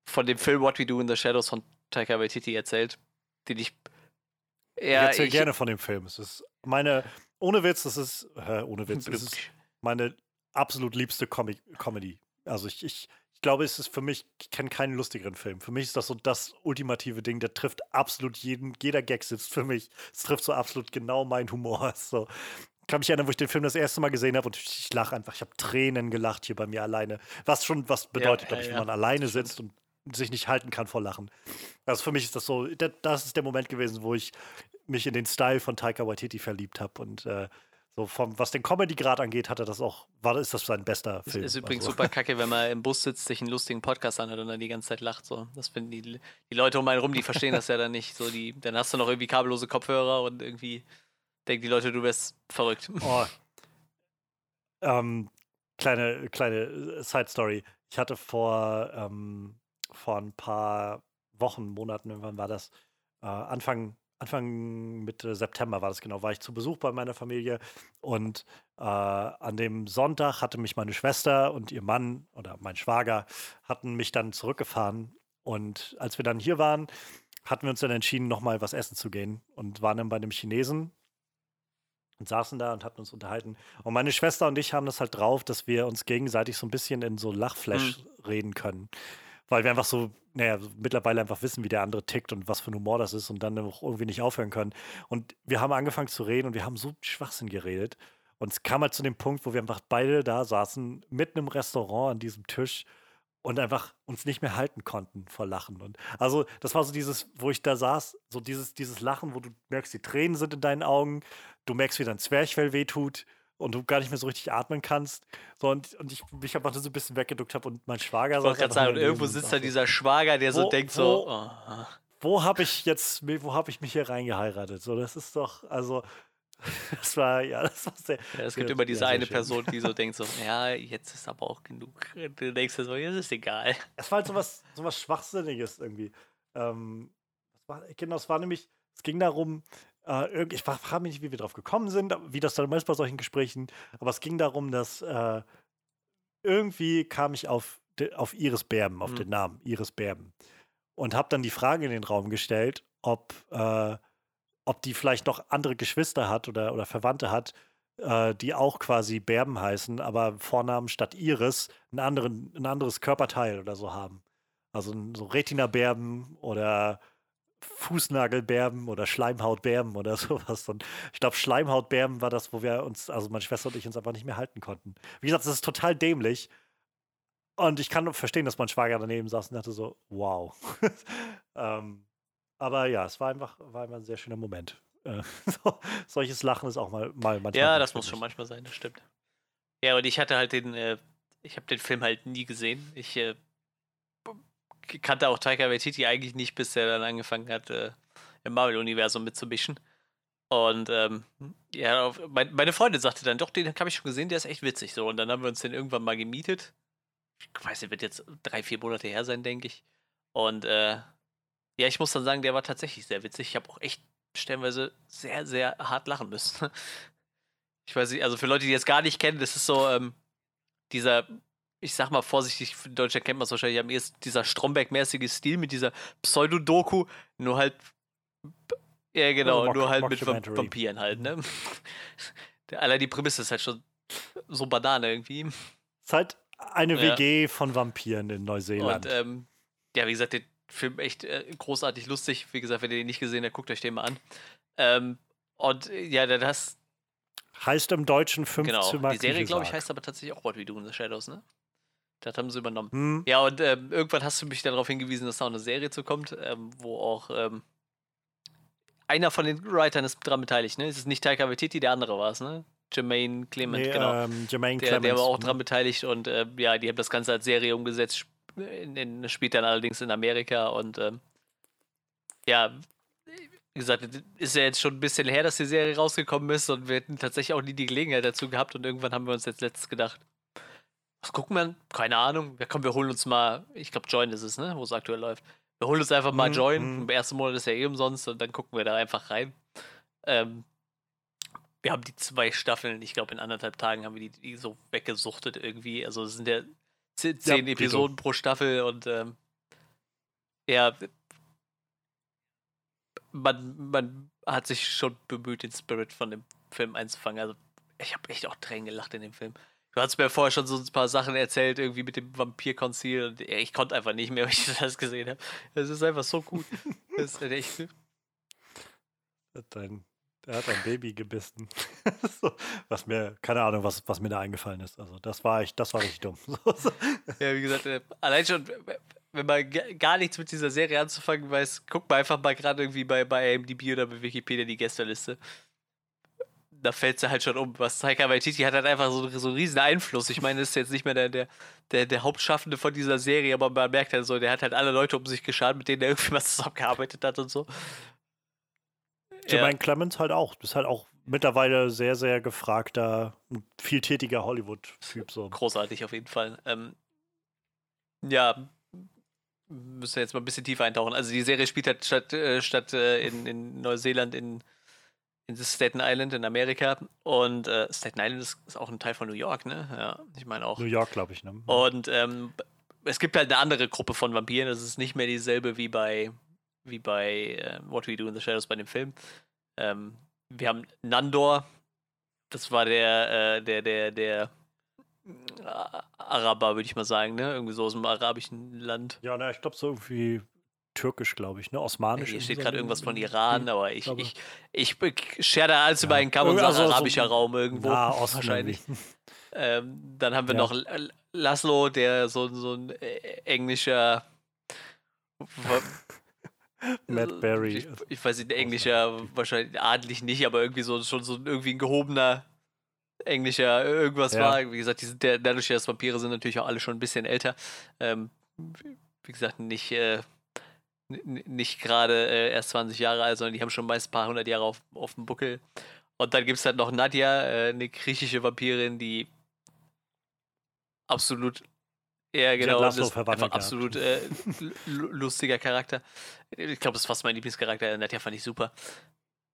von dem Film What We Do in the Shadows von Taika Waititi erzählt, den ich ja, ich erzähle gerne von dem Film. Es ist meine, ohne Witz, das ist, äh, ohne Witz, das ist meine absolut liebste Comic Comedy. Also ich, ich, ich glaube, es ist für mich, ich kenne keinen lustigeren Film. Für mich ist das so das ultimative Ding, der trifft absolut jeden, jeder Gag sitzt für mich. Es trifft so absolut genau meinen Humor. So. kann mich erinnern, wo ich den Film das erste Mal gesehen habe und ich lache einfach. Ich habe Tränen gelacht hier bei mir alleine. Was schon was bedeutet, ja, glaube ich, ja, wenn man alleine sitzt und sich nicht halten kann vor Lachen. Also für mich ist das so, das ist der Moment gewesen, wo ich mich in den Style von Taika Waititi verliebt habe und äh, so vom, was den Comedy-Grad angeht, hat er das auch, war, ist das sein bester Film. Ist, ist übrigens also. super kacke, wenn man im Bus sitzt, sich einen lustigen Podcast anhört und dann die ganze Zeit lacht. So. Das finden die, die Leute um einen rum, die verstehen das ja dann nicht. So, die, dann hast du noch irgendwie kabellose Kopfhörer und irgendwie denken die Leute, du wärst verrückt. Oh. Ähm, kleine, kleine Side-Story. Ich hatte vor, ähm, vor ein paar Wochen, Monaten, wann war das? Äh, Anfang Anfang Mitte September war das genau, war ich zu Besuch bei meiner Familie und äh, an dem Sonntag hatte mich meine Schwester und ihr Mann oder mein Schwager hatten mich dann zurückgefahren und als wir dann hier waren, hatten wir uns dann entschieden, nochmal was essen zu gehen und waren dann bei einem Chinesen und saßen da und hatten uns unterhalten. Und meine Schwester und ich haben das halt drauf, dass wir uns gegenseitig so ein bisschen in so Lachflash mhm. reden können weil wir einfach so, naja, mittlerweile einfach wissen, wie der andere tickt und was für ein Humor das ist und dann auch irgendwie nicht aufhören können. Und wir haben angefangen zu reden und wir haben so Schwachsinn geredet. Und es kam halt zu dem Punkt, wo wir einfach beide da saßen, mitten im Restaurant an diesem Tisch und einfach uns nicht mehr halten konnten vor Lachen. Und also, das war so dieses, wo ich da saß, so dieses, dieses Lachen, wo du merkst, die Tränen sind in deinen Augen, du merkst, wie dein Zwerchfell wehtut und du gar nicht mehr so richtig atmen kannst. So, und, und ich mich einfach so ein bisschen weggeduckt habe und mein Schwager ich gerade sagen, und irgendwo sitzt da dieser Schwager, der wo, so denkt so. Oh. Wo habe ich jetzt, wo habe ich mich hier reingeheiratet? So, das ist doch, also. Das war, ja, das war sehr. Ja, es gibt immer diese eine schön. Person, die so denkt: so, ja, jetzt ist aber auch genug. Du denkst so, jetzt ist egal. Es war halt so was, so was Schwachsinniges irgendwie. Ähm, war, genau, es war nämlich, es ging darum, äh, ich frage mich nicht, wie wir drauf gekommen sind, wie das dann meist bei solchen Gesprächen, aber es ging darum, dass äh, irgendwie kam ich auf, auf Iris Berben, auf mhm. den Namen Iris Berben und habe dann die Frage in den Raum gestellt, ob, äh, ob die vielleicht noch andere Geschwister hat oder, oder Verwandte hat, äh, die auch quasi Berben heißen, aber Vornamen statt Iris einen anderen, ein anderes Körperteil oder so haben. Also so Retina-Berben oder Fußnagelberben oder Schleimhautberben oder sowas. Und ich glaube, Schleimhautberben war das, wo wir uns, also meine Schwester und ich uns einfach nicht mehr halten konnten. Wie gesagt, das ist total dämlich. Und ich kann verstehen, dass mein Schwager daneben saß und dachte so, wow. ähm, aber ja, es war einfach, war einfach ein sehr schöner Moment. Äh, so, solches Lachen ist auch mal, mal manchmal. Ja, das muss schon manchmal sein, das stimmt. Ja, und ich hatte halt den, äh, ich habe den Film halt nie gesehen. Ich äh, kannte auch Taika Waititi eigentlich nicht, bis er dann angefangen hat, äh, im Marvel-Universum mitzumischen. Und ähm, ja, mein, meine Freundin sagte dann, doch, den habe ich schon gesehen, der ist echt witzig. So, und dann haben wir uns den irgendwann mal gemietet. Ich weiß nicht, wird jetzt drei, vier Monate her sein, denke ich. Und äh, ja, ich muss dann sagen, der war tatsächlich sehr witzig. Ich habe auch echt stellenweise sehr, sehr hart lachen müssen. Ich weiß nicht, also für Leute, die jetzt gar nicht kennen, das ist so ähm, dieser ich sag mal vorsichtig, in Deutschland kennt man es wahrscheinlich am ehesten, dieser Stromberg-mäßige Stil mit dieser Pseudodoku, nur halt, ja genau, nur halt mit Vampiren halt, ne? Allein die Prämisse ist halt schon so Banane irgendwie. Es ist halt eine ja. WG von Vampiren in Neuseeland. Und, ähm, ja, wie gesagt, der Film echt äh, großartig lustig. Wie gesagt, wenn ihr den nicht gesehen habt, guckt euch den mal an. Ähm, und ja, das heißt im Deutschen fünf genau. Zimmer Die Serie, glaube ich, heißt aber tatsächlich auch What We Do in the Shadows, ne? Das haben sie übernommen. Hm. Ja, und ähm, irgendwann hast du mich darauf hingewiesen, dass da auch eine Serie zu kommt, ähm, wo auch ähm, einer von den Writern ist daran beteiligt, ne? Es ist nicht Taika Waititi, der andere war es, ne? Jermaine Clement, nee, genau. Ähm, Jermaine der, Clemens. der war auch daran beteiligt und äh, ja, die haben das Ganze als Serie umgesetzt, in, in, spielt dann allerdings in Amerika und ähm, ja, wie gesagt, ist ja jetzt schon ein bisschen her, dass die Serie rausgekommen ist und wir hätten tatsächlich auch nie die Gelegenheit dazu gehabt und irgendwann haben wir uns jetzt letztes gedacht, was gucken wir? Keine Ahnung. Ja, komm, wir holen uns mal, ich glaube, Join ist es, ne? Wo es aktuell läuft. Wir holen uns einfach mal mhm, Join. Mhm. Im ersten Monat ist ja eh umsonst und dann gucken wir da einfach rein. Ähm, wir haben die zwei Staffeln, ich glaube, in anderthalb Tagen haben wir die, die, so weggesuchtet irgendwie. Also es sind ja zehn, zehn ja, Episoden pro Staffel und ähm, ja, man, man hat sich schon bemüht, den Spirit von dem Film einzufangen. Also ich habe echt auch Tränen gelacht in dem Film. Du hast mir vorher schon so ein paar Sachen erzählt, irgendwie mit dem Vampir-Konzil. Und ich konnte einfach nicht mehr, wenn ich das gesehen habe. Das ist einfach so gut. Das ist echt. Dein, Der hat ein Baby gebissen. so, was mir, keine Ahnung, was, was mir da eingefallen ist. Also das war ich, das war richtig dumm. ja, wie gesagt, äh, allein schon, wenn man gar nichts mit dieser Serie anzufangen weiß, guckt man einfach mal gerade irgendwie bei, bei IMDb oder bei Wikipedia die Gästeliste. Da fällt es halt schon um. Was Taika Waititi hat halt einfach so, so einen riesen Einfluss. Ich meine, ist jetzt nicht mehr der, der, der, der Hauptschaffende von dieser Serie, aber man merkt halt so, der hat halt alle Leute um sich geschadet, mit denen er irgendwie was zusammengearbeitet hat und so. Jermaine ja. Clemens halt auch. Du bist halt auch mittlerweile sehr, sehr gefragter, vieltätiger Hollywood-Typ. So. Großartig auf jeden Fall. Ähm, ja, müssen wir jetzt mal ein bisschen tiefer eintauchen. Also die Serie spielt halt statt, äh, statt äh, in, in Neuseeland in, in Staten Island in Amerika. Und äh, Staten Island ist, ist, auch ein Teil von New York, ne? Ja, ich meine auch. New York, glaube ich, ne? Und ähm, es gibt halt eine andere Gruppe von Vampiren. Das ist nicht mehr dieselbe wie bei wie bei äh, What We Do in the Shadows bei dem Film. Ähm, wir haben Nandor, das war der, äh, der, der, der äh, Araber, würde ich mal sagen, ne? Irgendwie so aus dem arabischen Land. Ja, na, ich glaube so irgendwie türkisch, glaube ich, ne? Osmanisch. Hier steht gerade irgendwas von Iran, aber ich, ich, ich, ich schere da alles über einen Kamm und sage also arabischer Raum irgendwo. Ja, wahrscheinlich. ähm, dann haben wir ja. noch Laszlo, der so, so ein äh, englischer Matt also, Berry. Ich, ich weiß nicht, englischer, wahrscheinlich adelig nicht, aber irgendwie so schon so irgendwie ein gehobener englischer irgendwas ja. war. Wie gesagt, die sind der, dadurch, dass Vampire sind natürlich auch alle schon ein bisschen älter. Ähm, wie gesagt, nicht, äh, nicht gerade äh, erst 20 Jahre alt, sondern die haben schon meist ein paar hundert Jahre auf, auf dem Buckel. Und dann gibt es halt noch Nadja, äh, eine griechische Vampirin, die absolut ja, genau. Das ist einfach absolut äh, lustiger Charakter. Ich glaube, das ist fast mein Lieblingscharakter. Nadja fand ich super.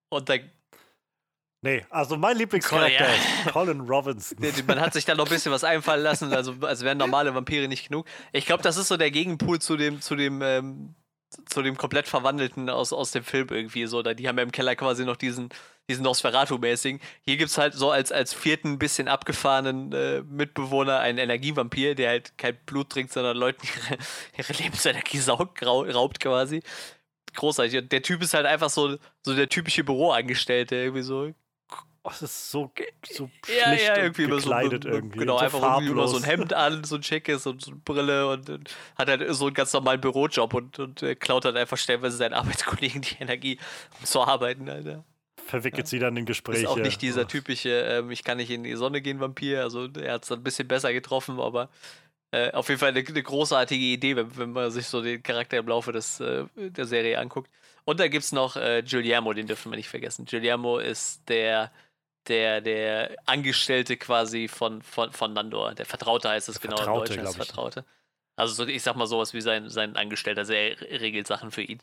Und dann Nee, also mein Lieblingscharakter ja. ist Colin Robinson. Man hat sich da noch ein bisschen was einfallen lassen, also als wären normale Vampire nicht genug. Ich glaube, das ist so der Gegenpool zu dem, zu dem, ähm, zu dem komplett Verwandelten aus, aus dem Film irgendwie so. Da, die haben ja im Keller quasi noch diesen, diesen Nosferatu-mäßigen. Hier gibt es halt so als, als vierten bisschen abgefahrenen äh, Mitbewohner einen Energievampir, der halt kein Blut trinkt, sondern Leuten ihre, ihre Lebensenergie saugt, raubt quasi. Großartig. Und der Typ ist halt einfach so, so der typische Büroangestellte, irgendwie so Oh, das ist so, so ja, ja, irgendwie gekleidet so, irgendwie. Genau, so einfach irgendwie immer so ein Hemd an, so ein schickes und so eine Brille und, und, hat halt so einen ganz normalen Bürojob und, und äh, klaut halt einfach stellenweise seinen Arbeitskollegen die Energie, um zu arbeiten, Alter. Verwickelt ja. sie dann in Gespräche. Ist auch nicht dieser typische, ähm, ich kann nicht in die Sonne gehen, Vampir. Also er hat es ein bisschen besser getroffen, aber äh, auf jeden Fall eine, eine großartige Idee, wenn, wenn, man sich so den Charakter im Laufe des, äh, der Serie anguckt. Und da gibt es noch äh, Giuliano, den dürfen wir nicht vergessen. Giuliano ist der der, der Angestellte quasi von, von, von Nandor. Der Vertraute heißt es genau Vertraute, in Deutsch als Vertraute. Also so, ich sag mal sowas wie sein, sein Angestellter, also er regelt Sachen für ihn.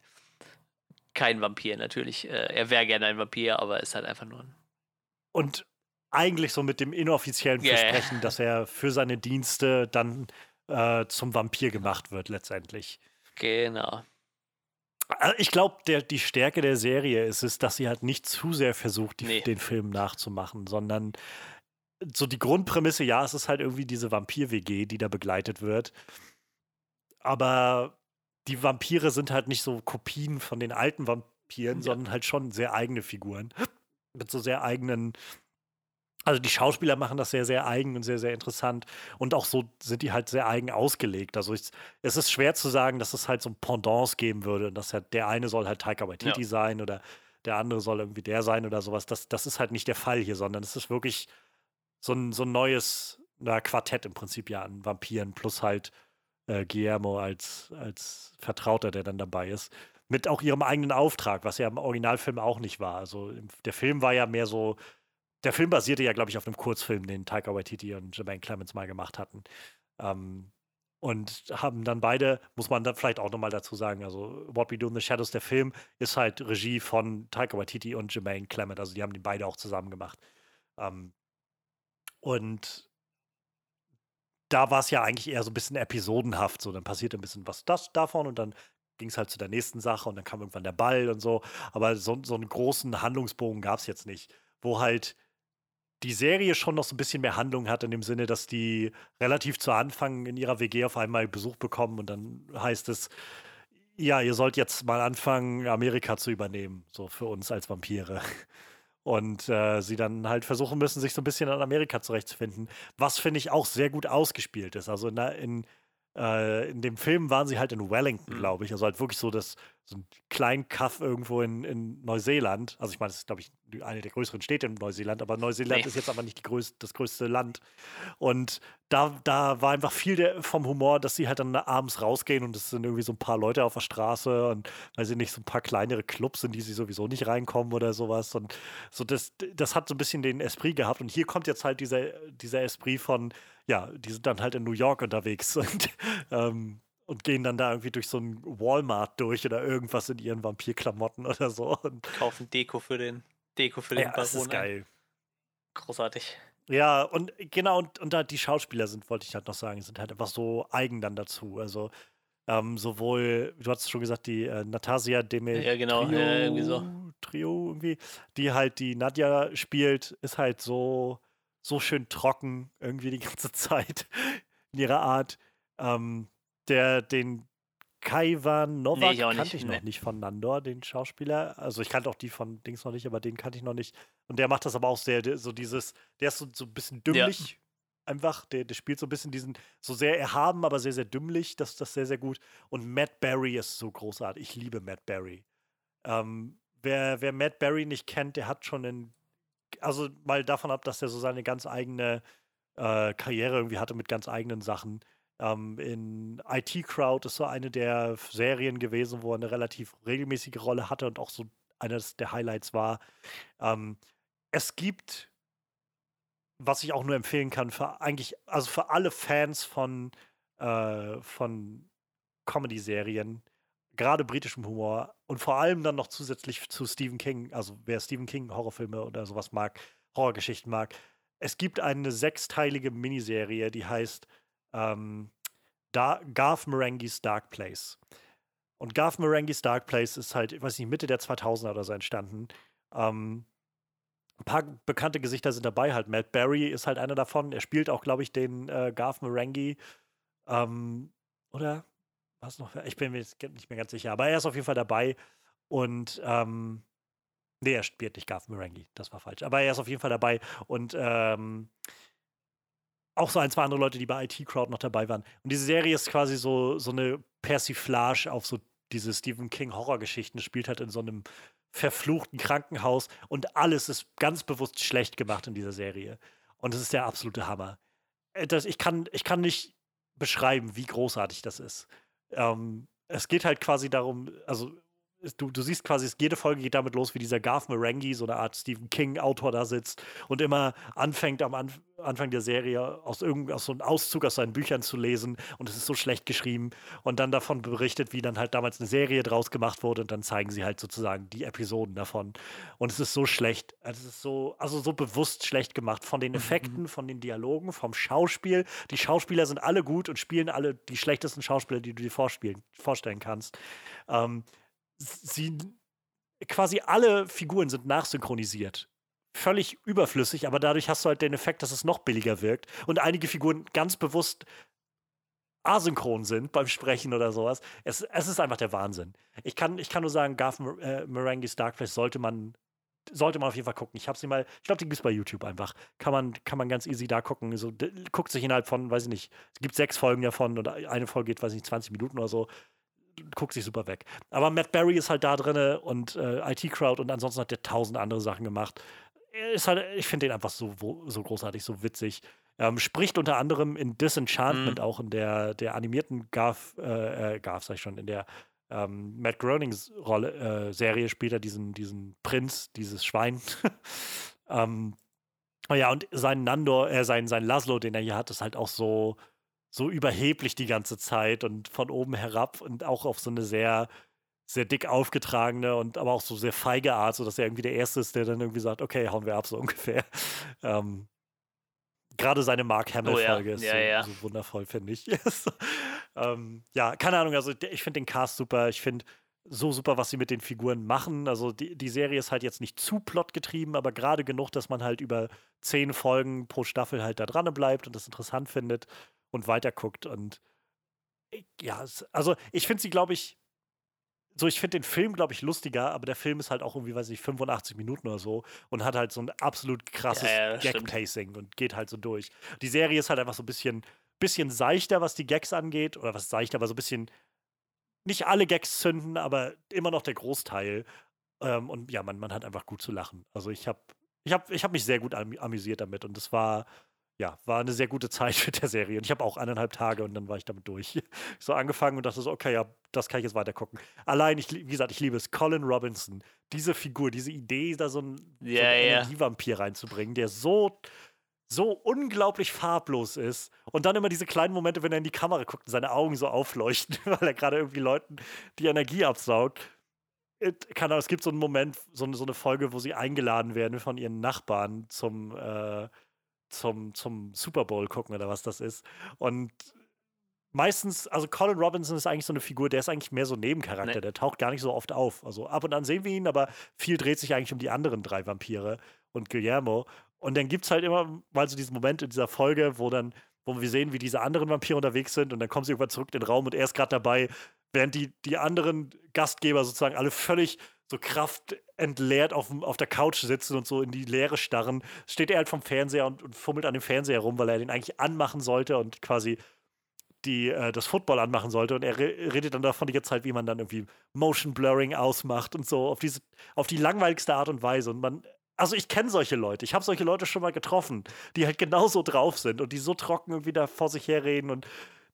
Kein Vampir natürlich. Äh, er wäre gerne ein Vampir, aber ist halt einfach nur ein. Und eigentlich so mit dem inoffiziellen Versprechen, yeah. dass er für seine Dienste dann äh, zum Vampir gemacht wird, letztendlich. Genau. Also ich glaube, die Stärke der Serie ist es, dass sie halt nicht zu sehr versucht, die, nee. den Film nachzumachen, sondern so die Grundprämisse, ja, es ist halt irgendwie diese Vampir-WG, die da begleitet wird. Aber die Vampire sind halt nicht so Kopien von den alten Vampiren, ja. sondern halt schon sehr eigene Figuren. Mit so sehr eigenen also die Schauspieler machen das sehr, sehr eigen und sehr, sehr interessant. Und auch so sind die halt sehr eigen ausgelegt. Also ich, es ist schwer zu sagen, dass es halt so ein Pendants geben würde. Dass halt der eine soll halt Taika Waititi ja. sein oder der andere soll irgendwie der sein oder sowas. Das, das ist halt nicht der Fall hier, sondern es ist wirklich so ein, so ein neues na, Quartett im Prinzip ja an Vampiren plus halt äh, Guillermo als, als Vertrauter, der dann dabei ist. Mit auch ihrem eigenen Auftrag, was ja im Originalfilm auch nicht war. Also der Film war ja mehr so der Film basierte ja, glaube ich, auf einem Kurzfilm, den Taika Waititi und Jermaine Clemens mal gemacht hatten. Ähm, und haben dann beide, muss man dann vielleicht auch nochmal dazu sagen, also What We Do in the Shadows, der Film, ist halt Regie von Taika Waititi und Jermaine Clement. Also die haben die beide auch zusammen gemacht. Ähm, und da war es ja eigentlich eher so ein bisschen episodenhaft. So, dann passierte ein bisschen was das davon und dann ging es halt zu der nächsten Sache und dann kam irgendwann der Ball und so. Aber so, so einen großen Handlungsbogen gab es jetzt nicht, wo halt die Serie schon noch so ein bisschen mehr Handlung hat, in dem Sinne, dass die relativ zu Anfang in ihrer WG auf einmal Besuch bekommen und dann heißt es, ja, ihr sollt jetzt mal anfangen, Amerika zu übernehmen, so für uns als Vampire. und äh, sie dann halt versuchen müssen, sich so ein bisschen an Amerika zurechtzufinden. Was finde ich auch sehr gut ausgespielt ist. Also in, in, äh, in dem Film waren sie halt in Wellington, mhm. glaube ich. Also halt wirklich so das so ein kleinen Kaff irgendwo in, in Neuseeland. Also ich meine, das ist, glaube ich, eine der größeren Städte in Neuseeland, aber Neuseeland nee. ist jetzt aber nicht größte, das größte Land. Und da, da war einfach viel der, vom Humor, dass sie halt dann abends rausgehen und es sind irgendwie so ein paar Leute auf der Straße und weil sie nicht so ein paar kleinere Clubs sind, die sie sowieso nicht reinkommen oder sowas. Und so das, das hat so ein bisschen den Esprit gehabt. Und hier kommt jetzt halt dieser, dieser Esprit von, ja, die sind dann halt in New York unterwegs und ähm, und gehen dann da irgendwie durch so ein Walmart durch oder irgendwas in ihren Vampirklamotten oder so. Und Kaufen Deko für den Deko für den ja, Das ist geil. Großartig. Ja, und genau, und, und da die Schauspieler sind, wollte ich halt noch sagen, sind halt einfach so eigen dann dazu. Also ähm, sowohl, du hast schon gesagt, die äh, Natasia Deme ja, genau, Trio, ja, irgendwie so. Trio irgendwie, die halt die Nadja spielt, ist halt so, so schön trocken irgendwie die ganze Zeit in ihrer Art. Ähm, der, den Kaiwan Novak nee, kannte nicht. ich noch nee. nicht von Nandor, den Schauspieler. Also ich kannte auch die von Dings noch nicht, aber den kannte ich noch nicht. Und der macht das aber auch sehr, so dieses, der ist so, so ein bisschen dümmlich. Ja. Einfach, der, der spielt so ein bisschen diesen, so sehr erhaben, aber sehr, sehr dümmlich. Das ist das sehr, sehr gut. Und Matt Berry ist so großartig. Ich liebe Matt Berry. Ähm, wer, wer Matt Berry nicht kennt, der hat schon in, also mal davon ab, dass er so seine ganz eigene äh, Karriere irgendwie hatte mit ganz eigenen Sachen. Ähm, in IT Crowd ist so eine der Serien gewesen, wo er eine relativ regelmäßige Rolle hatte und auch so eines der Highlights war. Ähm, es gibt, was ich auch nur empfehlen kann, für eigentlich, also für alle Fans von, äh, von Comedy-Serien, gerade britischem Humor und vor allem dann noch zusätzlich zu Stephen King, also wer Stephen King Horrorfilme oder sowas mag, Horrorgeschichten mag. Es gibt eine sechsteilige Miniserie, die heißt ähm, da Garth Marenghi's Dark Place. Und Garth Marenghi's Dark Place ist halt, ich weiß nicht, Mitte der 2000er oder so entstanden. Ähm, ein paar bekannte Gesichter sind dabei, halt Matt Berry ist halt einer davon. Er spielt auch, glaube ich, den äh, Garth Marenghi. Ähm, oder was noch? Ich bin mir jetzt nicht mehr ganz sicher, aber er ist auf jeden Fall dabei. Und ähm, nee, er spielt nicht Garth Marenghi, das war falsch. Aber er ist auf jeden Fall dabei. Und ähm, auch so ein, zwei andere Leute, die bei IT Crowd noch dabei waren. Und diese Serie ist quasi so, so eine Persiflage auf so diese Stephen King Horrorgeschichten. Es spielt halt in so einem verfluchten Krankenhaus und alles ist ganz bewusst schlecht gemacht in dieser Serie. Und es ist der absolute Hammer. Äh, das, ich, kann, ich kann nicht beschreiben, wie großartig das ist. Ähm, es geht halt quasi darum, also du, du siehst quasi, jede Folge geht damit los, wie dieser Garth Marenghi, so eine Art Stephen King-Autor da sitzt und immer anfängt am Anf Anfang der Serie aus, irgend, aus so einem Auszug aus seinen Büchern zu lesen und es ist so schlecht geschrieben und dann davon berichtet, wie dann halt damals eine Serie draus gemacht wurde und dann zeigen sie halt sozusagen die Episoden davon. Und es ist so schlecht, also es ist so, also so bewusst schlecht gemacht von den mhm. Effekten, von den Dialogen, vom Schauspiel. Die Schauspieler sind alle gut und spielen alle die schlechtesten Schauspieler, die du dir vorstellen kannst. Ähm, sie quasi alle Figuren sind nachsynchronisiert. Völlig überflüssig, aber dadurch hast du halt den Effekt, dass es noch billiger wirkt und einige Figuren ganz bewusst asynchron sind beim Sprechen oder sowas. Es, es ist einfach der Wahnsinn. Ich kann, ich kann nur sagen, Garth äh, Marenghi's Dark Place sollte man, sollte man auf jeden Fall gucken. Ich habe sie mal, ich glaube, die gibt es bei YouTube einfach. Kann man, kann man ganz easy da gucken. So, guckt sich innerhalb von, weiß ich nicht, es gibt sechs Folgen davon und eine Folge geht, weiß ich nicht, 20 Minuten oder so guckt sich super weg. Aber Matt Berry ist halt da drin und äh, IT Crowd und ansonsten hat der tausend andere Sachen gemacht. Ist halt, ich finde den einfach so, so großartig, so witzig. Ähm, spricht unter anderem in Disenchantment, mhm. auch in der, der animierten Garth, äh, äh, Garth, sag ich schon, in der ähm, Matt Groenings Rolle, äh, Serie spielt er diesen, diesen Prinz, dieses Schwein. ähm, ja, und sein Nandor, äh, sein, sein Laszlo, den er hier hat, ist halt auch so, so überheblich die ganze Zeit und von oben herab und auch auf so eine sehr, sehr dick aufgetragene und aber auch so sehr feige Art, sodass er irgendwie der Erste ist, der dann irgendwie sagt, okay, hauen wir ab, so ungefähr. Ähm, Gerade seine Mark Hamill-Folge oh, ja. ist ja, so, ja. so, wundervoll, finde ich. ähm, ja, keine Ahnung, also ich finde den Cast super, ich finde so super, was sie mit den Figuren machen. Also die, die Serie ist halt jetzt nicht zu plotgetrieben, aber gerade genug, dass man halt über zehn Folgen pro Staffel halt da dran bleibt und das interessant findet und weiterguckt. Und ja, also ich finde sie, glaube ich, so, ich finde den Film, glaube ich, lustiger, aber der Film ist halt auch irgendwie, weiß ich, 85 Minuten oder so und hat halt so ein absolut krasses ja, ja, Gag-Pacing und geht halt so durch. Die Serie ist halt einfach so ein bisschen, bisschen seichter, was die Gags angeht, oder was seichter, aber so ein bisschen, nicht alle Gags zünden, aber immer noch der Großteil. Ähm, und ja, man, man hat einfach gut zu lachen. Also ich habe ich hab, ich hab mich sehr gut amüsiert damit und das war, ja, war eine sehr gute Zeit mit der Serie. Und ich habe auch eineinhalb Tage und dann war ich damit durch. so angefangen und dachte so, okay, ja, das kann ich jetzt weiter gucken. Allein, ich, wie gesagt, ich liebe es. Colin Robinson, diese Figur, diese Idee, da so einen, yeah, so einen yeah. Energievampir reinzubringen, der so, so unglaublich farblos ist. Und dann immer diese kleinen Momente, wenn er in die Kamera guckt und seine Augen so aufleuchten, weil er gerade irgendwie Leuten die Energie absaugt. Kann, es gibt so einen Moment, so, so eine Folge, wo sie eingeladen werden von ihren Nachbarn zum äh, zum, zum Super Bowl gucken oder was das ist. Und meistens, also Colin Robinson ist eigentlich so eine Figur, der ist eigentlich mehr so ein Nebencharakter, nee. der taucht gar nicht so oft auf. Also ab und an sehen wir ihn, aber viel dreht sich eigentlich um die anderen drei Vampire und Guillermo. Und dann gibt es halt immer mal so diesen Moment in dieser Folge, wo dann, wo wir sehen, wie diese anderen Vampire unterwegs sind und dann kommen sie irgendwann zurück in den Raum und er ist gerade dabei, während die, die anderen Gastgeber sozusagen alle völlig so kraftentleert auf, auf der Couch sitzen und so in die Leere starren, steht er halt vom Fernseher und, und fummelt an dem Fernseher rum, weil er den eigentlich anmachen sollte und quasi die, äh, das Football anmachen sollte. Und er re redet dann davon die ganze Zeit, wie man dann irgendwie Motion Blurring ausmacht und so auf diese, auf die langweiligste Art und Weise. Und man, also ich kenne solche Leute. Ich habe solche Leute schon mal getroffen, die halt genauso drauf sind und die so trocken irgendwie da vor sich herreden und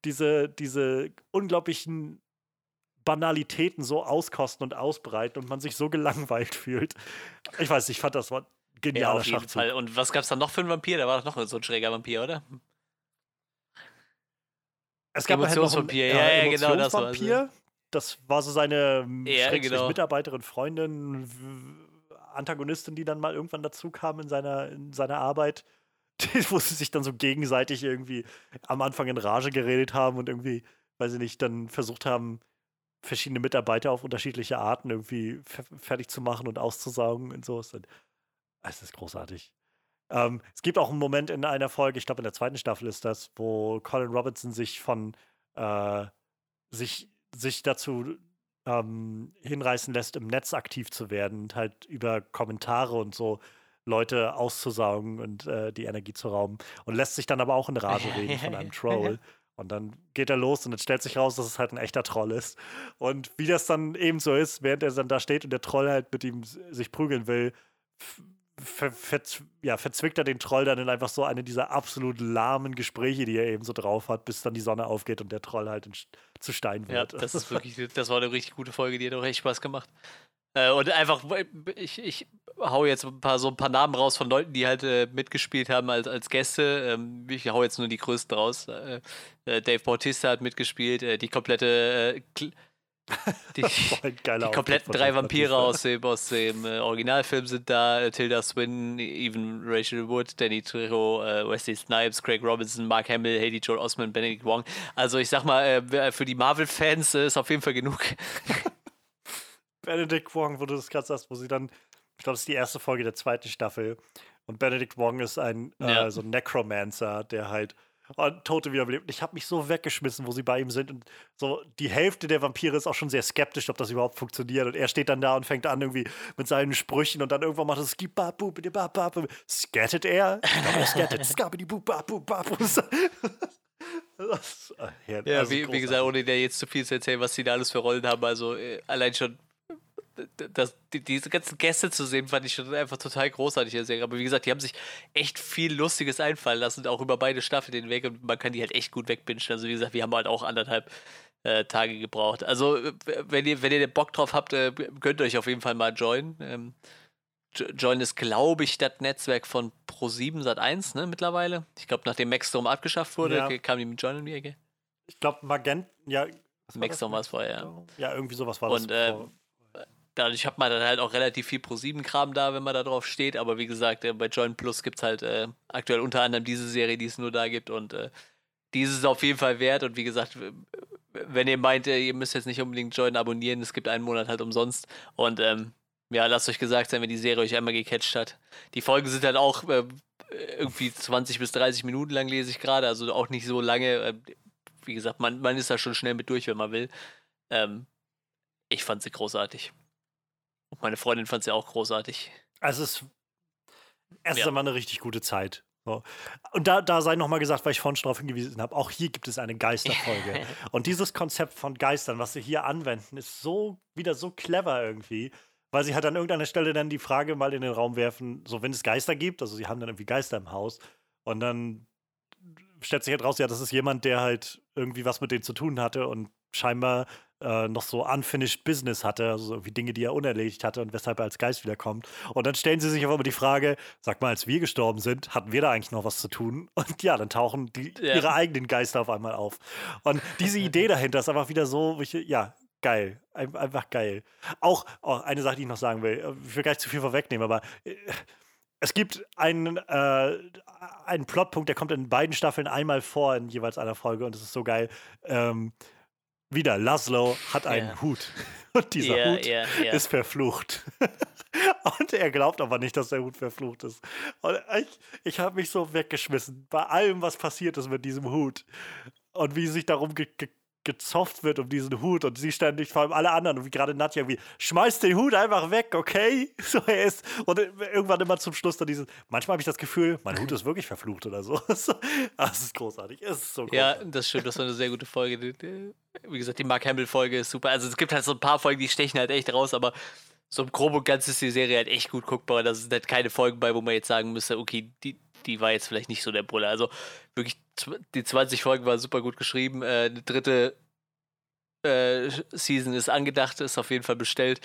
diese, diese unglaublichen Banalitäten so auskosten und ausbreiten und man sich so gelangweilt fühlt. Ich weiß, ich fand das war genialer ja, auf jeden Fall. Und was gab es dann noch für einen Vampir? Da war doch noch so ein schräger Vampir, oder? Es gab halt ja, ja, genau, das war Vampir. Das war so seine ja, genau. Mitarbeiterin, Freundin, Antagonistin, die dann mal irgendwann dazu kam in seiner, in seiner Arbeit, wo sie sich dann so gegenseitig irgendwie am Anfang in Rage geredet haben und irgendwie, weiß ich nicht, dann versucht haben, verschiedene Mitarbeiter auf unterschiedliche Arten irgendwie fertig zu machen und auszusaugen und so. Es ist großartig. Ähm, es gibt auch einen Moment in einer Folge, ich glaube in der zweiten Staffel ist das, wo Colin Robinson sich von äh, sich, sich dazu ähm, hinreißen lässt, im Netz aktiv zu werden und halt über Kommentare und so Leute auszusaugen und äh, die Energie zu rauben und lässt sich dann aber auch in Rage reden von einem Troll. Und dann geht er los und dann stellt sich raus, dass es halt ein echter Troll ist. Und wie das dann eben so ist, während er dann da steht und der Troll halt mit ihm sich prügeln will, ver, ver, ja, verzwickt er den Troll dann in einfach so eine dieser absolut lahmen Gespräche, die er eben so drauf hat, bis dann die Sonne aufgeht und der Troll halt zu Stein wird. Ja, das ist wirklich, das war eine richtig gute Folge, die hat auch echt Spaß gemacht. Äh, und einfach, ich, ich hau jetzt ein paar, so ein paar Namen raus von Leuten, die halt äh, mitgespielt haben als, als Gäste. Ähm, ich hau jetzt nur die größten raus. Äh, äh Dave Bautista hat mitgespielt, äh, die komplette äh, die, die kompletten drei Vampire aus dem, aus dem äh, Originalfilm sind da. Äh, Tilda Swinton, even Rachel Wood, Danny Trejo, äh, Wesley Snipes, Craig Robinson, Mark Hamill, Haley Joel Osment, Benedict Wong. Also ich sag mal, äh, für die Marvel-Fans ist auf jeden Fall genug. Benedict Wong, wo du das gerade sagst, wo sie dann, ich glaube, das ist die erste Folge der zweiten Staffel. Und Benedict Wong ist ein äh, ja. so ein Necromancer, der halt und Tote wiederbelebt. Ich habe mich so weggeschmissen, wo sie bei ihm sind. Und so die Hälfte der Vampire ist auch schon sehr skeptisch, ob das überhaupt funktioniert. Und er steht dann da und fängt an irgendwie mit seinen Sprüchen und dann irgendwann macht es Scattet er? scattet. Ja, also wie, wie, gesagt, ohne dir jetzt zu viel zu erzählen, was sie da alles für Rollen haben. Also äh, allein schon das, die, diese ganzen Gäste zu sehen, fand ich schon einfach total großartig. Aber wie gesagt, die haben sich echt viel Lustiges einfallen lassen, auch über beide Staffeln den Weg und man kann die halt echt gut wegbingen. Also wie gesagt, wir haben halt auch anderthalb äh, Tage gebraucht. Also wenn ihr, wenn ihr den Bock drauf habt, äh, könnt ihr euch auf jeden Fall mal joinen. Ähm, Join ist, glaube ich, das Netzwerk von Pro7 Sat1, ne, mittlerweile. Ich glaube, nachdem Maxstorm abgeschafft wurde, ja. kam die mit Join in die Ecke. Ich glaube, Magent, ja. Maxstorm war es vorher, ja. Ja, irgendwie sowas war und, das. Und äh, dadurch hat man dann halt auch relativ viel Pro7-Kram da, wenn man da drauf steht. Aber wie gesagt, äh, bei Join Plus gibt es halt äh, aktuell unter anderem diese Serie, die es nur da gibt. Und äh, die ist es auf jeden Fall wert. Und wie gesagt, wenn ihr meint, äh, ihr müsst jetzt nicht unbedingt Join abonnieren, es gibt einen Monat halt umsonst. Und ähm, ja, lasst euch gesagt sein, wenn die Serie euch einmal gecatcht hat. Die Folgen sind halt auch äh, irgendwie 20 bis 30 Minuten lang, lese ich gerade, also auch nicht so lange. Äh, wie gesagt, man, man ist da schon schnell mit durch, wenn man will. Ähm, Ich fand sie großartig. Und meine Freundin fand sie auch großartig. Also es, ist immer eine richtig gute Zeit. So. Und da, da sei nochmal gesagt, weil ich vorhin schon darauf hingewiesen habe, auch hier gibt es eine Geisterfolge. und dieses Konzept von Geistern, was sie hier anwenden, ist so wieder so clever irgendwie, weil sie halt an irgendeiner Stelle dann die Frage mal in den Raum werfen, so wenn es Geister gibt, also sie haben dann irgendwie Geister im Haus und dann stellt sich halt raus, ja, das ist jemand, der halt irgendwie was mit denen zu tun hatte und scheinbar äh, noch so unfinished Business hatte, also irgendwie Dinge, die er unerledigt hatte und weshalb er als Geist wiederkommt. Und dann stellen sie sich aber die Frage, sag mal, als wir gestorben sind, hatten wir da eigentlich noch was zu tun? Und ja, dann tauchen die, ja. ihre eigenen Geister auf einmal auf. Und diese Idee dahinter ist einfach wieder so, ja, geil. einfach geil. Auch oh, eine Sache, die ich noch sagen will, ich will gar nicht zu viel vorwegnehmen, aber äh, es gibt einen, äh, einen Plotpunkt, der kommt in beiden Staffeln einmal vor in jeweils einer Folge und es ist so geil. Ähm, wieder, Laszlo hat einen yeah. Hut. Und dieser yeah, Hut yeah, ist verflucht. und er glaubt aber nicht, dass der Hut verflucht ist. Und ich, ich habe mich so weggeschmissen bei allem, was passiert ist mit diesem Hut. Und wie sich darum ge ge gezofft wird um diesen Hut und sie ständig, vor allem alle anderen, und wie gerade Nadja irgendwie, schmeißt den Hut einfach weg, okay? So er ist. Und irgendwann immer zum Schluss dann dieses, manchmal habe ich das Gefühl, mein Hut ist wirklich verflucht oder so. Das ist großartig. Es ist so großartig. Ja, das stimmt, das war eine sehr gute Folge. Wie gesagt, die Mark Hamill-Folge ist super. Also es gibt halt so ein paar Folgen, die stechen halt echt raus, aber so im Groben und Ganzen ist die Serie halt echt gut guckbar. Da sind halt keine Folgen bei, wo man jetzt sagen müsste, okay, die, die war jetzt vielleicht nicht so der Brüller. Also wirklich, die 20 Folgen waren super gut geschrieben. Äh, eine dritte äh, Season ist angedacht, ist auf jeden Fall bestellt.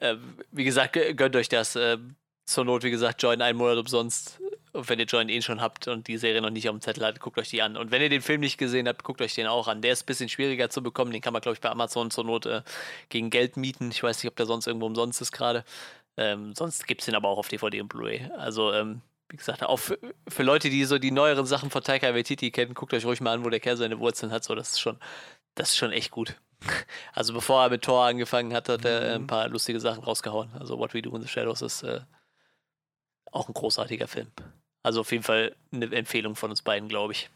Äh, wie gesagt, gönnt euch das. Äh, zur Not, wie gesagt, Join einen Monat umsonst. Und wenn ihr Join eh schon habt und die Serie noch nicht auf dem Zettel habt, guckt euch die an. Und wenn ihr den Film nicht gesehen habt, guckt euch den auch an. Der ist ein bisschen schwieriger zu bekommen. Den kann man, glaube ich, bei Amazon zur Not äh, gegen Geld mieten. Ich weiß nicht, ob der sonst irgendwo umsonst ist gerade. Ähm, sonst gibt es den aber auch auf DVD und Blu-ray. Also, ähm, wie gesagt, auch für, für, Leute, die so die neueren Sachen von Taika Waititi kennen, guckt euch ruhig mal an, wo der Kerl seine Wurzeln hat. So, das ist schon, das ist schon echt gut. Also bevor er mit Thor angefangen hat, hat er ein mhm. paar lustige Sachen rausgehauen. Also What We Do in the Shadows ist äh, auch ein großartiger Film. Also auf jeden Fall eine Empfehlung von uns beiden, glaube ich.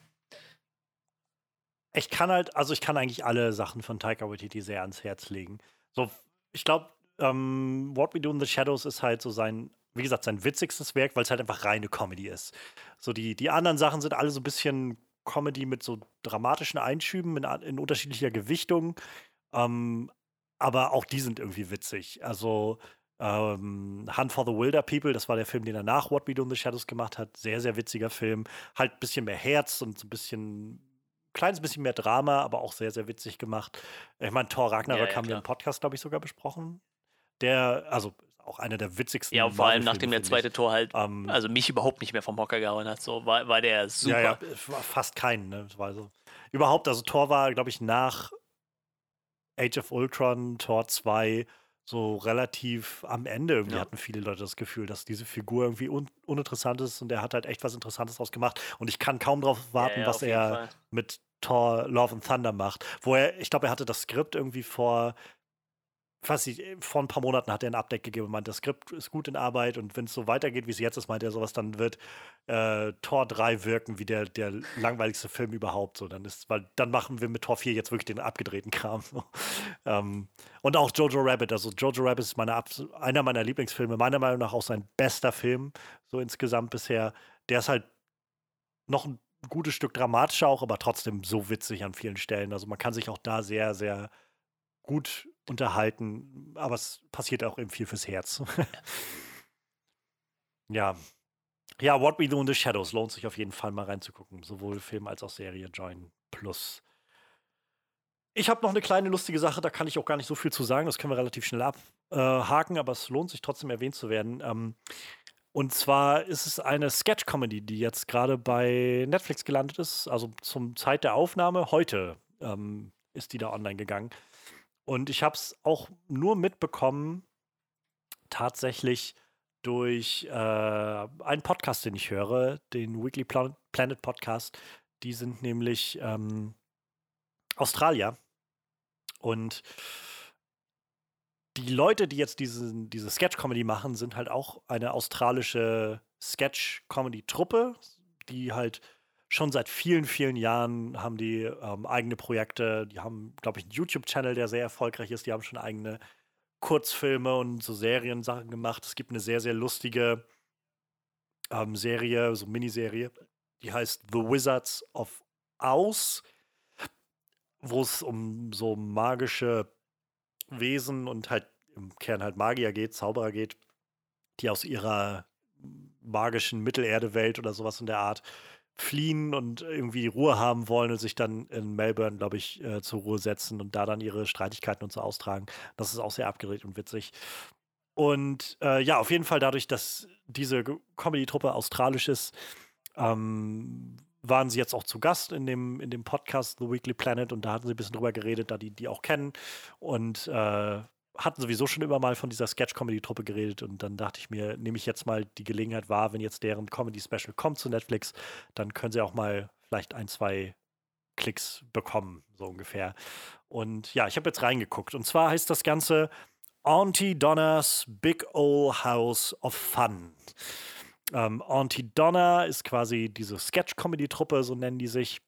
Ich kann halt, also ich kann eigentlich alle Sachen von Taika Waititi sehr ans Herz legen. So, ich glaube, ähm, What We Do in the Shadows ist halt so sein, wie gesagt, sein witzigstes Werk, weil es halt einfach reine Comedy ist. So die, die anderen Sachen sind alle so ein bisschen Comedy mit so dramatischen Einschüben in, in unterschiedlicher Gewichtung. Ähm, aber auch die sind irgendwie witzig. Also ähm, Hunt for the Wilder People, das war der Film, den er nach What We Do in the Shadows gemacht hat. Sehr, sehr witziger Film. Halt ein bisschen mehr Herz und so ein bisschen, kleines bisschen mehr Drama, aber auch sehr, sehr witzig gemacht. Ich meine, Thor Ragnarök ja, ja, haben wir im Podcast, glaube ich, sogar besprochen. Der, also auch einer der witzigsten. Ja, vor allem nachdem der zweite Tor halt, ähm, also mich überhaupt nicht mehr vom Hocker gehauen hat, so war, war der super. Ja, ja, fast keinen, ne? war so. Überhaupt, also Tor war, glaube ich, nach Age of Ultron, Tor 2, so relativ am Ende irgendwie ja. hatten viele Leute das Gefühl, dass diese Figur irgendwie un uninteressant ist und er hat halt echt was Interessantes draus gemacht. Und ich kann kaum darauf warten, ja, ja, was er Fall. mit Thor Love and Thunder macht. Wo er, ich glaube, er hatte das Skript irgendwie vor fast äh, vor ein paar Monaten hat er ein Update gegeben meint, das Skript ist gut in Arbeit und wenn es so weitergeht, wie es jetzt ist, meint er sowas, dann wird äh, Tor 3 wirken wie der, der langweiligste Film überhaupt. So, dann ist, weil dann machen wir mit Tor 4 jetzt wirklich den abgedrehten Kram. So. Ähm, und auch Jojo Rabbit, also Jojo Rabbit ist meine, einer meiner Lieblingsfilme, meiner Meinung nach auch sein bester Film, so insgesamt bisher. Der ist halt noch ein gutes Stück dramatischer auch, aber trotzdem so witzig an vielen Stellen. Also man kann sich auch da sehr, sehr gut unterhalten, aber es passiert auch eben viel fürs Herz. ja. Ja, What We Do in the Shadows lohnt sich auf jeden Fall mal reinzugucken. Sowohl Film als auch Serie Join Plus. Ich habe noch eine kleine lustige Sache, da kann ich auch gar nicht so viel zu sagen. Das können wir relativ schnell abhaken, aber es lohnt sich trotzdem erwähnt zu werden. Ähm, und zwar ist es eine Sketch-Comedy, die jetzt gerade bei Netflix gelandet ist. Also zum Zeit der Aufnahme heute ähm, ist die da online gegangen. Und ich habe es auch nur mitbekommen, tatsächlich durch äh, einen Podcast, den ich höre, den Weekly Planet Podcast. Die sind nämlich ähm, Australier. Und die Leute, die jetzt diese, diese Sketch-Comedy machen, sind halt auch eine australische Sketch-Comedy-Truppe, die halt schon seit vielen, vielen Jahren haben die ähm, eigene Projekte. Die haben, glaube ich, einen YouTube-Channel, der sehr erfolgreich ist. Die haben schon eigene Kurzfilme und so Seriensachen gemacht. Es gibt eine sehr, sehr lustige ähm, Serie, so Miniserie, die heißt The Wizards of Oz, wo es um so magische Wesen und halt im Kern halt Magier geht, Zauberer geht, die aus ihrer magischen Mittelerde-Welt oder sowas in der Art fliehen und irgendwie Ruhe haben wollen und sich dann in Melbourne, glaube ich, äh, zur Ruhe setzen und da dann ihre Streitigkeiten und so austragen. Das ist auch sehr abgedreht und witzig. Und äh, ja, auf jeden Fall dadurch, dass diese Comedy-Truppe australisch ist, ähm, waren sie jetzt auch zu Gast in dem, in dem Podcast The Weekly Planet und da hatten sie ein bisschen drüber geredet, da die die auch kennen und äh, hatten sowieso schon immer mal von dieser Sketch-Comedy-Truppe geredet und dann dachte ich mir, nehme ich jetzt mal die Gelegenheit wahr, wenn jetzt deren Comedy-Special kommt zu Netflix, dann können sie auch mal vielleicht ein, zwei Klicks bekommen, so ungefähr. Und ja, ich habe jetzt reingeguckt und zwar heißt das Ganze Auntie Donna's Big Old House of Fun. Ähm, Auntie Donna ist quasi diese Sketch-Comedy-Truppe, so nennen die sich.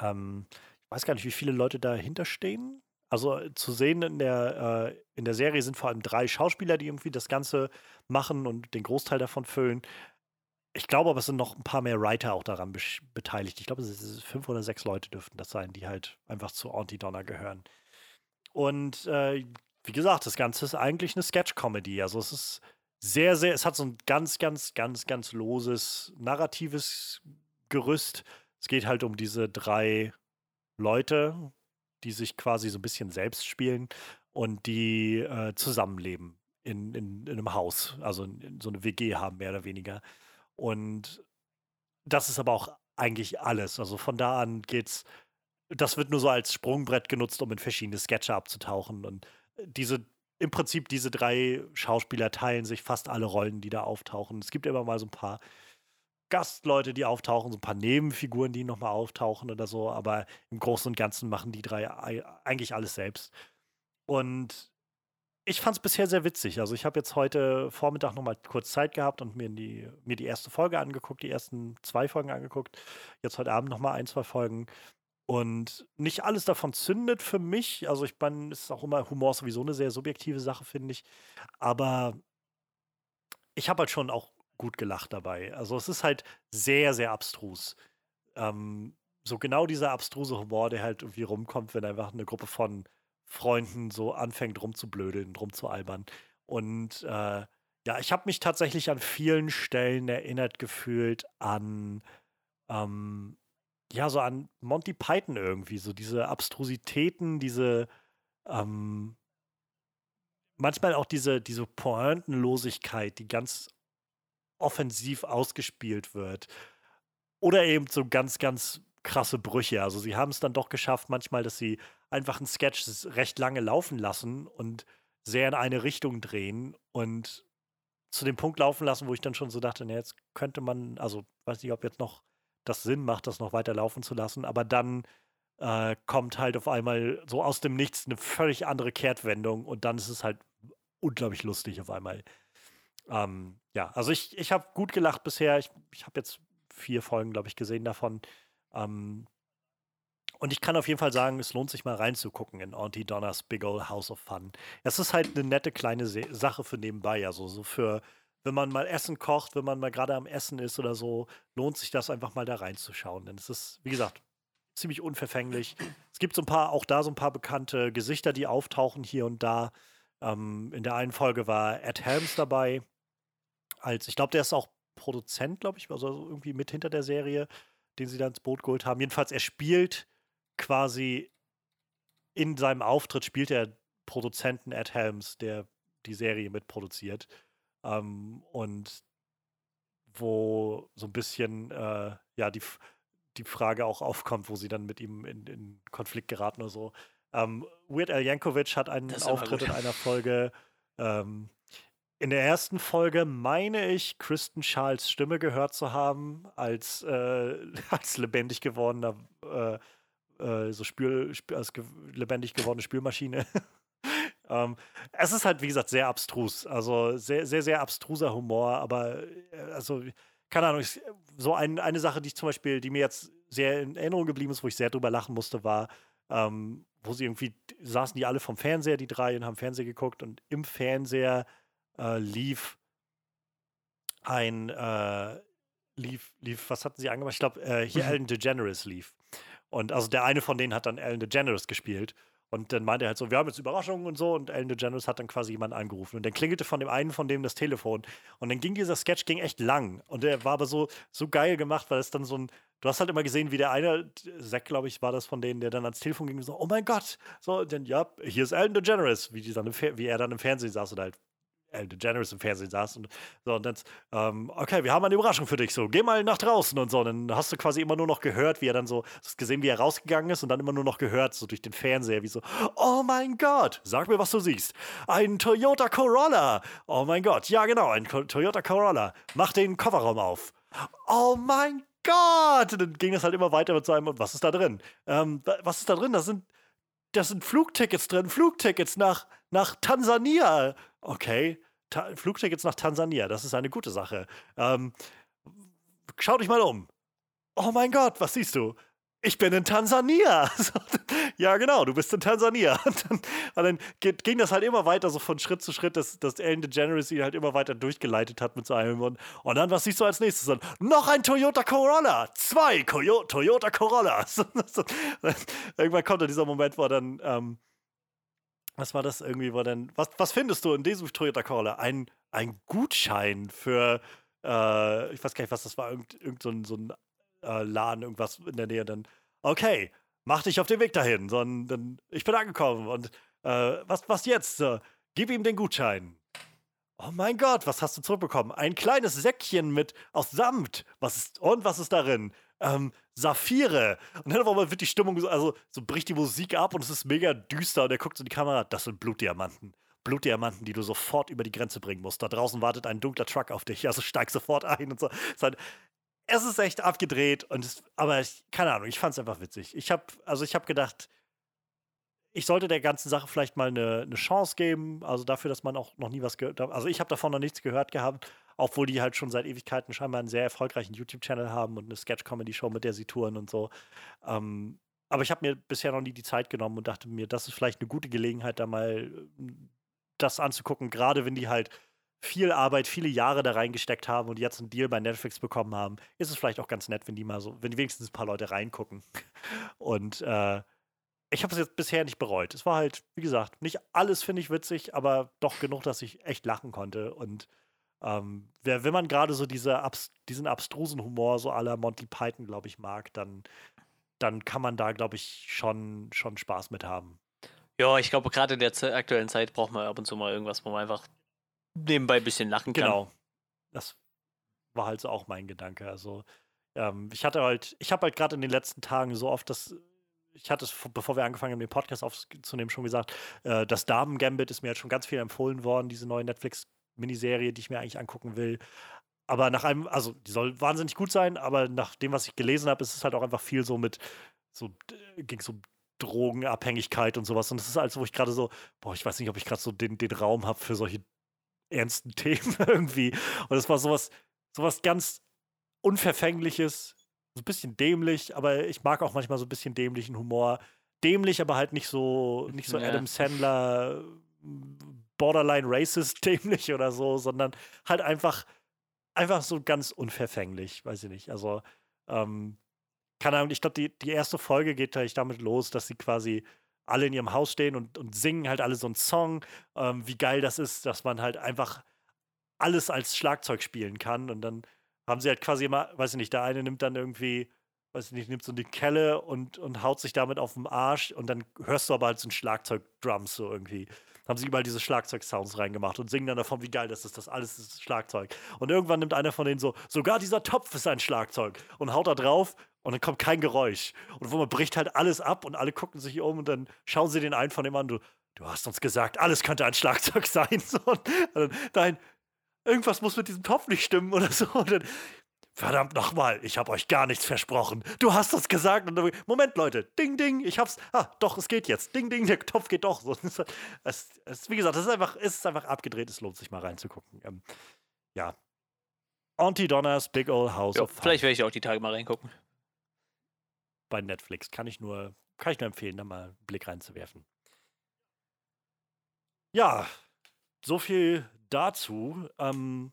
Ähm, ich weiß gar nicht, wie viele Leute dahinter stehen. Also äh, zu sehen in der, äh, in der Serie sind vor allem drei Schauspieler, die irgendwie das Ganze machen und den Großteil davon füllen. Ich glaube aber, es sind noch ein paar mehr Writer auch daran be beteiligt. Ich glaube, es sind fünf oder sechs Leute dürften das sein, die halt einfach zu Auntie Donna gehören. Und äh, wie gesagt, das Ganze ist eigentlich eine Sketch-Comedy. Also es ist sehr, sehr, es hat so ein ganz, ganz, ganz, ganz loses narratives Gerüst. Es geht halt um diese drei Leute, die sich quasi so ein bisschen selbst spielen und die äh, zusammenleben in, in, in, einem Haus, also in, in so eine WG haben, mehr oder weniger. Und das ist aber auch eigentlich alles. Also von da an geht's, das wird nur so als Sprungbrett genutzt, um in verschiedene Sketche abzutauchen. Und diese, im Prinzip diese drei Schauspieler teilen sich fast alle Rollen, die da auftauchen. Es gibt immer mal so ein paar Gastleute, die auftauchen, so ein paar Nebenfiguren, die nochmal auftauchen oder so, aber im Großen und Ganzen machen die drei eigentlich alles selbst. Und ich fand es bisher sehr witzig. Also ich habe jetzt heute Vormittag nochmal kurz Zeit gehabt und mir die, mir die erste Folge angeguckt, die ersten zwei Folgen angeguckt. Jetzt heute Abend nochmal ein, zwei Folgen. Und nicht alles davon zündet für mich. Also ich es ist auch immer Humor sowieso eine sehr subjektive Sache, finde ich. Aber ich habe halt schon auch gut gelacht dabei. Also es ist halt sehr, sehr abstrus. Ähm, so genau dieser abstruse Humor, der halt irgendwie rumkommt, wenn einfach eine Gruppe von Freunden so anfängt rumzublödeln, rumzualbern. Und äh, ja, ich habe mich tatsächlich an vielen Stellen erinnert gefühlt an ähm, ja, so an Monty Python irgendwie, so diese Abstrusitäten, diese ähm, manchmal auch diese, diese Pointenlosigkeit, die ganz offensiv ausgespielt wird. Oder eben so ganz, ganz krasse Brüche. Also sie haben es dann doch geschafft, manchmal, dass sie einfach einen Sketch recht lange laufen lassen und sehr in eine Richtung drehen und zu dem Punkt laufen lassen, wo ich dann schon so dachte, na, jetzt könnte man, also weiß nicht, ob jetzt noch das Sinn macht, das noch weiter laufen zu lassen, aber dann äh, kommt halt auf einmal so aus dem Nichts eine völlig andere Kehrtwendung und dann ist es halt unglaublich lustig auf einmal. Ähm, ja, also ich, ich habe gut gelacht bisher. Ich, ich habe jetzt vier Folgen, glaube ich, gesehen davon. Ähm, und ich kann auf jeden Fall sagen, es lohnt sich mal reinzugucken in Auntie Donna's Big Old House of Fun. Es ist halt eine nette kleine Se Sache für nebenbei, also so für, wenn man mal Essen kocht, wenn man mal gerade am Essen ist oder so, lohnt sich das einfach mal da reinzuschauen. Denn es ist, wie gesagt, ziemlich unverfänglich. Es gibt so ein paar, auch da so ein paar bekannte Gesichter, die auftauchen hier und da. Ähm, in der einen Folge war Ed Helms dabei. Als, ich glaube, der ist auch Produzent, glaube ich, also irgendwie mit hinter der Serie, den sie dann ins Boot geholt haben. Jedenfalls, er spielt quasi in seinem Auftritt, spielt er Produzenten Ed Helms, der die Serie mitproduziert. Ähm, und wo so ein bisschen, äh, ja, die, die Frage auch aufkommt, wo sie dann mit ihm in, in Konflikt geraten oder so. Ähm, Weird Al Yankovic hat einen Auftritt in einer Folge. Ähm, in der ersten Folge meine ich, Kristen Charles Stimme gehört zu haben, als, äh, als lebendig gewordener, äh, äh, so Spül, als ge lebendig gewordene Spülmaschine. ähm, es ist halt, wie gesagt, sehr abstrus. Also sehr, sehr, sehr abstruser Humor, aber äh, also, keine Ahnung, so ein, eine Sache, die ich zum Beispiel, die mir jetzt sehr in Erinnerung geblieben ist, wo ich sehr drüber lachen musste, war, ähm, wo sie irgendwie saßen die alle vom Fernseher, die drei, und haben Fernseher geguckt und im Fernseher äh, lief ein, äh, lief, lief, was hatten sie angemacht? Ich glaube, äh, hier mhm. Ellen DeGeneres lief. Und also der eine von denen hat dann Ellen DeGeneres gespielt. Und dann meinte er halt so, wir haben jetzt Überraschungen und so. Und Ellen DeGeneres hat dann quasi jemanden angerufen. Und dann klingelte von dem einen von dem das Telefon. Und dann ging dieser Sketch ging echt lang. Und der war aber so, so geil gemacht, weil es dann so ein, du hast halt immer gesehen, wie der eine, Zack, glaube ich, war das von denen, der dann ans Telefon ging und so, oh mein Gott. So, dann, ja, hier ist Ellen DeGeneres, wie, die dann im, wie er dann im Fernsehen saß und halt Ellen DeGeneres im Fernsehen saß und so und dann, ähm, okay, wir haben eine Überraschung für dich, so, geh mal nach draußen und so. Und dann hast du quasi immer nur noch gehört, wie er dann so, hast gesehen, wie er rausgegangen ist und dann immer nur noch gehört, so durch den Fernseher, wie so, oh mein Gott, sag mir, was du siehst. Ein Toyota Corolla. Oh mein Gott, ja genau, ein Toyota Corolla. Mach den Kofferraum auf. Oh mein Gott! Und dann ging es halt immer weiter mit seinem, und was ist da drin? Ähm, was ist da drin? Das sind, das sind Flugtickets drin, Flugtickets nach, nach Tansania. Okay, Ta Flugtickets nach Tansania, das ist eine gute Sache. Ähm, schau dich mal um. Oh mein Gott, was siehst du? ich bin in Tansania. ja, genau, du bist in Tansania. Und dann, und dann ging das halt immer weiter, so von Schritt zu Schritt, dass, dass Ellen DeGeneres ihn halt immer weiter durchgeleitet hat mit so einem. Und, und dann, was siehst du als nächstes? Dann, noch ein Toyota Corolla. Zwei Koyo Toyota Corollas. Irgendwann kommt dann dieser Moment, wo dann, ähm, was war das irgendwie, wo dann, was, was findest du in diesem Toyota Corolla? Ein, ein Gutschein für, äh, ich weiß gar nicht, was das war, irgend, irgend so ein, so ein äh, Laden, irgendwas in der Nähe, dann, okay, mach dich auf den Weg dahin, sondern ich bin angekommen und äh, was, was jetzt? Gib ihm den Gutschein. Oh mein Gott, was hast du zurückbekommen? Ein kleines Säckchen mit aus Samt. Was ist, und was ist darin? Ähm, Saphire. Und dann wird die Stimmung so, also so bricht die Musik ab und es ist mega düster und er guckt so in die Kamera. Das sind Blutdiamanten. Blutdiamanten, die du sofort über die Grenze bringen musst. Da draußen wartet ein dunkler Truck auf dich, also steig sofort ein und so. Es ist echt abgedreht und es, aber ich, keine Ahnung, ich fand es einfach witzig. Ich habe also ich habe gedacht, ich sollte der ganzen Sache vielleicht mal eine, eine Chance geben, also dafür, dass man auch noch nie was gehört. Also ich habe davon noch nichts gehört gehabt, obwohl die halt schon seit Ewigkeiten scheinbar einen sehr erfolgreichen YouTube-Channel haben und eine Sketch-Comedy-Show, mit der sie touren und so. Ähm, aber ich habe mir bisher noch nie die Zeit genommen und dachte mir, das ist vielleicht eine gute Gelegenheit, da mal das anzugucken, gerade wenn die halt viel Arbeit, viele Jahre da reingesteckt haben und jetzt einen Deal bei Netflix bekommen haben, ist es vielleicht auch ganz nett, wenn die mal so, wenn die wenigstens ein paar Leute reingucken. Und äh, ich habe es jetzt bisher nicht bereut. Es war halt, wie gesagt, nicht alles finde ich witzig, aber doch genug, dass ich echt lachen konnte. Und ähm, wer, wenn man gerade so diese abs diesen abstrusen Humor so aller Monty Python, glaube ich, mag, dann, dann kann man da, glaube ich, schon, schon Spaß mit haben. Ja, ich glaube, gerade in der aktuellen Zeit braucht man ab und zu mal irgendwas, wo man einfach nebenbei ein bisschen lachen kann. Genau. Das war halt so auch mein Gedanke. Also, ähm, ich hatte halt, ich habe halt gerade in den letzten Tagen so oft das, ich hatte es, bevor wir angefangen haben, den Podcast aufzunehmen, schon gesagt, äh, das Damen-Gambit ist mir halt schon ganz viel empfohlen worden, diese neue Netflix-Miniserie, die ich mir eigentlich angucken will. Aber nach einem, also die soll wahnsinnig gut sein, aber nach dem, was ich gelesen habe, ist es halt auch einfach viel so mit, so ging es um Drogenabhängigkeit und sowas. Und es ist halt wo ich gerade so, boah, ich weiß nicht, ob ich gerade so den, den Raum habe für solche ernsten Themen irgendwie. Und es war sowas, sowas ganz Unverfängliches, so ein bisschen dämlich, aber ich mag auch manchmal so ein bisschen dämlichen Humor. Dämlich, aber halt nicht so, nicht so ja. Adam Sandler, borderline racist dämlich oder so, sondern halt einfach, einfach so ganz unverfänglich, weiß ich nicht. Also, ähm, keine Ahnung, ich glaube, die, die erste Folge geht gleich damit los, dass sie quasi alle in ihrem Haus stehen und, und singen halt alle so einen Song, ähm, wie geil das ist, dass man halt einfach alles als Schlagzeug spielen kann. Und dann haben sie halt quasi immer, weiß ich nicht, der eine nimmt dann irgendwie, weiß ich nicht, nimmt so eine Kelle und, und haut sich damit auf den Arsch und dann hörst du aber halt so ein Schlagzeug-Drums so irgendwie. Haben sie überall diese Schlagzeug-Sounds reingemacht und singen dann davon, wie geil das ist, das alles ist Schlagzeug. Und irgendwann nimmt einer von denen so, sogar dieser Topf ist ein Schlagzeug und haut da drauf und dann kommt kein Geräusch. Und wo man bricht halt alles ab und alle gucken sich um und dann schauen sie den einen von dem an, du, du hast uns gesagt, alles könnte ein Schlagzeug sein. So, und dann, nein, irgendwas muss mit diesem Topf nicht stimmen oder so. Und dann, verdammt nochmal, ich habe euch gar nichts versprochen. Du hast uns gesagt. Und dann, Moment, Leute, ding, ding, ich hab's. Ah, doch, es geht jetzt. Ding, ding, der Topf geht doch. Es, es, wie gesagt, es ist einfach, es ist einfach abgedreht. Es lohnt sich mal reinzugucken. Ähm, ja. Auntie Donna's Big Old House jo, of Fun. Vielleicht werde ich auch die Tage mal reingucken. Bei Netflix kann ich nur, kann ich nur empfehlen, da mal einen Blick reinzuwerfen. Ja, so viel dazu. Ähm,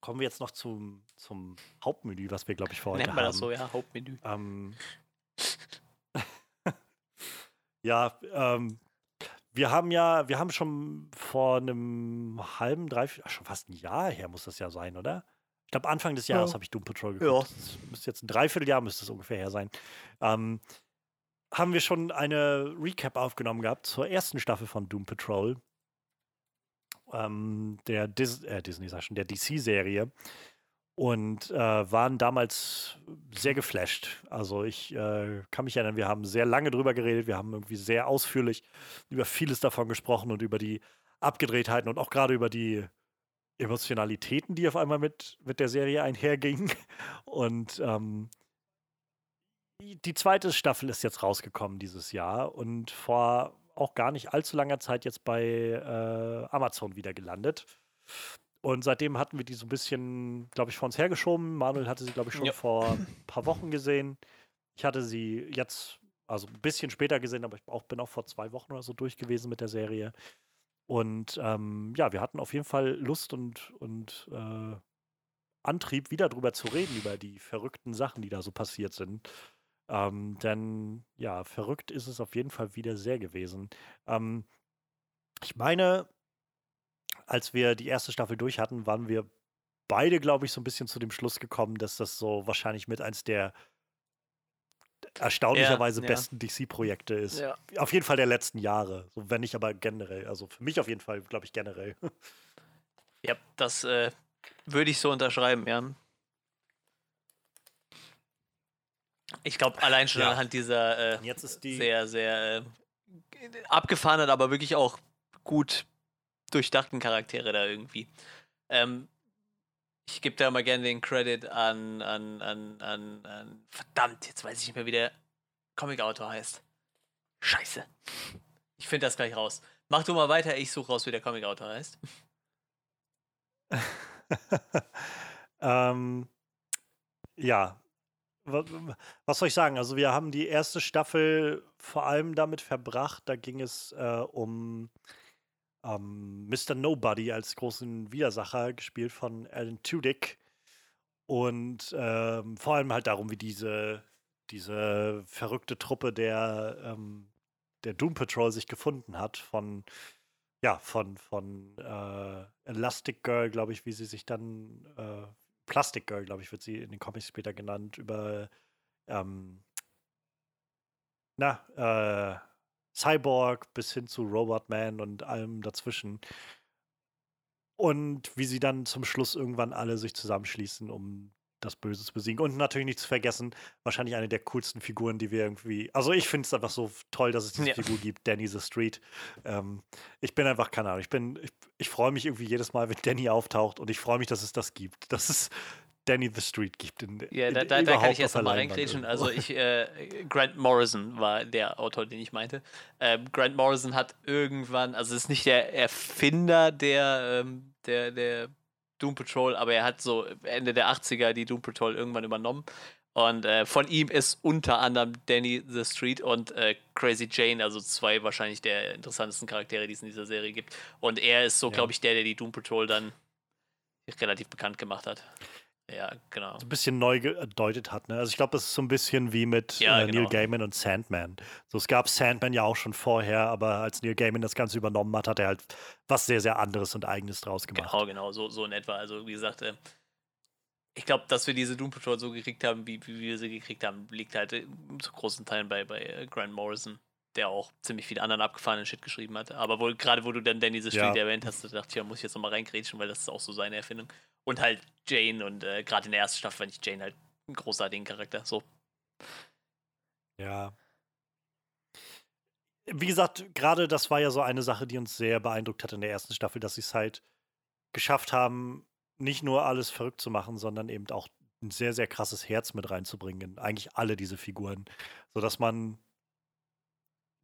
kommen wir jetzt noch zum, zum Hauptmenü, was wir, glaube ich, vor heute Nennt man haben. das so, ja, Hauptmenü. Ähm, ja, ähm, wir haben ja, wir haben schon vor einem halben, drei, ach, schon fast ein Jahr her muss das ja sein, oder? Ich glaube, Anfang des Jahres Ja. habe ich Doom Patrol geguckt. Das müsste jetzt ein Dreivierteljahr müsste es ungefähr her sein. Ähm, haben wir schon eine Recap aufgenommen gehabt zur ersten Staffel von Doom Patrol. Ähm, der Dis äh, Disney, sag schon, der DC-Serie. Und äh, waren damals sehr geflasht. Also ich äh, kann mich erinnern, wir haben sehr lange drüber geredet, wir haben irgendwie sehr ausführlich über vieles davon gesprochen und über die Abgedrehtheiten und auch gerade über die Emotionalitäten, die auf einmal mit, mit der Serie einhergingen. Und ähm, die- zweite Staffel ist jetzt rausgekommen dieses Jahr und vor auch gar nicht allzu langer Zeit jetzt bei äh, Amazon wieder gelandet. Und seitdem hatten wir die so ein bisschen, glaube ich, vor uns hergeschoben. Manuel hatte sie, glaube ich, schon Ja. vor ein paar Wochen gesehen. Ich hatte sie jetzt, also ein bisschen später gesehen, aber ich auch, bin auch vor zwei Wochen oder so durch gewesen mit der Serie. Und ähm, ja, wir hatten auf jeden Fall Lust und, und äh, Antrieb, wieder drüber zu reden, über die verrückten Sachen, die da so passiert sind. Ähm, denn ja, verrückt ist es auf jeden Fall wieder sehr gewesen. Ähm, ich meine, als wir die erste Staffel durch hatten, waren wir beide, glaube ich, so ein bisschen zu dem Schluss gekommen, dass das so wahrscheinlich mit eins der erstaunlicherweise ja. besten DC-Projekte ist. Ja. Auf jeden Fall der letzten Jahre. So, wenn nicht aber generell. Also für mich auf jeden Fall, glaube ich, generell. Ja, das äh, würde ich so unterschreiben, ja. Ich glaube, allein schon Ja. anhand dieser äh, die. sehr, sehr äh, abgefahrenen, aber wirklich auch gut durchdachten Charaktere da irgendwie. Ähm, ich gebe da mal gerne den Credit an, an, an, an, an. Verdammt, jetzt weiß ich nicht mehr, wie der Comic-Autor heißt. Scheiße. Ich finde das gleich raus. Mach du mal weiter, ich suche raus, wie der Comic-Autor heißt. ähm, ja. Wa- wa- Was soll ich sagen? Also, wir haben die erste Staffel vor allem damit verbracht, da ging es äh, um ähm, Mr. Nobody als großen Widersacher, gespielt von Alan Tudyk. Und ähm, vor allem halt darum, wie diese, diese verrückte Truppe der, ähm, der Doom Patrol sich gefunden hat, von ja, von, von äh, Elastic Girl, glaube ich, wie sie sich dann, äh, Plastic Girl, glaube ich, wird sie in den Comics später genannt, über, ähm, na, äh, Cyborg bis hin zu Robot Man und allem dazwischen. Und wie sie dann zum Schluss irgendwann alle sich zusammenschließen, um das Böse zu besiegen. Und natürlich nicht zu vergessen, wahrscheinlich eine der coolsten Figuren, die wir irgendwie. Also ich finde es einfach so toll, dass es diese Ja. Figur gibt, Danny the Street. Ähm, ich bin einfach, keine Ahnung, ich bin, ich, ich freue mich irgendwie jedes Mal, wenn Danny auftaucht und ich freue mich, dass es das gibt. Dass es Danny the Street gibt. In, Ja, da, da, da kann ich jetzt nochmal Leinwand reingrätschen. Also ich, äh, Grant Morrison war der Autor, den ich meinte. Ähm, Grant Morrison hat irgendwann, also ist nicht der Erfinder der, ähm, der, der Doom Patrol, aber er hat so Ende der 80er die Doom Patrol irgendwann übernommen. Und äh, von ihm ist unter anderem Danny the Street und äh, Crazy Jane, also zwei wahrscheinlich der interessantesten Charaktere, die es in dieser Serie gibt. Und er ist so, Ja. glaube ich, der, der die Doom Patrol dann relativ bekannt gemacht hat. Ja, genau. so ein bisschen neu gedeutet hat. Ne? Also ich glaube, das ist so ein bisschen wie mit Ja, äh, Neil genau. Gaiman und Sandman. So, es gab Sandman ja auch schon vorher, aber als Neil Gaiman das Ganze übernommen hat, hat er halt was sehr, sehr anderes und Eigenes draus gemacht. Genau, genau, so, so in etwa. Also, wie gesagt, äh, ich glaube, dass wir diese Doom Patrol so gekriegt haben, wie, wie wir sie gekriegt haben, liegt halt äh, zu großen Teilen bei, bei äh, Grant Morrison, der auch ziemlich viel anderen abgefahrenen Shit geschrieben hat. Aber wohl, gerade wo du dann Danny the Street Ja. erwähnt hast, da dachte ich, ja, muss ich jetzt nochmal reingrätschen, weil das ist auch so seine Erfindung. Und halt Jane und äh, gerade in der ersten Staffel fand ich Jane halt einen großartigen Charakter. So. Ja. Wie gesagt, gerade das war ja so eine Sache, die uns sehr beeindruckt hat in der ersten Staffel, dass sie es halt geschafft haben, nicht nur alles verrückt zu machen, sondern eben auch ein sehr, sehr krasses Herz mit reinzubringen in eigentlich alle diese Figuren, sodass man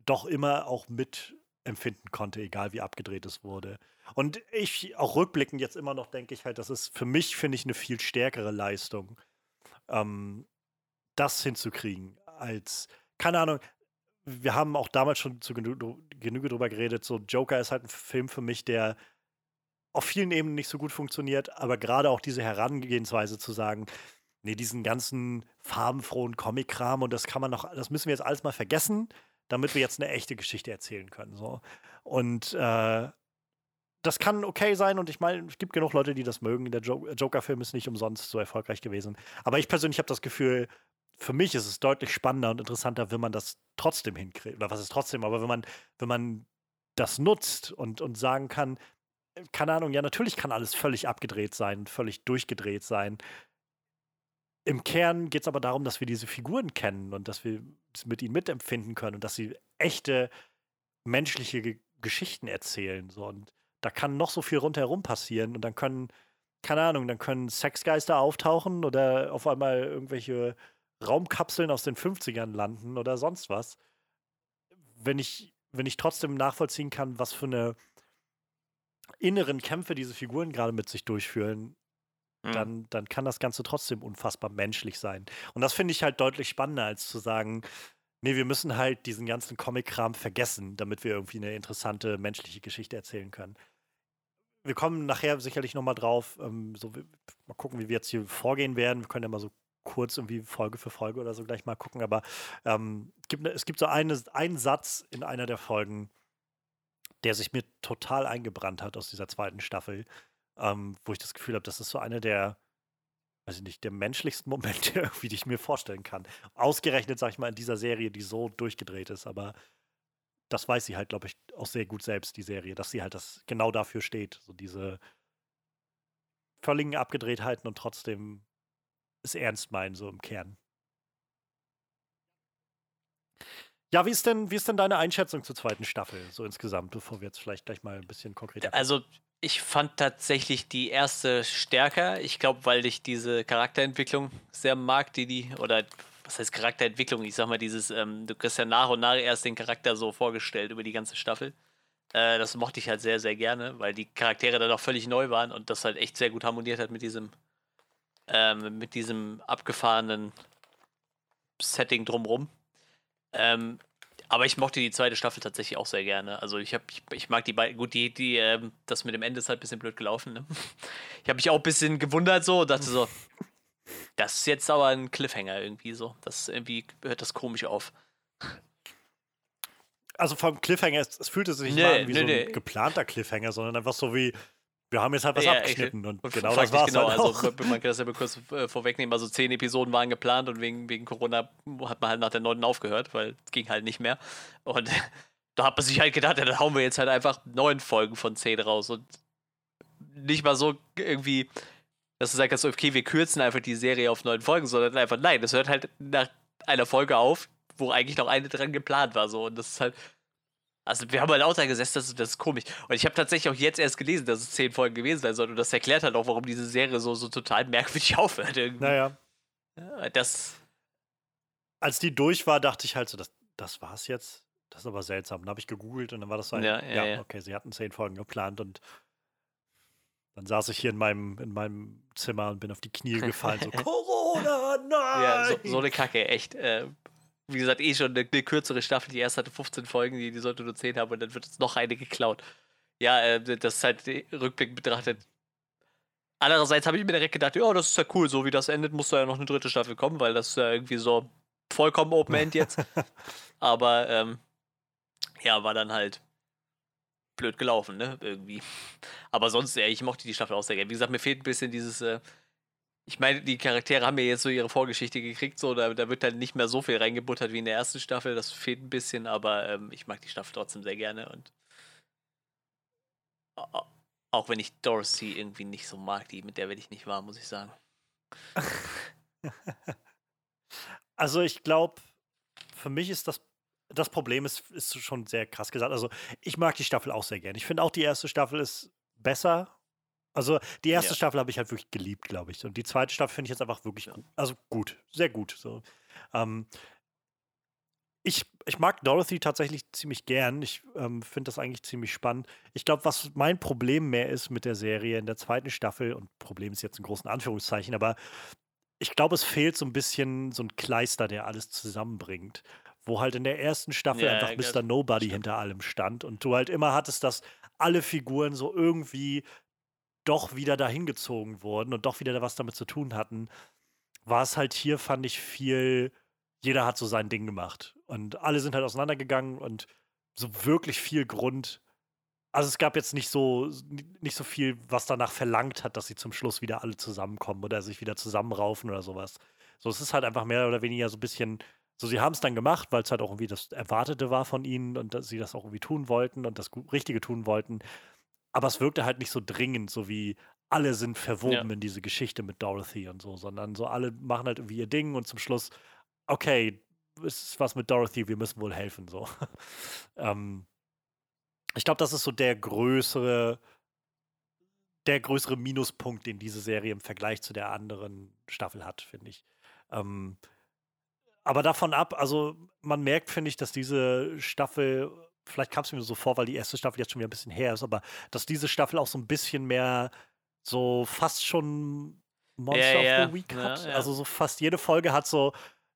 doch immer auch mit empfinden konnte, egal wie abgedreht es wurde. Und ich, auch rückblickend jetzt immer noch, denke ich halt, das ist für mich, finde ich, eine viel stärkere Leistung, ähm, das hinzukriegen, als, keine Ahnung, wir haben auch damals schon zu Genü Genüge drüber geredet, so Joker ist halt ein Film für mich, der auf vielen Ebenen nicht so gut funktioniert, aber gerade auch diese Herangehensweise zu sagen, nee, diesen ganzen farbenfrohen Comic-Kram und das kann man noch, das müssen wir jetzt alles mal vergessen, damit wir jetzt eine echte Geschichte erzählen können. So. Und äh, das kann okay sein und ich meine, es gibt genug Leute, die das mögen. Der jo Joker-Film ist nicht umsonst so erfolgreich gewesen. Aber ich persönlich habe das Gefühl, für mich ist es deutlich spannender und interessanter, wenn man das trotzdem hinkriegt. Oder was ist trotzdem, aber wenn man, wenn man das nutzt und, und sagen kann, keine Ahnung, ja, natürlich kann alles völlig abgedreht sein, völlig durchgedreht sein. Im Kern geht es aber darum, dass wir diese Figuren kennen und dass wir mit ihnen mitempfinden können und dass sie echte menschliche G Geschichten erzählen. So. Und da kann noch so viel rundherum passieren und dann können, keine Ahnung, dann können Sexgeister auftauchen oder auf einmal irgendwelche Raumkapseln aus den 50ern landen oder sonst was. Wenn ich, wenn ich trotzdem nachvollziehen kann, was für eine inneren Kämpfe diese Figuren gerade mit sich durchführen, mhm. dann, dann kann das Ganze trotzdem unfassbar menschlich sein. Und das finde ich halt deutlich spannender, als zu sagen, nee, wir müssen halt diesen ganzen Comic-Kram vergessen, damit wir irgendwie eine interessante menschliche Geschichte erzählen können. Wir kommen nachher sicherlich nochmal drauf, ähm, so, mal gucken, wie wir jetzt hier vorgehen werden. Wir können ja mal so kurz irgendwie Folge für Folge oder so gleich mal gucken, aber ähm, gibt, ne, es gibt so eine, einen Satz in einer der Folgen, der sich mir total eingebrannt hat aus dieser zweiten Staffel, ähm, wo ich das Gefühl habe, das ist so eine der, weiß ich nicht, der menschlichsten Momente irgendwie, die ich mir vorstellen kann. Ausgerechnet, sag ich mal, in dieser Serie, die so durchgedreht ist, aber das weiß sie halt, glaube ich, auch sehr gut selbst, die Serie, dass sie halt das genau dafür steht. So diese völligen Abgedrehtheiten und trotzdem es ernst meinen, so im Kern. Ja, wie ist denn, wie ist denn deine Einschätzung zur zweiten Staffel, so insgesamt, bevor wir jetzt vielleicht gleich mal ein bisschen konkreter. Also, ich fand tatsächlich die erste stärker. Ich glaube, weil ich diese Charakterentwicklung sehr mag, die die, oder was heißt Charakterentwicklung? Ich sag mal, dieses, ähm, du kriegst ja nach und nach erst den Charakter so vorgestellt über die ganze Staffel. Äh, das mochte ich halt sehr, sehr gerne, weil die Charaktere dann auch völlig neu waren und das halt echt sehr gut harmoniert hat mit diesem, ähm, mit diesem abgefahrenen Setting drumrum. Ähm, aber ich mochte die zweite Staffel tatsächlich auch sehr gerne. Also ich habe, ich, ich, mag die beiden, gut, die, die, ähm, das mit dem Ende ist halt ein bisschen blöd gelaufen. Ne? Ich habe mich auch ein bisschen gewundert so und dachte so, das ist jetzt aber ein Cliffhanger irgendwie so. Das irgendwie hört das komisch auf. Also vom Cliffhanger, es, es fühlte sich nicht nee, mal an wie nee, so ein nee. geplanter Cliffhanger, sondern einfach so wie, wir haben jetzt halt was ja, abgeschnitten und, und genau das war's genau. Halt also man kann das ja kurz äh, vorwegnehmen. Also zehn Episoden waren geplant und wegen, wegen Corona hat man halt nach der neunten aufgehört, weil es ging halt nicht mehr. Und da hat man sich halt gedacht, ja, dann hauen wir jetzt halt einfach neun Folgen von zehn raus und nicht mal so irgendwie, dass du sagst, okay, wir kürzen einfach die Serie auf neun Folgen, sondern einfach, nein, das hört halt nach einer Folge auf, wo eigentlich noch eine dran geplant war, so. Und das ist halt, also wir haben halt lauter gesessen, das, das ist komisch. Und ich habe tatsächlich auch jetzt erst gelesen, dass es zehn Folgen gewesen sein soll. Und das erklärt halt auch, warum diese Serie so, so total merkwürdig aufhört. Irgendwie. Naja. Ja, das. Als die durch war, dachte ich halt so, das, das war's jetzt. Das ist aber seltsam. Dann habe ich gegoogelt und dann war das so ein, ja, ja, ja, okay, sie hatten zehn Folgen geplant und dann saß ich hier in meinem, in meinem Zimmer und bin auf die Knie gefallen, so Corona, nein! Ja, so, so eine Kacke, echt. Äh, wie gesagt, eh schon eine, eine, kürzere Staffel. Die erste hatte 15 Folgen, die, die sollte nur 10 haben und dann wird jetzt noch eine geklaut. Ja, äh, das ist halt Rückblick betrachtet. Andererseits habe ich mir direkt gedacht, ja, das ist ja cool, so wie das endet, muss da ja noch eine dritte Staffel kommen, weil das ist ja irgendwie so vollkommen Open End jetzt. Aber ähm, ja, war dann halt blöd gelaufen, ne? Irgendwie. Aber sonst, ja, ich mochte die Staffel auch sehr gerne. Wie gesagt, mir fehlt ein bisschen dieses, äh, ich meine, die Charaktere haben ja jetzt so ihre Vorgeschichte gekriegt, so da, da wird dann nicht mehr so viel reingebuttert wie in der ersten Staffel. Das fehlt ein bisschen, aber ähm, ich mag die Staffel trotzdem sehr gerne und auch wenn ich Dorothy irgendwie nicht so mag, die mit der werde ich nicht warm, muss ich sagen. Also ich glaube, für mich ist das das Problem ist, ist schon sehr krass gesagt. Also ich mag die Staffel auch sehr gerne. Ich finde auch die erste Staffel ist besser also die erste ja. Staffel habe ich halt wirklich geliebt, glaube ich. Und die zweite Staffel finde ich jetzt einfach wirklich, also gut, sehr gut. So. Ähm, ich, ich mag Dorothy tatsächlich ziemlich gern. Ich ähm, finde das eigentlich ziemlich spannend. Ich glaube, was mein Problem mehr ist mit der Serie in der zweiten Staffel, und Problem ist jetzt in großen Anführungszeichen, aber ich glaube, es fehlt so ein bisschen so ein Kleister, der alles zusammenbringt. Wo halt in der ersten Staffel ja, einfach Mr. Nobody stimmt. hinter allem stand und du halt immer hattest, dass alle Figuren so irgendwie doch wieder dahin gezogen wurden und doch wieder was damit zu tun hatten, war es halt hier, fand ich, viel, jeder hat so sein Ding gemacht. Und alle sind halt auseinandergegangen und so wirklich viel Grund. Also es gab jetzt nicht so, nicht so viel, was danach verlangt hat, dass sie zum Schluss wieder alle zusammenkommen oder sich wieder zusammenraufen oder sowas. So, es ist halt einfach mehr oder weniger so ein bisschen, so sie haben es dann gemacht, weil es halt auch irgendwie das Erwartete war von ihnen und dass sie das auch irgendwie tun wollten und das Richtige tun wollten. Aber es wirkte halt nicht so dringend, so wie alle sind verwoben ja. in diese Geschichte mit Dorothy und so, sondern so alle machen halt irgendwie ihr Ding und zum Schluss, okay, es ist was mit Dorothy, wir müssen wohl helfen, so. ähm, ich glaube, das ist so der größere, der größere Minuspunkt, den diese Serie im Vergleich zu der anderen Staffel hat, finde ich. Ähm, aber davon ab, also man merkt, finde ich, dass diese Staffel vielleicht kam es mir so vor, weil die erste Staffel jetzt schon wieder ein bisschen her ist, aber dass diese Staffel auch so ein bisschen mehr so fast schon Monster ja, of the Week hat. Ja, also so fast jede Folge hat so,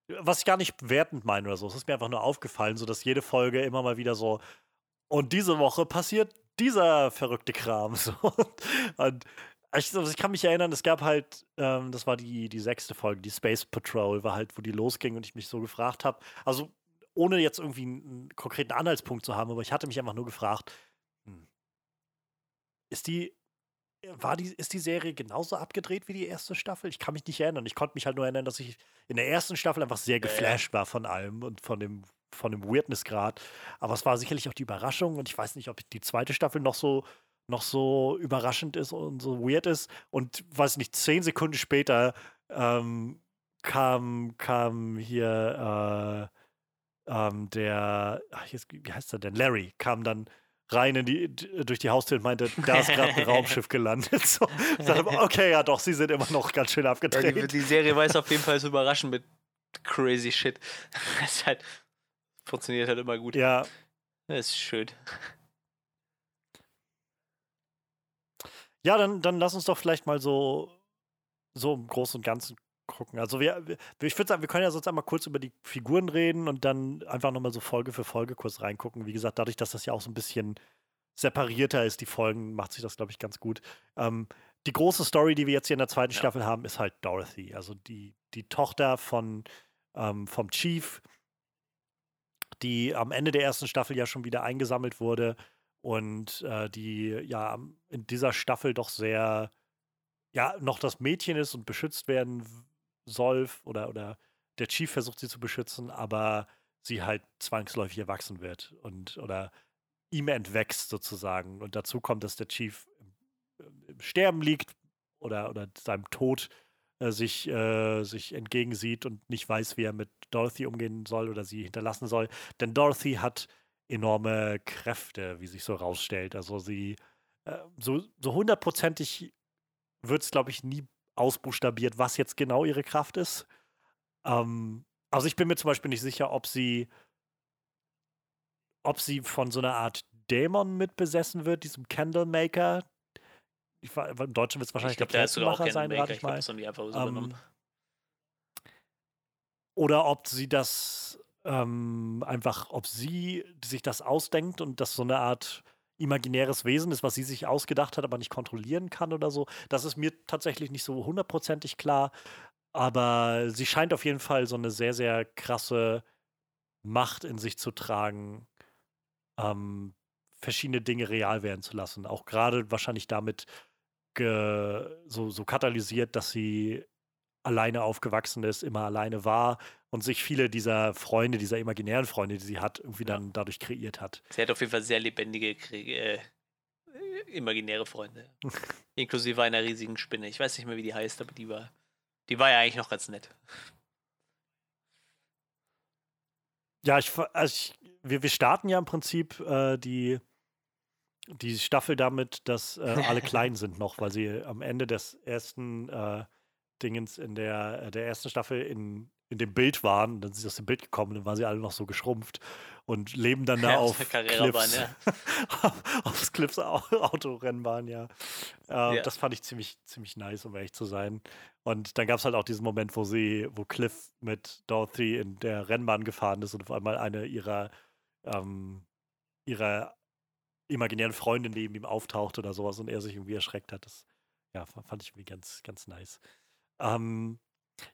was ich gar nicht wertend meine oder so, es ist mir einfach nur aufgefallen, so dass jede Folge immer mal wieder so, und diese Woche passiert dieser verrückte Kram. So. Und ich, also ich kann mich erinnern, es gab halt, ähm, das war die, die sechste Folge, die Space Patrol, war halt, wo die losging und ich mich so gefragt habe. Also ohne jetzt irgendwie einen konkreten Anhaltspunkt zu haben, aber ich hatte mich einfach nur gefragt, hm, ist die, war die, ist die Serie genauso abgedreht wie die erste Staffel? Ich kann mich nicht erinnern. Ich konnte mich halt nur erinnern, dass ich in der ersten Staffel einfach sehr geflasht war von allem und von dem, von dem Weirdness-Grad. Aber es war sicherlich auch die Überraschung und ich weiß nicht, ob die zweite Staffel noch so noch so überraschend ist und so weird ist. Und weiß nicht, zehn Sekunden später ähm, kam, kam hier äh, ähm, der, ach, jetzt, wie heißt er denn? Larry kam dann rein in die, durch die Haustür und meinte, da ist gerade ein Raumschiff gelandet. So, dachte, okay, ja doch, sie sind immer noch ganz schön abgedreht. Ja, die, die, Serie weiß auf jeden Fall zu überraschen mit crazy shit. Es halt, funktioniert halt immer gut. Ja. Das ist schön. Ja, dann, dann lass uns doch vielleicht mal so, so im Großen und Ganzen gucken. Also wir, ich würde sagen, wir können ja sonst einmal kurz über die Figuren reden und dann einfach nochmal so Folge für Folge kurz reingucken. Wie gesagt, dadurch, dass das ja auch so ein bisschen separierter ist, die Folgen, macht sich das, glaube ich, ganz gut. Ähm, die große Story, die wir jetzt hier in der zweiten ja. Staffel haben, ist halt Dorothy. Also die, die Tochter von, ähm, vom Chief, die am Ende der ersten Staffel ja schon wieder eingesammelt wurde und äh, die ja in dieser Staffel doch sehr ja noch das Mädchen ist und beschützt werden soll oder, oder der Chief versucht sie zu beschützen, aber sie halt zwangsläufig erwachsen wird und oder ihm entwächst sozusagen. Und dazu kommt, dass der Chief im Sterben liegt oder, oder seinem Tod äh, sich, äh, sich entgegensieht und nicht weiß, wie er mit Dorothy umgehen soll oder sie hinterlassen soll. Denn Dorothy hat enorme Kräfte, wie sich so rausstellt. Also sie äh, so, so hundertprozentig wird es, glaube ich, nie ausbuchstabiert, was jetzt genau ihre Kraft ist. Ähm, also ich bin mir zum Beispiel nicht sicher, ob sie, ob sie von so einer Art Dämon mitbesessen wird, diesem Candlemaker. Ich, Im Deutschen wird es wahrscheinlich glaub, der Kerzenmacher sein, rate ich mal. Ich glaub, so ähm, oder ob sie das ähm, einfach, ob sie sich das ausdenkt und das so eine Art imaginäres Wesen ist, was sie sich ausgedacht hat, aber nicht kontrollieren kann oder so. Das ist mir tatsächlich nicht so hundertprozentig klar. Aber sie scheint auf jeden Fall so eine sehr, sehr krasse Macht in sich zu tragen, ähm, verschiedene Dinge real werden zu lassen. Auch gerade wahrscheinlich damit so, so katalysiert, dass sie alleine aufgewachsen ist, immer alleine war und sich viele dieser Freunde, dieser imaginären Freunde, die sie hat, irgendwie ja. dann dadurch kreiert hat. Sie hat auf jeden Fall sehr lebendige, äh, imaginäre Freunde. Inklusive einer riesigen Spinne. Ich weiß nicht mehr, wie die heißt, aber die war, die war ja eigentlich noch ganz nett. Ja, ich, also ich, wir, wir starten ja im Prinzip äh, die, die Staffel damit, dass äh, alle klein sind noch, weil sie am Ende des ersten äh, Dingens in der, äh, der ersten Staffel in, in dem Bild waren. Dann sind sie aus dem Bild gekommen, dann waren sie alle noch so geschrumpft und leben dann da ja, auf Cliffs, ja. aufs Cliffs Autorennbahn, ja. Äh, ja. Das fand ich ziemlich, ziemlich nice, um ehrlich zu sein. Und dann gab es halt auch diesen Moment, wo sie, wo Cliff mit Dorothy in der Rennbahn gefahren ist und auf einmal eine ihrer, ähm, ihrer imaginären Freundin neben ihm auftaucht oder sowas und er sich irgendwie erschreckt hat. Das ja, fand ich irgendwie ganz, ganz nice. Ähm,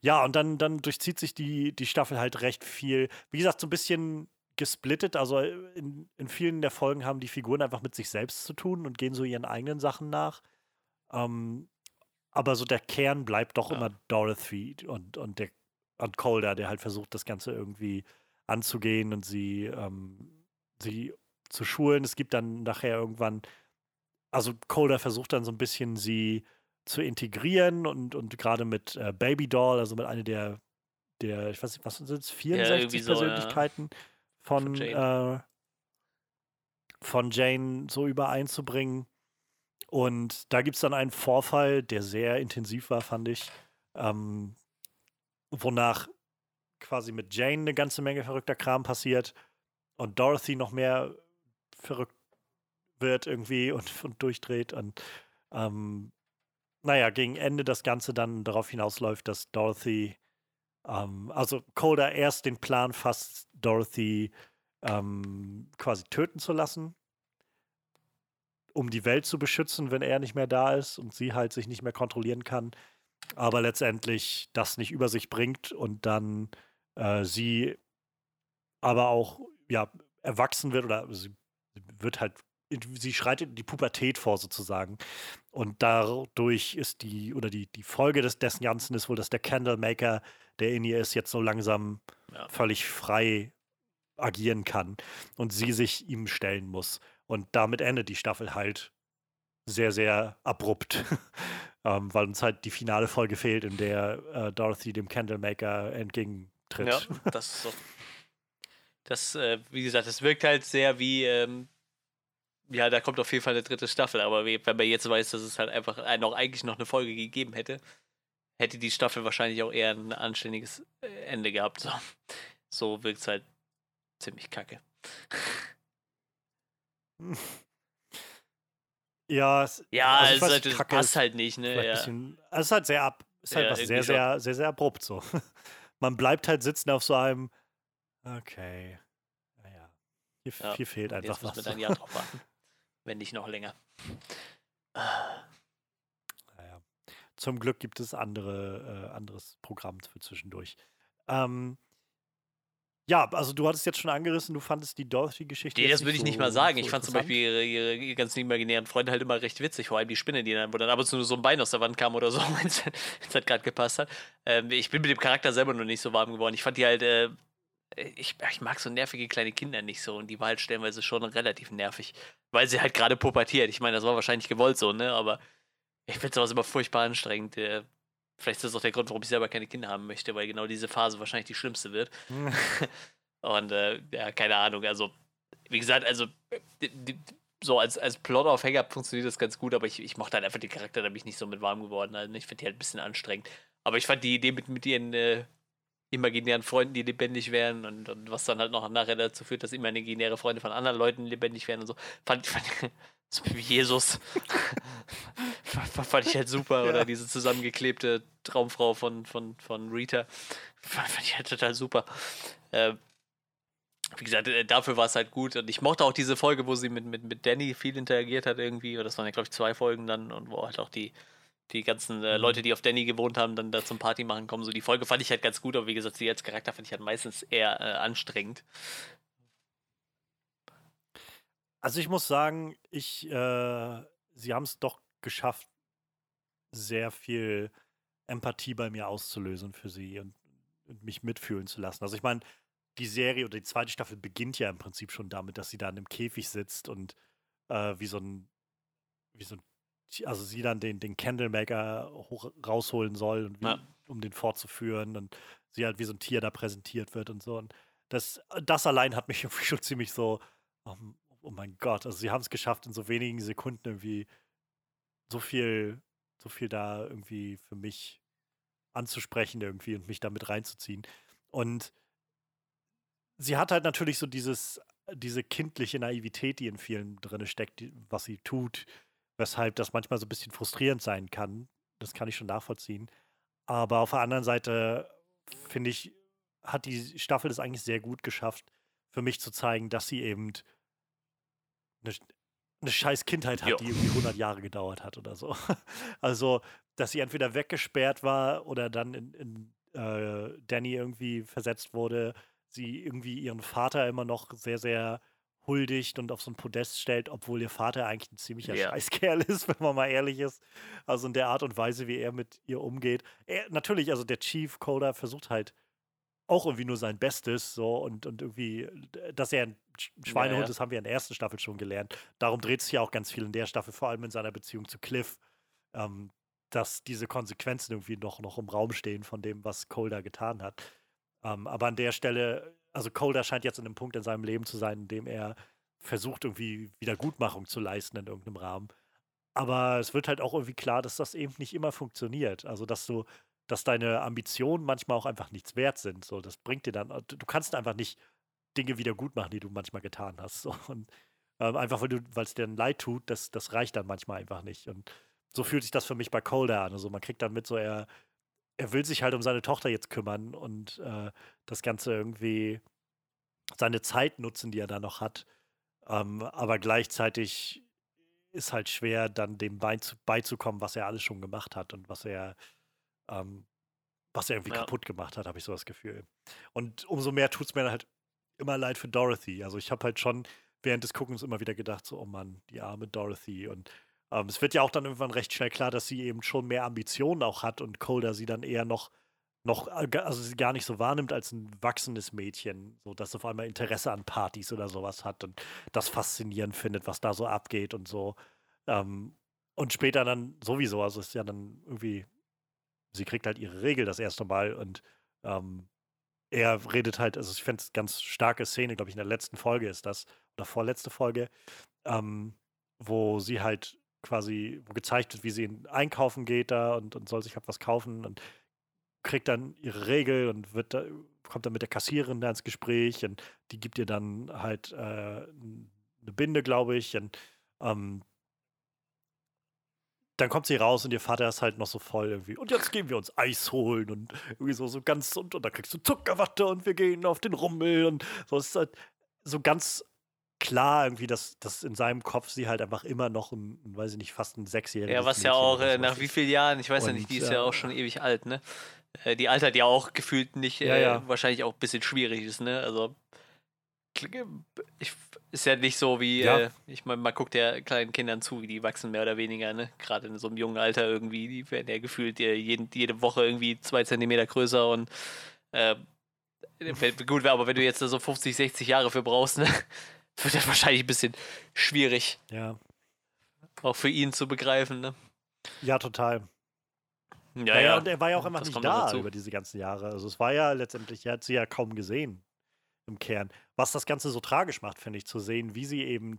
ja, und dann, dann durchzieht sich die, die Staffel halt recht viel. Wie gesagt, so ein bisschen gesplittet. Also äh, in, in vielen der Folgen haben die Figuren einfach mit sich selbst zu tun und gehen so ihren eigenen Sachen nach. Ähm, aber so der Kern bleibt doch ja. immer Dorothy und, und, der, und Calder, der halt versucht, das Ganze irgendwie anzugehen und sie, ähm, sie zu schulen. Es gibt dann nachher irgendwann, also Calder versucht dann so ein bisschen sie zu integrieren und, und gerade mit äh, Baby Doll, also mit einer der, der, ich weiß nicht, was sind es, 64 ja, Persönlichkeiten so, ja. von, von Jane. Äh, von Jane so übereinzubringen. Und da gibt es dann einen Vorfall, der sehr intensiv war, fand ich, ähm, wonach quasi mit Jane eine ganze Menge verrückter Kram passiert und Dorothy noch mehr verrückt wird irgendwie und, und durchdreht und ähm, naja, gegen Ende das Ganze dann darauf hinausläuft, dass Dorothy, ähm, also Coda erst den Plan fasst, Dorothy ähm, quasi töten zu lassen, um die Welt zu beschützen, wenn er nicht mehr da ist und sie halt sich nicht mehr kontrollieren kann, aber letztendlich das nicht über sich bringt und dann äh, sie aber auch ja erwachsen wird oder sie wird halt sie schreitet in die Pubertät vor sozusagen. Und dadurch ist die, oder die, die Folge des, dessen Ganzen ist wohl, dass der Candlemaker, der in ihr ist, jetzt so langsam ja. völlig frei agieren kann und sie sich ihm stellen muss. Und damit endet die Staffel halt sehr, sehr abrupt. ähm, weil uns halt die finale Folge fehlt, in der äh, Dorothy dem Candlemaker entgegentritt. Ja, das ist so. Das, äh, wie gesagt, es wirkt halt sehr wie ähm, ja, da kommt auf jeden Fall eine dritte Staffel, aber wenn man jetzt weiß, dass es halt einfach noch eigentlich noch eine Folge gegeben hätte, hätte die Staffel wahrscheinlich auch eher ein anständiges äh, Ende gehabt. So, so wirkt es halt ziemlich kacke. Ja, es, ja, also es halt, passt halt nicht, ne? Ja. Bisschen, also es ist halt sehr ab, ist halt ja, was sehr, sehr, sehr, sehr abrupt so. Man bleibt halt sitzen auf so einem, okay, naja, hier, ja, hier fehlt einfach jetzt was. Jetzt müssen wir ein Jahr drauf warten. wenn nicht noch länger. Naja. Zum Glück gibt es andere, äh, anderes Programm für zwischendurch. Ähm, ja, also du hattest jetzt schon angerissen, du fandest die Dorothy-Geschichte. Nee, das würde ich so, nicht mal sagen. So ich fand zum Beispiel ihre, ihre, ihre ganzen imaginären Freunde halt immer recht witzig, vor allem die Spinne, die dann, wo dann ab und zu so ein Bein aus der Wand kam oder so, wenn es halt gerade gepasst hat. Ähm, ich bin mit dem Charakter selber noch nicht so warm geworden. Ich fand die halt äh, ich, ich mag so nervige kleine Kinder nicht so und die war halt stellenweise schon relativ nervig, weil sie halt gerade pubertiert. Ich meine, das war wahrscheinlich gewollt so, ne? Aber ich finde sowas immer furchtbar anstrengend. Äh, vielleicht ist das auch der Grund, warum ich selber keine Kinder haben möchte, weil genau diese Phase wahrscheinlich die schlimmste wird. und äh, ja, keine Ahnung. Also, wie gesagt, also so als, als Plot-Aufhänger funktioniert das ganz gut, aber ich, ich mochte halt einfach den Charakter, da bin ich nicht so mit warm geworden. Also ich finde die halt ein bisschen anstrengend. Aber ich fand die Idee mit, mit ihren äh, imaginären Freunden, die lebendig werden und, und, was dann halt noch nachher dazu führt, dass imaginäre Freunde von anderen Leuten lebendig werden und so. Fand, fand so wie Jesus. fand ich halt super. Ja. Oder diese zusammengeklebte Traumfrau von, von, von Rita. Fand, fand ich halt total super. Äh, wie gesagt, äh, dafür war es halt gut. Und ich mochte auch diese Folge, wo sie mit, mit, mit Danny viel interagiert hat irgendwie. Oder das waren ja, glaube ich, zwei Folgen dann und wo halt auch die, die ganzen äh, Leute, mhm. die auf Danny gewohnt haben, dann da zum Party machen kommen. So die Folge fand ich halt ganz gut, aber wie gesagt, sie als Charakter fand ich halt meistens eher äh, anstrengend. Also ich muss sagen, ich, äh, sie haben es doch geschafft, sehr viel Empathie bei mir auszulösen für sie und, und mich mitfühlen zu lassen. Also ich meine, die Serie oder die zweite Staffel beginnt ja im Prinzip schon damit, dass sie da in einem Käfig sitzt und äh, wie so ein wie so ein also sie dann den, den Candlemaker hoch, rausholen soll, wie, ja. um den fortzuführen und sie halt wie so ein Tier da präsentiert wird und so. Und das, das allein hat mich irgendwie schon ziemlich so, oh, oh mein Gott, also sie haben es geschafft, in so wenigen Sekunden irgendwie so viel, so viel da irgendwie für mich anzusprechen irgendwie und mich damit reinzuziehen. Und sie hat halt natürlich so dieses, diese kindliche Naivität, die in vielen drin steckt, die, was sie tut, weshalb das manchmal so ein bisschen frustrierend sein kann. Das kann ich schon nachvollziehen. Aber auf der anderen Seite finde ich, hat die Staffel das eigentlich sehr gut geschafft, für mich zu zeigen, dass sie eben eine, eine scheiß Kindheit hat, jo. die irgendwie 100 Jahre gedauert hat oder so. Also, dass sie entweder weggesperrt war oder dann in, in äh, Danny irgendwie versetzt wurde, sie irgendwie ihren Vater immer noch sehr, sehr huldigt und auf so ein Podest stellt, obwohl ihr Vater eigentlich ein ziemlicher ja. Scheißkerl ist, wenn man mal ehrlich ist. Also in der Art und Weise, wie er mit ihr umgeht. Er, natürlich, also der Chief Coder versucht halt auch irgendwie nur sein Bestes, so und, und irgendwie, dass er ein Schweinehund ja, ja. ist, haben wir in der ersten Staffel schon gelernt. Darum dreht sich ja auch ganz viel in der Staffel, vor allem in seiner Beziehung zu Cliff, ähm, dass diese Konsequenzen irgendwie noch, noch im Raum stehen von dem, was Colder getan hat. Ähm, aber an der Stelle, also Colder scheint jetzt in einem Punkt in seinem Leben zu sein, in dem er versucht, irgendwie Wiedergutmachung zu leisten in irgendeinem Rahmen. Aber es wird halt auch irgendwie klar, dass das eben nicht immer funktioniert. Also, dass du, dass deine Ambitionen manchmal auch einfach nichts wert sind. So, das bringt dir dann, du kannst einfach nicht Dinge wieder gut machen, die du manchmal getan hast. So. Und ähm, einfach, weil es dir dann leid tut, das, das reicht dann manchmal einfach nicht. Und so fühlt sich das für mich bei Colder an. Also man kriegt dann mit so, er, er will sich halt um seine Tochter jetzt kümmern und äh, das Ganze irgendwie seine Zeit nutzen, die er da noch hat. Ähm, aber gleichzeitig ist halt schwer, dann dem beizukommen, was er alles schon gemacht hat und was er, ähm, was er irgendwie ja. kaputt gemacht hat, habe ich so das Gefühl. Und umso mehr tut es mir halt immer leid für Dorothy. Also ich habe halt schon während des Guckens immer wieder gedacht, so, oh Mann, die arme Dorothy. Und ähm, es wird ja auch dann irgendwann recht schnell klar, dass sie eben schon mehr Ambitionen auch hat und Colder sie dann eher noch, noch äh, also sie gar nicht so wahrnimmt als ein wachsendes Mädchen, so dass auf einmal Interesse an Partys oder sowas hat und das faszinierend findet, was da so abgeht und so. Ähm, und später dann sowieso, also ist ja dann irgendwie, sie kriegt halt ihre Regel das erste Mal und ähm, er redet halt, also ich finde es ganz starke Szene, glaube ich, in der letzten Folge ist das, oder vorletzte Folge, ähm, wo sie halt quasi, wo gezeigt wird, wie sie einkaufen geht da und, und soll sich halt was kaufen und kriegt dann ihre Regel und wird da, kommt dann mit der Kassiererin da ins Gespräch und die gibt ihr dann halt äh, eine Binde, glaube ich. Und ähm, dann kommt sie raus und ihr Vater ist halt noch so voll irgendwie. Und jetzt gehen wir uns Eis holen und irgendwie so, so ganz und, und dann kriegst du Zuckerwatte und wir gehen auf den Rummel und so. Ist halt so ganz klar irgendwie, dass, dass in seinem Kopf sie halt einfach immer noch ein, weiß ich nicht, fast ein Sechsjähriges Ja, was Mädchen ja auch äh, nach wie vielen Jahren, ich weiß und, ja nicht, die ist ja, ja auch schon ewig alt, ne? Äh, die altert ja auch gefühlt nicht, ja, äh, ja. wahrscheinlich auch ein bisschen schwierig ist, ne? Also ich, ist ja nicht so wie, ja. äh, ich meine, man guckt ja kleinen Kindern zu, wie die wachsen mehr oder weniger, ne? Gerade in so einem jungen Alter irgendwie, die werden ja gefühlt jeden, jede Woche irgendwie zwei Zentimeter größer und äh, gut, aber wenn du jetzt so 50, 60 Jahre für brauchst, ne? Wird das wahrscheinlich ein bisschen schwierig. Ja. Auch für ihn zu begreifen, ne? Ja, total. Ja, ja. Und er war ja auch immer nicht da über diese ganzen Jahre. Also es war ja letztendlich, er hat sie ja kaum gesehen im Kern. Was das Ganze so tragisch macht, finde ich, zu sehen, wie sie eben,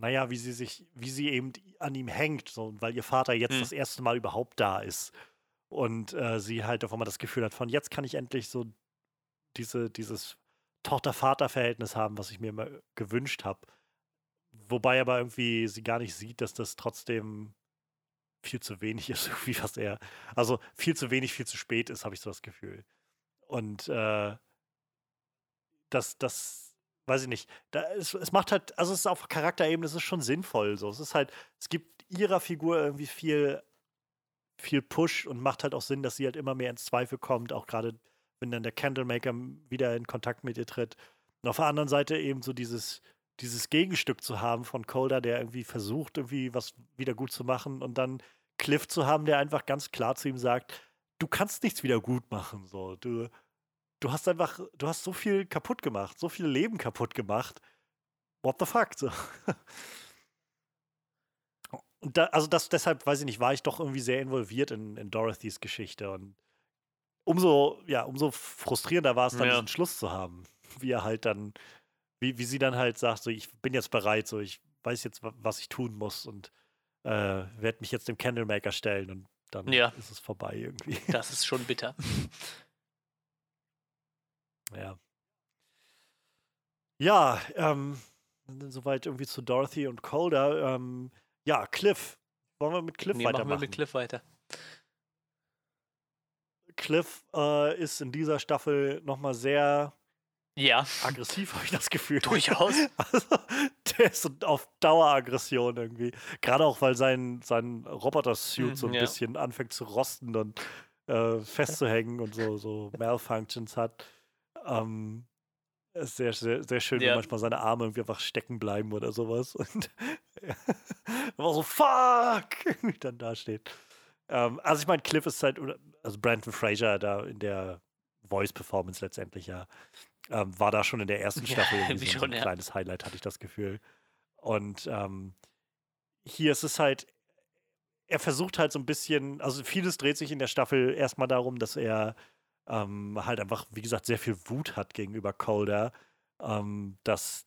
naja, wie sie sich, wie sie eben an ihm hängt, so, weil ihr Vater jetzt hm. das erste Mal überhaupt da ist. Und äh, sie halt auf einmal das Gefühl hat, von jetzt kann ich endlich so diese, dieses Tochter-Vater-Verhältnis haben, was ich mir immer gewünscht habe. Wobei aber irgendwie sie gar nicht sieht, dass das trotzdem viel zu wenig ist, irgendwie was er. Also viel zu wenig, viel zu spät ist, habe ich so das Gefühl. Und äh, das, das, weiß ich nicht. Da, es, es macht halt, also es ist auf Charakterebene, es ist schon sinnvoll. So. Es ist halt, es gibt ihrer Figur irgendwie viel, viel Push und macht halt auch Sinn, dass sie halt immer mehr ins Zweifel kommt, auch gerade wenn dann der Candlemaker wieder in Kontakt mit ihr tritt. Und auf der anderen Seite eben so dieses, dieses Gegenstück zu haben von Colder, der irgendwie versucht, irgendwie was wieder gut zu machen und dann Cliff zu haben, der einfach ganz klar zu ihm sagt, du kannst nichts wieder gut machen. So, du, du hast einfach, du hast so viel kaputt gemacht, so viele Leben kaputt gemacht. What the fuck? So. Und da, also das, deshalb, weiß ich nicht, war ich doch irgendwie sehr involviert in, in Dorothys Geschichte und umso, ja, umso frustrierender war es dann, ja. diesen Schluss zu haben. Wie er halt dann, wie, wie sie dann halt sagt, so, ich bin jetzt bereit, so, ich weiß jetzt, was ich tun muss und äh, werde mich jetzt dem Candlemaker stellen und dann ja. ist es vorbei irgendwie. Das ist schon bitter. Ja. Ja, ähm, soweit irgendwie zu Dorothy und Calder. Ähm, ja, Cliff. Wollen wir mit Cliff nee, weitermachen? Machen wir mit Cliff weiter. Cliff äh, ist in dieser Staffel nochmal sehr ja. aggressiv, habe ich das Gefühl. Durchaus. Also, der ist auf Daueraggression irgendwie. Gerade auch, weil sein, sein Roboter-Suit so ein ja. bisschen anfängt zu rosten und äh, festzuhängen und so, so Malfunctions hat. Ähm, ist sehr, sehr, sehr schön, ja. wie manchmal seine Arme irgendwie einfach stecken bleiben oder sowas. Und einfach so, fuck! Wie dann da steht. Ähm, also ich meine, Cliff ist halt, also Brandon Fraser da in der Voice-Performance letztendlich ja, ähm, war da schon in der ersten Staffel ja, so, schon, ein ja. kleines Highlight, hatte ich das Gefühl. Und ähm, hier ist es halt, er versucht halt so ein bisschen, also vieles dreht sich in der Staffel erstmal darum, dass er ähm, halt einfach, wie gesagt, sehr viel Wut hat gegenüber Calder, ähm, dass,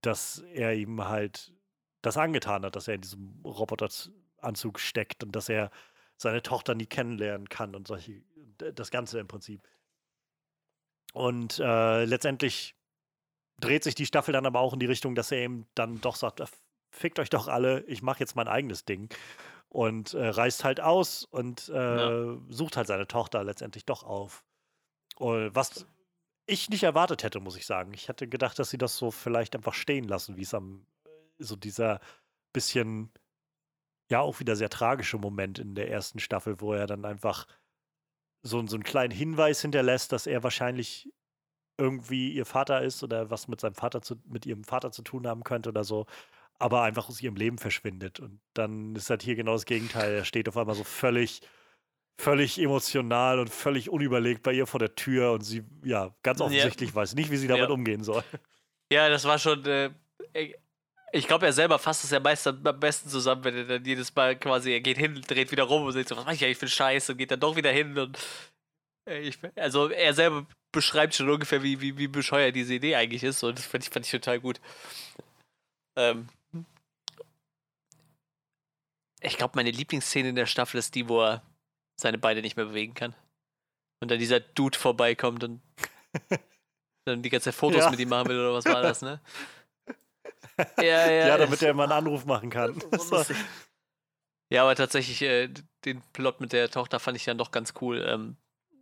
dass er ihm halt das angetan hat, dass er in diesem Roboteranzug steckt und dass er seine Tochter nie kennenlernen kann und solche, das Ganze im Prinzip. Und äh, letztendlich dreht sich die Staffel dann aber auch in die Richtung, dass er eben dann doch sagt, fickt euch doch alle, ich mache jetzt mein eigenes Ding. Und äh, reist halt aus und äh, ja. sucht halt seine Tochter letztendlich doch auf. Und was ich nicht erwartet hätte, muss ich sagen. Ich hätte gedacht, dass sie das so vielleicht einfach stehen lassen, wie es am, so dieser bisschen, ja, auch wieder sehr tragische Moment in der ersten Staffel, wo er dann einfach so, so einen kleinen Hinweis hinterlässt, dass er wahrscheinlich irgendwie ihr Vater ist oder was mit seinem Vater zu, mit ihrem Vater zu tun haben könnte oder so, aber einfach aus ihrem Leben verschwindet. Und dann ist halt hier genau das Gegenteil. Er steht auf einmal so völlig, völlig emotional und völlig unüberlegt bei ihr vor der Tür und sie, ja, ganz offensichtlich ja. weiß nicht, wie sie damit ja. umgehen soll. Ja, das war schon. Äh, ich glaube, er selber fasst es ja meist am besten zusammen, wenn er dann jedes Mal quasi, er geht hin, dreht wieder rum und sagt so, was mache ich eigentlich für Scheiße und geht dann doch wieder hin und. Ich, also, er selber beschreibt schon ungefähr, wie, wie, wie bescheuert diese Idee eigentlich ist. Und das fand ich, fand ich total gut. Ähm, ich glaube, meine Lieblingsszene in der Staffel ist die, wo er seine Beine nicht mehr bewegen kann. Und dann dieser Dude vorbeikommt und dann die ganze Zeit Fotos ja. mit ihm machen will, oder was war das, ne? ja, ja, ja, damit er immer einen Anruf machen kann. ja, aber tatsächlich, äh, den Plot mit der Tochter fand ich dann doch ganz cool. Ähm,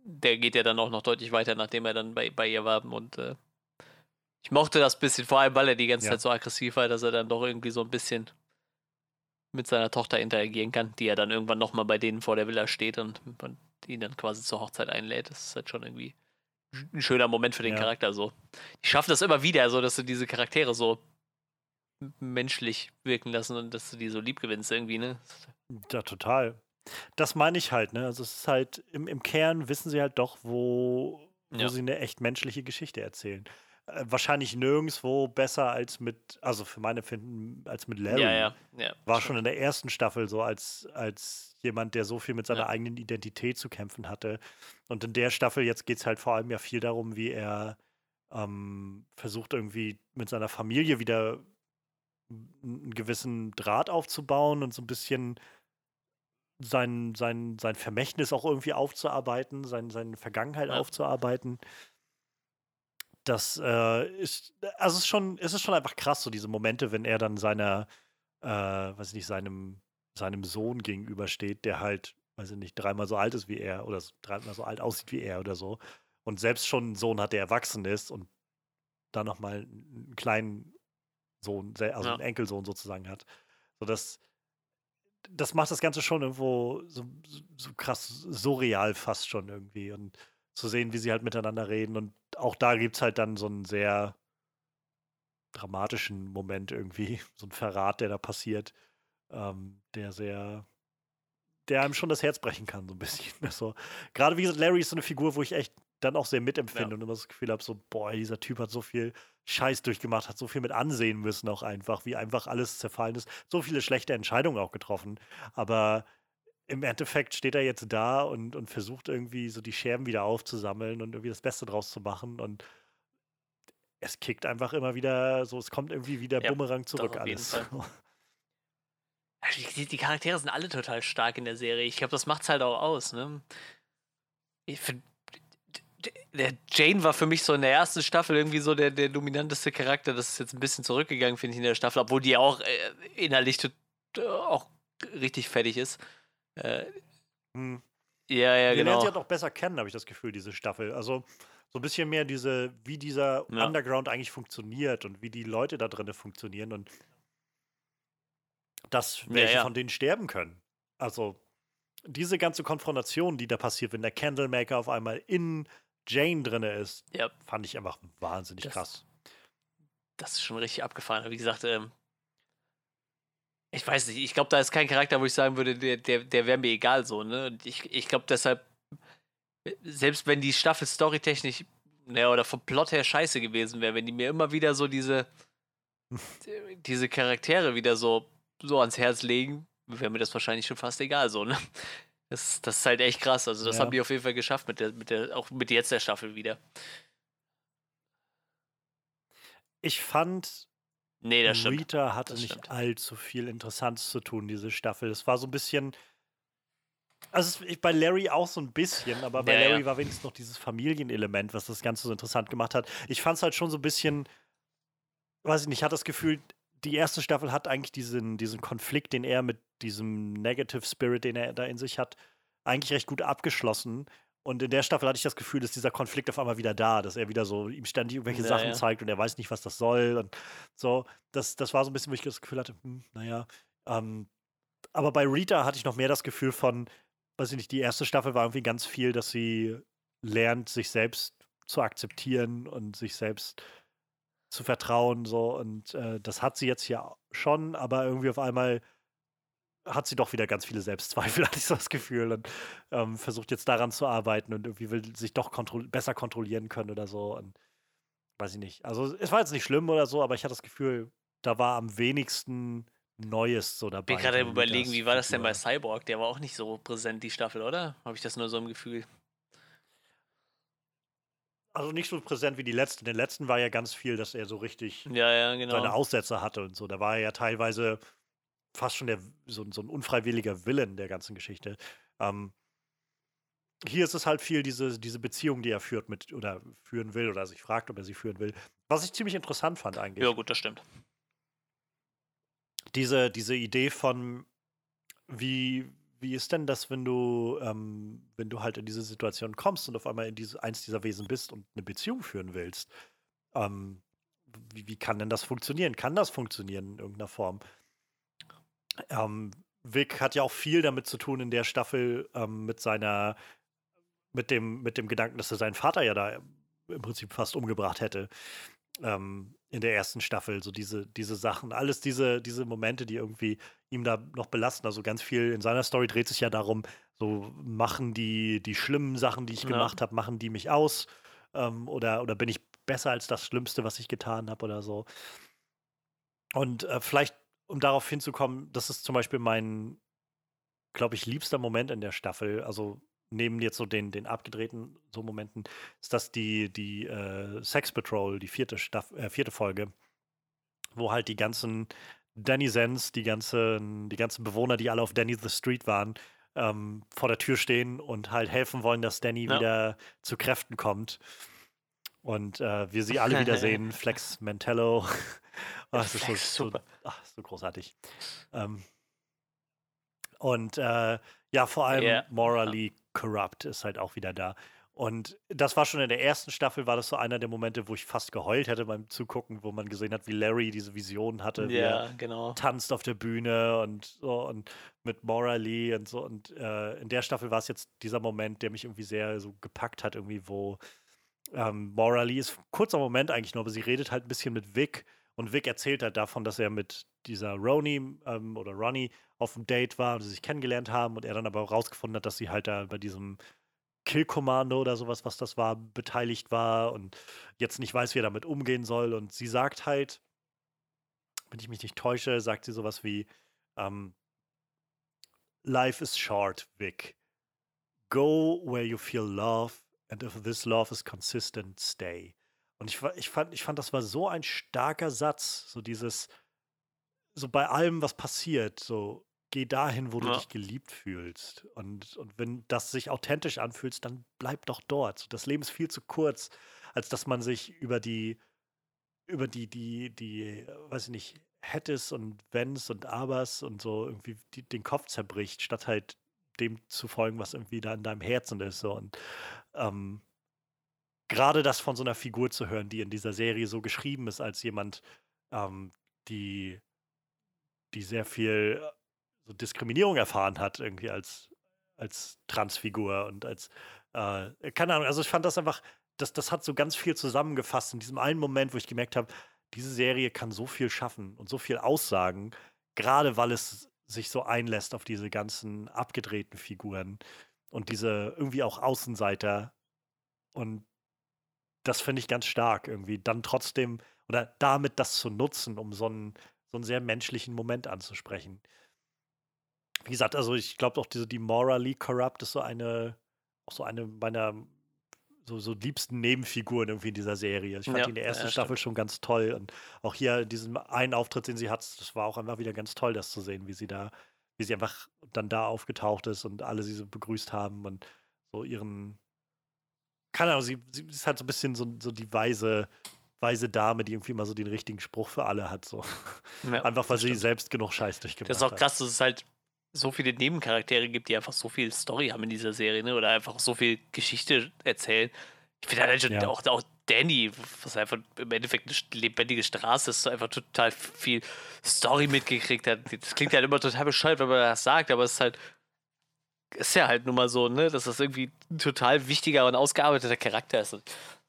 der geht ja dann auch noch deutlich weiter, nachdem er dann bei, bei ihr war. Und äh, ich mochte das bisschen, vor allem weil er die ganze ja. Zeit so aggressiv war, dass er dann doch irgendwie so ein bisschen mit seiner Tochter interagieren kann, die ja dann irgendwann nochmal bei denen vor der Villa steht und, und ihn dann quasi zur Hochzeit einlädt. Das ist halt schon irgendwie ein schöner Moment für den ja. Charakter. So. Die schaffen das immer wieder, so dass du diese Charaktere so menschlich wirken lassen und dass du die so lieb gewinnst irgendwie, ne? Ja, total. Das meine ich halt, ne? Also es ist halt, im, im Kern wissen sie halt doch, wo, wo ja. sie eine echt menschliche Geschichte erzählen. Äh, wahrscheinlich nirgendwo besser als mit, also für meine Finden, als mit Larry. Ja, ja, ja. War schon in der ersten Staffel so, als, als jemand, der so viel mit seiner ja. eigenen Identität zu kämpfen hatte. Und in der Staffel jetzt geht es halt vor allem ja viel darum, wie er ähm, versucht irgendwie mit seiner Familie wieder einen gewissen Draht aufzubauen und so ein bisschen sein, sein, sein Vermächtnis auch irgendwie aufzuarbeiten, sein, seine Vergangenheit ja. aufzuarbeiten. Das äh, ist, also es ist schon, es ist schon einfach krass, so diese Momente, wenn er dann seiner, äh, weiß ich nicht, seinem, seinem Sohn gegenübersteht, der halt, weiß ich nicht, dreimal so alt ist wie er oder dreimal so alt aussieht wie er oder so. Und selbst schon einen Sohn hat, der erwachsen ist und dann nochmal einen kleinen Sohn, also ja. einen Enkelsohn sozusagen hat. So das, das macht das Ganze schon irgendwo so, so krass surreal fast schon irgendwie. Und zu sehen, wie sie halt miteinander reden. Und auch da gibt es halt dann so einen sehr dramatischen Moment irgendwie, so ein Verrat, der da passiert, ähm, der sehr, der einem schon das Herz brechen kann, so ein bisschen. Also, gerade wie gesagt, Larry ist so eine Figur, wo ich echt dann auch sehr mitempfinde ja. und immer das Gefühl habe, so, boah, dieser Typ hat so viel Scheiß durchgemacht, hat so viel mit ansehen müssen auch einfach, wie einfach alles zerfallen ist. So viele schlechte Entscheidungen auch getroffen. Aber im Endeffekt steht er jetzt da und, und versucht irgendwie so die Scherben wieder aufzusammeln und irgendwie das Beste draus zu machen. Und es kickt einfach immer wieder so, es kommt irgendwie wieder ja, Bumerang zurück alles. Die, die, Charaktere sind alle total stark in der Serie. Ich glaube, das macht es halt auch aus. Ne? Ich finde, der Jane war für mich so in der ersten Staffel irgendwie so der, der dominanteste Charakter. Das ist jetzt ein bisschen zurückgegangen, finde ich, in der Staffel, obwohl die auch äh, innerlich auch richtig fertig ist. Äh, hm. Ja, ja, Wir genau. lernen sie halt auch besser kennen, habe ich das Gefühl, diese Staffel. Also so ein bisschen mehr diese, wie dieser ja. Underground eigentlich funktioniert und wie die Leute da drin funktionieren und dass welche ja, ja. von denen sterben können. Also diese ganze Konfrontation, die da passiert, wenn der Candlemaker auf einmal in Jane drin ist, ja. fand ich einfach wahnsinnig das, krass. Das ist schon richtig abgefahren. Wie gesagt, ähm, ich weiß nicht, ich glaube, da ist kein Charakter, wo ich sagen würde, der, der, der wäre mir egal so, ne? Ich, ich glaube deshalb, selbst wenn die Staffel storytechnisch, ne, oder vom Plot her scheiße gewesen wäre, wenn die mir immer wieder so diese, diese Charaktere wieder so, so ans Herz legen, wäre mir das wahrscheinlich schon fast egal, so, ne? Das, das ist halt echt krass. Also, das ja. haben die auf jeden Fall geschafft, mit der, mit der, auch mit jetzt der Staffel wieder. Ich fand, nee, das Rita stimmt. hatte das nicht stimmt. allzu viel Interessantes zu tun, diese Staffel. Es war so ein bisschen. Also bei Larry auch so ein bisschen, aber bei ja, Larry ja. war wenigstens noch dieses Familienelement, was das Ganze so interessant gemacht hat. Ich fand es halt schon so ein bisschen, weiß ich nicht, ich hatte das Gefühl, die erste Staffel hat eigentlich diesen, diesen Konflikt, den er mit diesem Negative Spirit, den er da in sich hat, eigentlich recht gut abgeschlossen. Und in der Staffel hatte ich das Gefühl, dass dieser Konflikt auf einmal wieder da, dass er wieder so ihm ständig irgendwelche Ja, Sachen zeigt und er weiß nicht, was das soll. Und so, das, das war so ein bisschen, wo ich das Gefühl hatte, hm, naja. Ähm, aber bei Rita hatte ich noch mehr das Gefühl von, weiß ich nicht, die erste Staffel war irgendwie ganz viel, dass sie lernt, sich selbst zu akzeptieren und sich selbst zu vertrauen. So. Und äh, das hat sie jetzt hier schon, aber irgendwie auf einmal hat sie doch wieder ganz viele Selbstzweifel, hatte ich so das Gefühl. Und ähm, versucht jetzt daran zu arbeiten und irgendwie will sich doch kontro besser kontrollieren können oder so. Und weiß ich nicht. Also es war jetzt nicht schlimm oder so, aber ich hatte das Gefühl, da war am wenigsten Neues so dabei. Ich bin gerade überlegen, wie war das denn bei. Cyborg? Der war auch nicht so präsent, die Staffel, oder? Habe ich das nur so im Gefühl? Also nicht so präsent wie die letzte. In den letzten war ja ganz viel, dass er so richtig Ja, ja, genau. seine Aussätze hatte und so. Da war er ja teilweise fast schon der, so, so ein unfreiwilliger Willen der ganzen Geschichte. Ähm, hier ist es halt viel diese, diese Beziehung, die er führt mit oder führen will oder sich fragt, ob er sie führen will. Was ich ziemlich interessant fand eigentlich. Ja, gut, das stimmt. Diese, diese Idee von, wie, wie ist denn das, wenn du, ähm, wenn du halt in diese Situation kommst und auf einmal in diese, eins dieser Wesen bist und eine Beziehung führen willst? Ähm, wie, wie kann denn das funktionieren? Kann das funktionieren in irgendeiner Form? Ähm, Vic hat ja auch viel damit zu tun in der Staffel ähm, mit seiner, mit dem, mit dem Gedanken, dass er seinen Vater ja da im Prinzip fast umgebracht hätte. Ähm, in der ersten Staffel, so diese, diese Sachen, alles diese, diese Momente, die irgendwie ihm da noch belasten. Also ganz viel in seiner Story dreht sich ja darum, so machen die, die schlimmen Sachen, die ich Ja. gemacht habe, machen die mich aus? Ähm, oder, oder bin ich besser als das Schlimmste, was ich getan habe oder so? Und äh, vielleicht, um darauf hinzukommen, das ist zum Beispiel mein, glaube ich, liebster Moment in der Staffel. Also neben jetzt so den, den abgedrehten so Momenten, ist das die, die äh, Sex Patrol, die vierte, Staff äh, vierte Folge, wo halt die ganzen Danny Sens, die ganzen, die ganzen Bewohner, die alle auf Danny the Street waren, ähm, vor der Tür stehen und halt helfen wollen, dass Danny Ja. wieder zu Kräften kommt. Und äh, wir sie alle wieder sehen, Flex Mantello. Oh, das ist so, Flex, so, ach, so großartig. Ähm, und äh, ja, vor allem Ja. Morally Corrupt ist halt auch wieder da. Und das war schon in der ersten Staffel, war das so einer der Momente, wo ich fast geheult hätte beim Zugucken, wo man gesehen hat, wie Larry diese Vision hatte, Ja, genau. tanzt auf der Bühne und so und mit Maura Lee und so. Und äh, in der Staffel war es jetzt dieser Moment, der mich irgendwie sehr so gepackt hat, irgendwie, wo ähm, Maura Lee ist ein kurzer Moment eigentlich nur, aber sie redet halt ein bisschen mit Vic und Vic erzählt halt davon, dass er mit dieser Roni ähm, oder Ronnie auf einem Date war und sie sich kennengelernt haben und er dann aber rausgefunden hat, dass sie halt da bei diesem Kill-Kommando oder sowas, was das war, beteiligt war und jetzt nicht weiß, wie er damit umgehen soll. Und sie sagt halt, wenn ich mich nicht täusche, sagt sie sowas wie, ähm, Life is short, Vic. Go where you feel love and if this love is consistent, stay. Und ich, ich, fand, ich fand, das war so ein starker Satz, so dieses, so bei allem, was passiert, so geh dahin, wo du dich geliebt fühlst. Und, und wenn das sich authentisch anfühlt, dann bleib doch dort. Das Leben ist viel zu kurz, als dass man sich über die, über die, die, die, weiß ich nicht, Hättes und Wenns und Abers und so irgendwie die, den Kopf zerbricht, statt halt dem zu folgen, was irgendwie da in deinem Herzen ist. So. Und ähm, gerade das von so einer Figur zu hören, die in dieser Serie so geschrieben ist, als jemand, ähm, die, die sehr viel äh, so Diskriminierung erfahren hat, irgendwie als, als Transfigur und als, äh, keine Ahnung, also ich fand das einfach, das, das hat so ganz viel zusammengefasst in diesem einen Moment, wo ich gemerkt habe, diese Serie kann so viel schaffen und so viel aussagen, gerade weil es sich so einlässt auf diese ganzen abgedrehten Figuren und diese irgendwie auch Außenseiter. Und das finde ich ganz stark irgendwie. Dann trotzdem oder damit das zu nutzen, um so einen, so einen sehr menschlichen Moment anzusprechen. Wie gesagt, also ich glaube auch diese die Morally Corrupt ist so eine, auch so eine meiner so, so liebsten Nebenfiguren irgendwie in dieser Serie. Ich fand ja, die in der ersten ja, Staffel schon ganz toll. Und auch hier diesen einen Auftritt, den sie hat, das war auch einfach wieder ganz toll, das zu sehen, wie sie da, wie sie einfach dann da aufgetaucht ist und alle sie so begrüßt haben und so ihren, keine Ahnung, sie, sie ist halt so ein bisschen so, so die weise, weise Dame, die irgendwie immer so den richtigen Spruch für alle hat. So. Ja, einfach weil sie selbst genug Scheiß durchgemacht hat. Das ist auch krass, dass es halt so viele Nebencharaktere gibt, die einfach so viel Story haben in dieser Serie, ne? Oder einfach so viel Geschichte erzählen. Ich finde halt ja. auch, auch Danny, was einfach im Endeffekt eine lebendige Straße ist, so einfach total viel Story mitgekriegt hat. Das klingt halt immer total bescheuert, wenn man das sagt, aber es ist halt, ist ja halt nun mal so, ne, dass das irgendwie ein total wichtiger und ausgearbeiteter Charakter ist. Und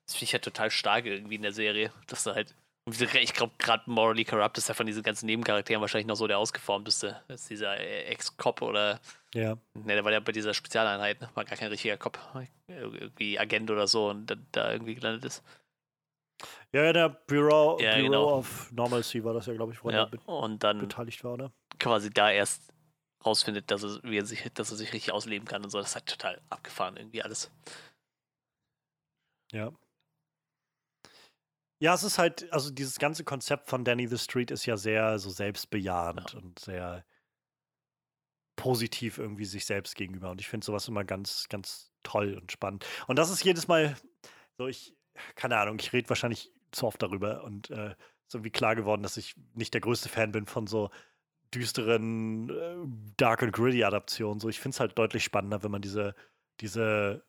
das finde ich halt total stark irgendwie in der Serie, dass du halt ich glaube, gerade Morally Corrupt ist ja von diesen ganzen Nebencharakteren wahrscheinlich noch so der ausgeformteste. Das ist dieser Ex-Cop oder. Ja. Ne, der war ja bei dieser Spezialeinheit, ne? war gar kein richtiger Cop. Irgendwie Agent oder so und da, da irgendwie gelandet ist. Ja, der Bureau, ja, Bureau genau. of Normalcy war das ja, glaube ich, wo ja, er und dann beteiligt war, ne? Quasi da erst rausfindet, dass er, wie er sich, dass er sich richtig ausleben kann und so. Das ist halt total abgefahren, irgendwie alles. Ja. Ja, es ist halt, also dieses ganze Konzept von Danny the Street ist ja sehr so selbstbejahend ja. und sehr positiv irgendwie sich selbst gegenüber. Und ich finde sowas immer ganz, ganz toll und spannend. Und das ist jedes Mal so, ich, keine Ahnung, ich rede wahrscheinlich zu oft darüber und äh, ist irgendwie klar geworden, dass ich nicht der größte Fan bin von so düsteren äh, Dark and Gritty Adaptionen. So, ich finde es halt deutlich spannender, wenn man diese, diese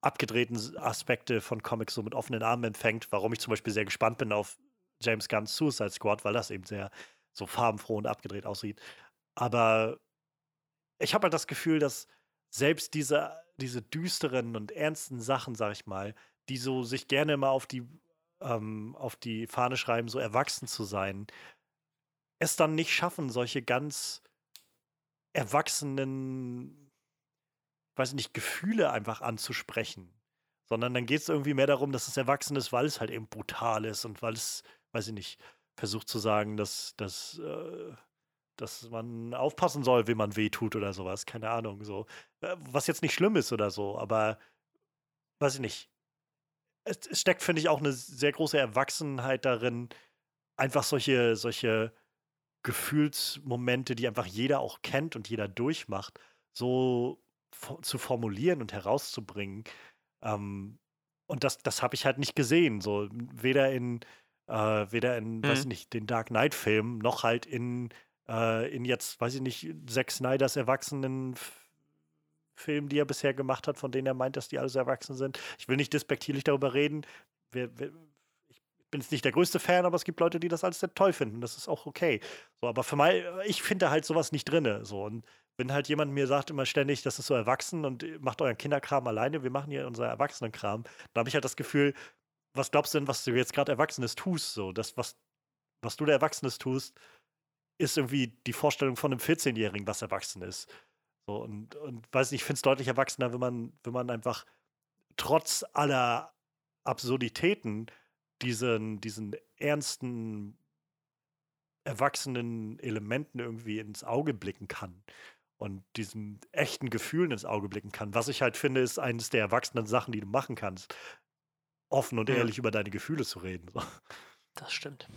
abgedrehten Aspekte von Comics so mit offenen Armen empfängt, warum ich zum Beispiel sehr gespannt bin auf James Gunn's Suicide Squad, weil das eben sehr so farbenfroh und abgedreht aussieht. Aber ich habe halt das Gefühl, dass selbst diese, diese düsteren und ernsten Sachen, sag ich mal, die so sich gerne immer auf die, ähm, auf die Fahne schreiben, so erwachsen zu sein, es dann nicht schaffen, solche ganz erwachsenen weiß nicht, Gefühle einfach anzusprechen. Sondern dann geht es irgendwie mehr darum, dass es erwachsen ist, weil es halt eben brutal ist und weil es, weiß ich nicht, versucht zu sagen, dass, dass, äh, dass man aufpassen soll, wem man wehtut oder sowas. Keine Ahnung. So. Äh, was jetzt nicht schlimm ist oder so, aber weiß ich nicht. Es, es steckt, finde ich, auch eine sehr große Erwachsenheit darin, einfach solche, solche Gefühlsmomente, die einfach jeder auch kennt und jeder durchmacht, so zu formulieren und herauszubringen. Ähm, und das, das habe ich halt nicht gesehen. So, weder in, äh, weder in, mhm. weiß ich nicht, den Dark Knight-Filmen, noch halt in, äh, in jetzt, weiß ich nicht, Zack Snyders erwachsenen Filmen, die er bisher gemacht hat, von denen er meint, dass die alles erwachsen sind. Ich will nicht despektierlich darüber reden. Wir, ich bin jetzt nicht der größte Fan, aber es gibt Leute, die das alles sehr toll finden. Das ist auch okay. So, aber für mich, ich finde halt sowas nicht drin. So, und wenn halt jemand mir sagt immer ständig, das ist so erwachsen und macht euren Kinderkram alleine, wir machen hier unser Erwachsenenkram, dann habe ich halt das Gefühl, was glaubst du denn, was du jetzt gerade Erwachsenes tust? So, das, was, was du der Erwachsenes tust, ist irgendwie die Vorstellung von einem 14-Jährigen, was erwachsen ist. So, und, und weiß nicht, ich finde es deutlich erwachsener, wenn man, wenn man einfach trotz aller Absurditäten diesen, diesen ernsten, erwachsenen Elementen irgendwie ins Auge blicken kann und diesen echten Gefühlen ins Auge blicken kann. Was ich halt finde, ist eines der erwachsenen Sachen, die du machen kannst. Offen und ehrlich über deine Gefühle zu reden. So. Das stimmt.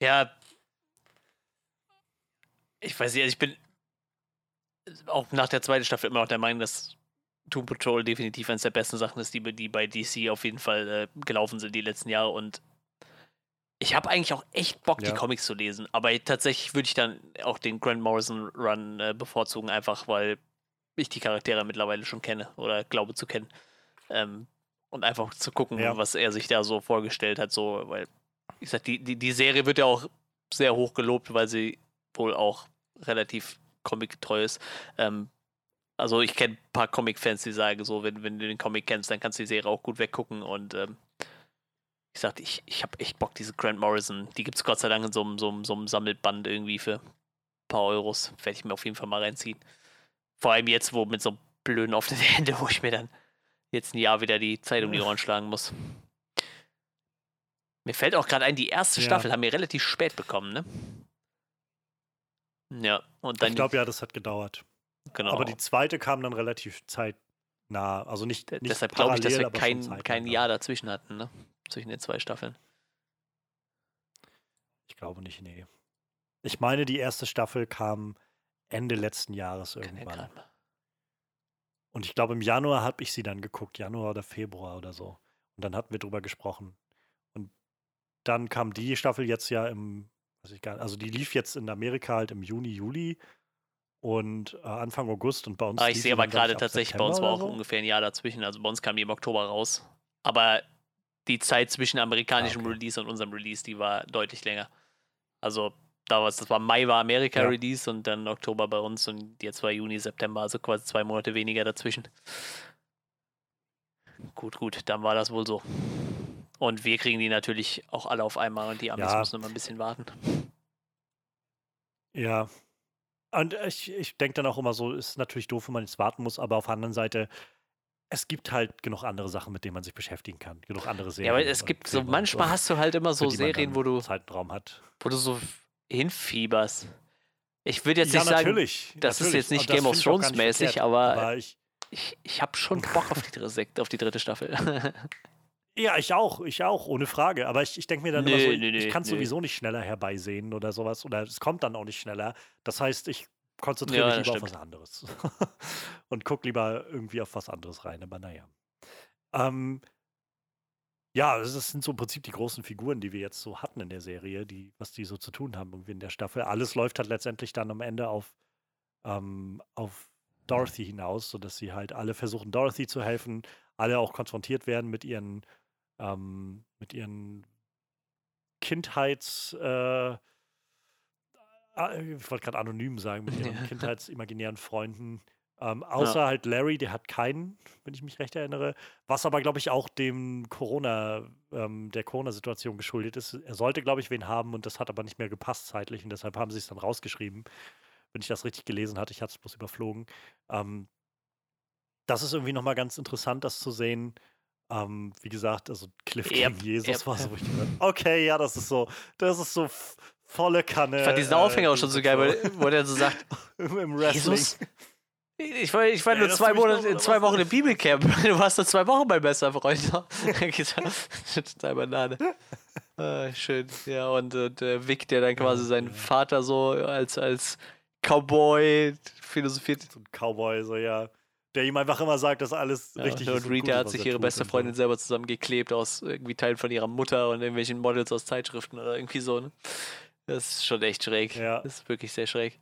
Ja. ich weiß nicht, also ich bin auch nach der zweiten Staffel immer noch der Meinung, dass Doom Patrol definitiv eines der besten Sachen ist, die, die bei DC auf jeden Fall äh, gelaufen sind die letzten Jahre. Und ich habe eigentlich auch echt Bock, ja. die Comics zu lesen. Aber tatsächlich würde ich dann auch den Grant Morrison Run äh, bevorzugen, einfach weil ich die Charaktere mittlerweile schon kenne oder glaube zu kennen. Ähm, und einfach zu gucken, ja. was er sich da so vorgestellt hat. So, weil, ich sag, die, die, die Serie wird ja auch sehr hoch gelobt, weil sie wohl auch relativ comic-treu ist. Ähm, also ich kenne ein paar Comic-Fans, die sagen so, wenn, wenn du den Comic kennst, dann kannst du die Serie auch gut weggucken und ähm, ich sagte, ich, ich habe echt Bock, diese Grant Morrison, die gibt es Gott sei Dank in so einem, so, so einem Sammelband irgendwie für ein paar Euros. Werde ich mir auf jeden Fall mal reinziehen. Vor allem jetzt, wo mit so blöden offenen Hände, wo ich mir dann jetzt ein Jahr wieder die Zeit um die Ohren schlagen muss. Mir fällt auch gerade ein, die erste ja. Staffel haben wir relativ spät bekommen, ne? Ja, und dann. Ich glaube ja, das hat gedauert. Genau. Aber die zweite kam dann relativ zeitnah. Also nicht. nicht Deshalb glaube ich, dass wir kein, kein Jahr dazwischen hatten, ne? Zwischen den zwei Staffeln. Ich glaube nicht, nee. Ich meine, die erste Staffel kam Ende letzten Jahres irgendwann. Und ich glaube, im Januar habe ich sie dann geguckt, Januar oder Februar oder so. Und dann hatten wir drüber gesprochen. Und dann kam die Staffel jetzt ja im, weiß ich gar nicht, also die lief jetzt in Amerika halt im Juni, Juli und äh, Anfang August und bei uns. Ah, ich sehe aber gerade tatsächlich, bei uns war auch so. ungefähr ein Jahr dazwischen. Also bei uns kam die im Oktober raus. Aber die Zeit zwischen amerikanischem ah, okay. Release und unserem Release, die war deutlich länger. Also da war das war Mai war Amerika ja. Release und dann Oktober bei uns und jetzt war Juni, September, also quasi zwei Monate weniger dazwischen. Gut, gut, dann war das wohl so. Und wir kriegen die natürlich auch alle auf einmal und die Amis ja. müssen immer ein bisschen warten. Ja, und ich, ich denke dann auch immer so, ist natürlich doof, wenn man jetzt warten muss, aber auf der anderen Seite, es gibt halt genug andere Sachen, mit denen man sich beschäftigen kann. Genug andere Serien. Ja, aber es gibt so, manchmal hast du halt immer so Serien, wo du Zeitraum hat. Wo du so hinfieberst. Ich würde jetzt ja, nicht sagen, natürlich, das natürlich. ist jetzt nicht Game of Thrones mäßig, aber, aber, ich, ich, ich habe schon Bock auf die, dritte, auf die dritte Staffel. Ja, ich auch, ich auch, ohne Frage. Aber ich, ich denke mir dann nee, immer so, nee, ich, kann es sowieso nicht schneller herbeisehen oder sowas. Oder es kommt dann auch nicht schneller. Das heißt, ich konzentriere ja, mich lieber auf was anderes. und gucke lieber irgendwie auf was anderes rein. Aber naja. Ähm, ja, das sind so im Prinzip die großen Figuren, die wir jetzt so hatten in der Serie, die, was die so zu tun haben irgendwie in der Staffel. Alles läuft halt letztendlich dann am Ende auf, ähm, auf Dorothy hinaus, sodass sie halt alle versuchen, Dorothy zu helfen, alle auch konfrontiert werden mit ihren, ähm, mit ihren Kindheits, äh, ah, ich wollte gerade anonym sagen, mit ihren ja. kindheitsimaginären Freunden. Ähm, außer ja. halt Larry, der hat keinen, wenn ich mich recht erinnere. Was aber, glaube ich, auch dem Corona, ähm, der Corona-Situation geschuldet ist. Er sollte, glaube ich, wen haben und das hat aber nicht mehr gepasst zeitlich und deshalb haben sie es dann rausgeschrieben. Wenn ich das richtig gelesen hatte, ich hatte es bloß überflogen. Ähm, das ist irgendwie nochmal ganz interessant, das zu sehen. Ähm, wie gesagt, also Cliff yep, gegen Jesus yep. war so richtig. Okay, ja, das ist so, das ist so volle Kanne. Ich fand diesen Aufhänger äh, auch schon so geil, weil, wo der so sagt: Im Wrestling. Jesus? Ich war, ich war Ey, nur zwei, Monate, zwei Wochen im Bibelcamp. Du warst nur zwei Wochen mein bester Freund. Total Banane. Ah, schön. Ja, und, und äh, Vic, der dann quasi seinen Vater so als, als Cowboy philosophiert. So ein Cowboy, so ja der ihm einfach immer sagt, dass alles ja, richtig und ist. Und Rita hat sich ihre beste Freundin so. selber zusammengeklebt aus irgendwie Teilen von ihrer Mutter und irgendwelchen Models aus Zeitschriften oder irgendwie so. Ne? Das ist schon echt schräg. Ja. Das ist wirklich sehr schräg.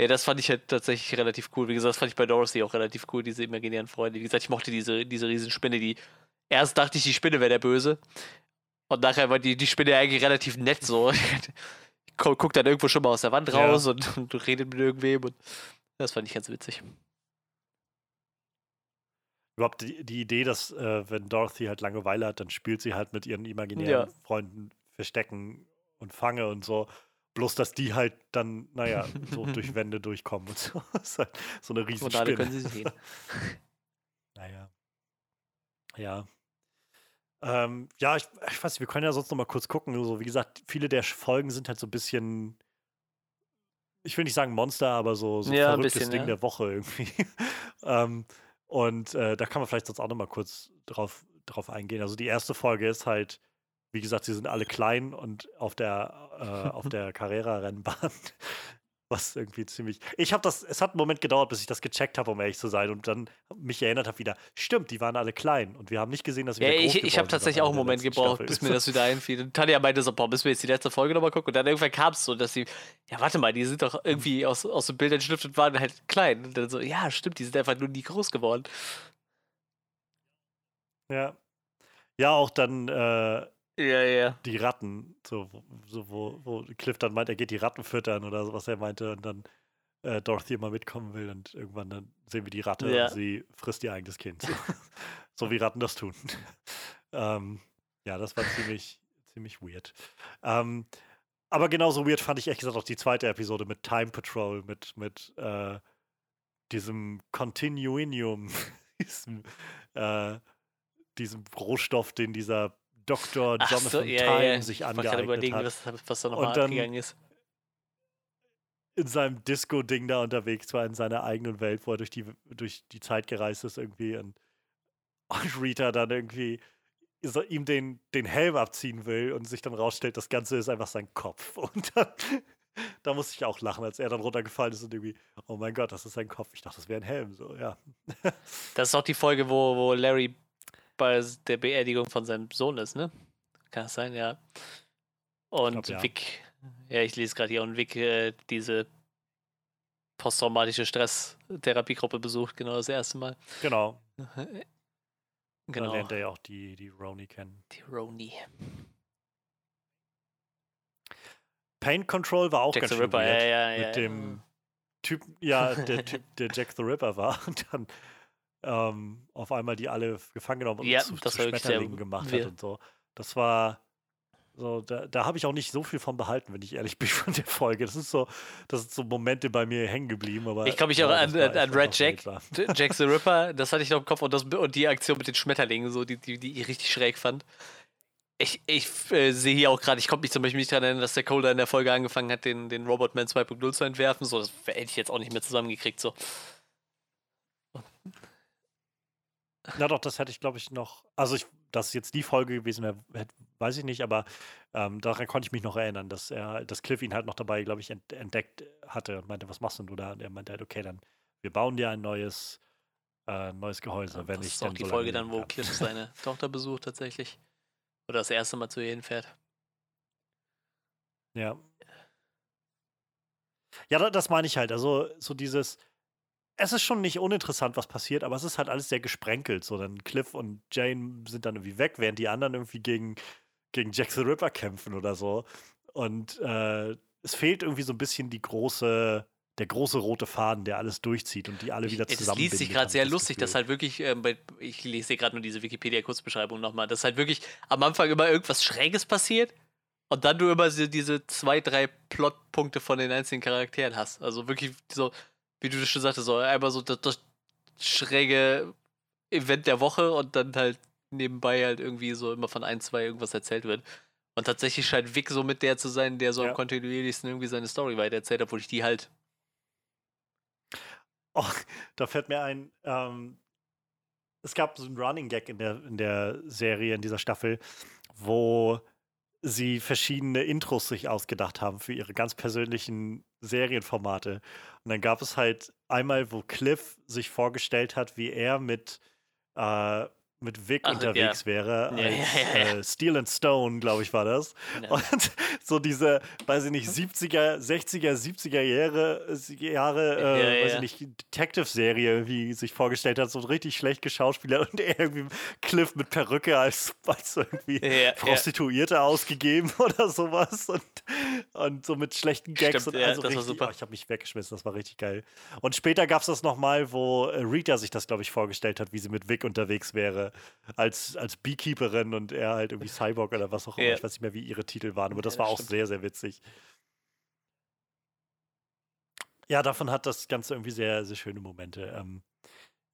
Ja, das fand ich halt tatsächlich relativ cool. Wie gesagt, das fand ich bei Dorothy auch relativ cool, diese imaginären Freunde. Wie gesagt, ich mochte diese, diese Riesenspinne, die. Erst dachte ich, die Spinne wäre der Böse. Und nachher war die, die Spinne eigentlich relativ nett so. Guckt dann irgendwo schon mal aus der Wand raus ja. und, und redet mit irgendwem. Und das fand ich ganz witzig überhaupt die, die Idee, dass äh, wenn Dorothy halt Langeweile hat, dann spielt sie halt mit ihren imaginären ja. Freunden Verstecken und Fange und so. Bloß, dass die halt dann, naja, so durch Wände durchkommen und so. Das ist halt so eine riesen alle können sie sehen. naja. Ja. Ähm, ja, ich, ich, weiß nicht, wir können ja sonst noch mal kurz gucken. So, wie gesagt, viele der Folgen sind halt so ein bisschen, ich will nicht sagen Monster, aber so, so ja, verrücktes bisschen, Ding ja. der Woche irgendwie. ähm, und äh, da kann man vielleicht sonst auch noch mal kurz drauf, drauf eingehen. Also die erste Folge ist halt, wie gesagt, sie sind alle klein und auf der, äh, auf der Carrera-Rennbahn Was irgendwie ziemlich. Ich habe das, es hat einen Moment gedauert, bis ich das gecheckt habe, um ehrlich zu sein, und dann mich erinnert habe wieder, stimmt, die waren alle klein und wir haben nicht gesehen, dass wir. Ja, ich, ich habe tatsächlich auch einen Moment gebraucht, Staffel. bis mir das wieder einfiel. Und Tanja meinte so, boah, müssen wir jetzt die letzte Folge nochmal gucken. Und dann irgendwann kam es so, dass sie, ja, warte mal, die sind doch irgendwie aus, aus dem Bild entschlüpft und waren halt klein. Und dann so, ja, stimmt, die sind einfach nur nie groß geworden. Ja. Ja, auch dann. Äh, ja, ja. Die Ratten, so, so wo, wo Cliff dann meint, er geht die Ratten füttern oder so, was er meinte, und dann äh, Dorothy immer mitkommen will und irgendwann dann sehen wir die Ratte ja. und sie frisst ihr eigenes Kind. So, so wie Ratten das tun. ähm, ja, das war ziemlich, ziemlich weird. Ähm, aber genauso weird fand ich ehrlich gesagt auch die zweite Episode mit Time Patrol, mit, mit äh, diesem Continuinium, diesem, äh, diesem Rohstoff, den dieser Dr. Jonathan so, ja, Time ja. sich angeeignet überlegen, hat. Was, was da nochmal abgegangen ist. In seinem Disco-Ding da unterwegs war, in seiner eigenen Welt, wo er durch die, durch die Zeit gereist ist irgendwie und, und Rita dann irgendwie so ihm den, den Helm abziehen will und sich dann rausstellt, das Ganze ist einfach sein Kopf. Und dann, da musste ich auch lachen, als er dann runtergefallen ist und irgendwie, oh mein Gott, das ist sein Kopf. Ich dachte, das wäre ein Helm, so, ja. Das ist auch die Folge, wo, wo Larry bei der Beerdigung von seinem Sohn ist, ne? Kann das sein, ja. Und glaub, ja. Vic, ja, ich lese gerade hier, und Vic äh, diese posttraumatische Stress-Therapiegruppe besucht, genau das erste Mal. Genau. genau. Da lernt er ja auch die, die Roni kennen. Die Roni. Pain Control war auch Jack ganz the Ripper, ja, ja, ja, mit ja. dem Typen, ja, der Typ, der Jack the Ripper war. Und dann ähm, auf einmal die alle gefangen genommen und ja, zu, zu Schmetterlingen gemacht hat und so. Das war so, da, da habe ich auch nicht so viel von behalten, wenn ich ehrlich bin von der Folge. Das ist so, das sind so Momente bei mir hängen geblieben. Aber ich kann mich auch an, an, an Red Jack, Jack the Ripper, das hatte ich noch im Kopf und, das, und die Aktion mit den Schmetterlingen, so, die, die, die ich richtig schräg fand. Ich, ich äh, sehe hier auch gerade, ich konnte mich zum Beispiel nicht daran erinnern, dass der Coder in der Folge angefangen hat, den, den Robotman 2.0 zu entwerfen. So, das hätte ich jetzt auch nicht mehr zusammengekriegt. So. Na doch, das hätte ich, glaube ich, noch. Also, ich, dass jetzt die Folge gewesen wäre, weiß ich nicht, aber ähm, daran konnte ich mich noch erinnern, dass er, dass Cliff ihn halt noch dabei, glaube ich, entdeckt hatte und meinte, was machst denn du da? Und er meinte halt, okay, dann wir bauen dir ein neues, äh, neues Gehäuse, wenn das ich ist auch die so Folge dann, wo Cliff seine Tochter besucht tatsächlich. Oder das erste Mal zu ihr hinfährt. Ja. Ja, das meine ich halt. Also, so dieses, es ist schon nicht uninteressant, was passiert, aber es ist halt alles sehr gesprenkelt. So, dann Cliff und Jane sind dann irgendwie weg, während die anderen irgendwie gegen, gegen Jack the Ripper kämpfen oder so. Und äh, es fehlt irgendwie so ein bisschen die große, der große rote Faden, der alles durchzieht und die alle wieder zusammen. Das liest sich gerade sehr das lustig, dass halt wirklich, ähm, bei, ich lese gerade nur diese Wikipedia-Kurzbeschreibung nochmal, dass halt wirklich am Anfang immer irgendwas Schräges passiert und dann du immer diese zwei, drei Plotpunkte von den einzelnen Charakteren hast. Also wirklich so, wie du schon sagtest, so einmal so das, das schräge Event der Woche und dann halt nebenbei halt irgendwie so immer von ein, zwei irgendwas erzählt wird. Und tatsächlich scheint Vic so mit der zu sein, der so ja. am kontinuierlichsten irgendwie seine Story weitererzählt, obwohl ich die halt. Oh, da fällt mir ein, ähm, es gab so einen Running Gag in der, in der Serie, in dieser Staffel, wo sie verschiedene Intros sich ausgedacht haben für ihre ganz persönlichen Serienformate. Und dann gab es halt einmal, wo Cliff sich vorgestellt hat, wie er mit äh, mit Vic Ach, unterwegs ja. wäre, als ja, ja, äh, Steel and Stone, glaube ich, war das. Und so diese, weiß ich nicht, 70er, 60er, 70er Jahre, Jahre äh, weiß ich nicht, Detective-Serie wie sich vorgestellt hat, so richtig schlecht geschauspielert und irgendwie Cliff mit Perücke als, als irgendwie Prostituierte ausgegeben oder sowas und, und so mit schlechten Gags Stimmt, und also richtig, oh, ich habe mich weggeschmissen, das war richtig geil. Und später gab es das nochmal, wo äh, Rita sich das, glaube ich, vorgestellt hat, wie sie mit Vic unterwegs wäre als, als Beekeeperin und er halt irgendwie Cyborg oder was auch immer. Ja. Ich weiß nicht mehr, wie ihre Titel waren, aber das ja, war auch stimmt. sehr, sehr witzig. Ja, davon hat das Ganze irgendwie sehr, sehr schöne Momente. Ähm,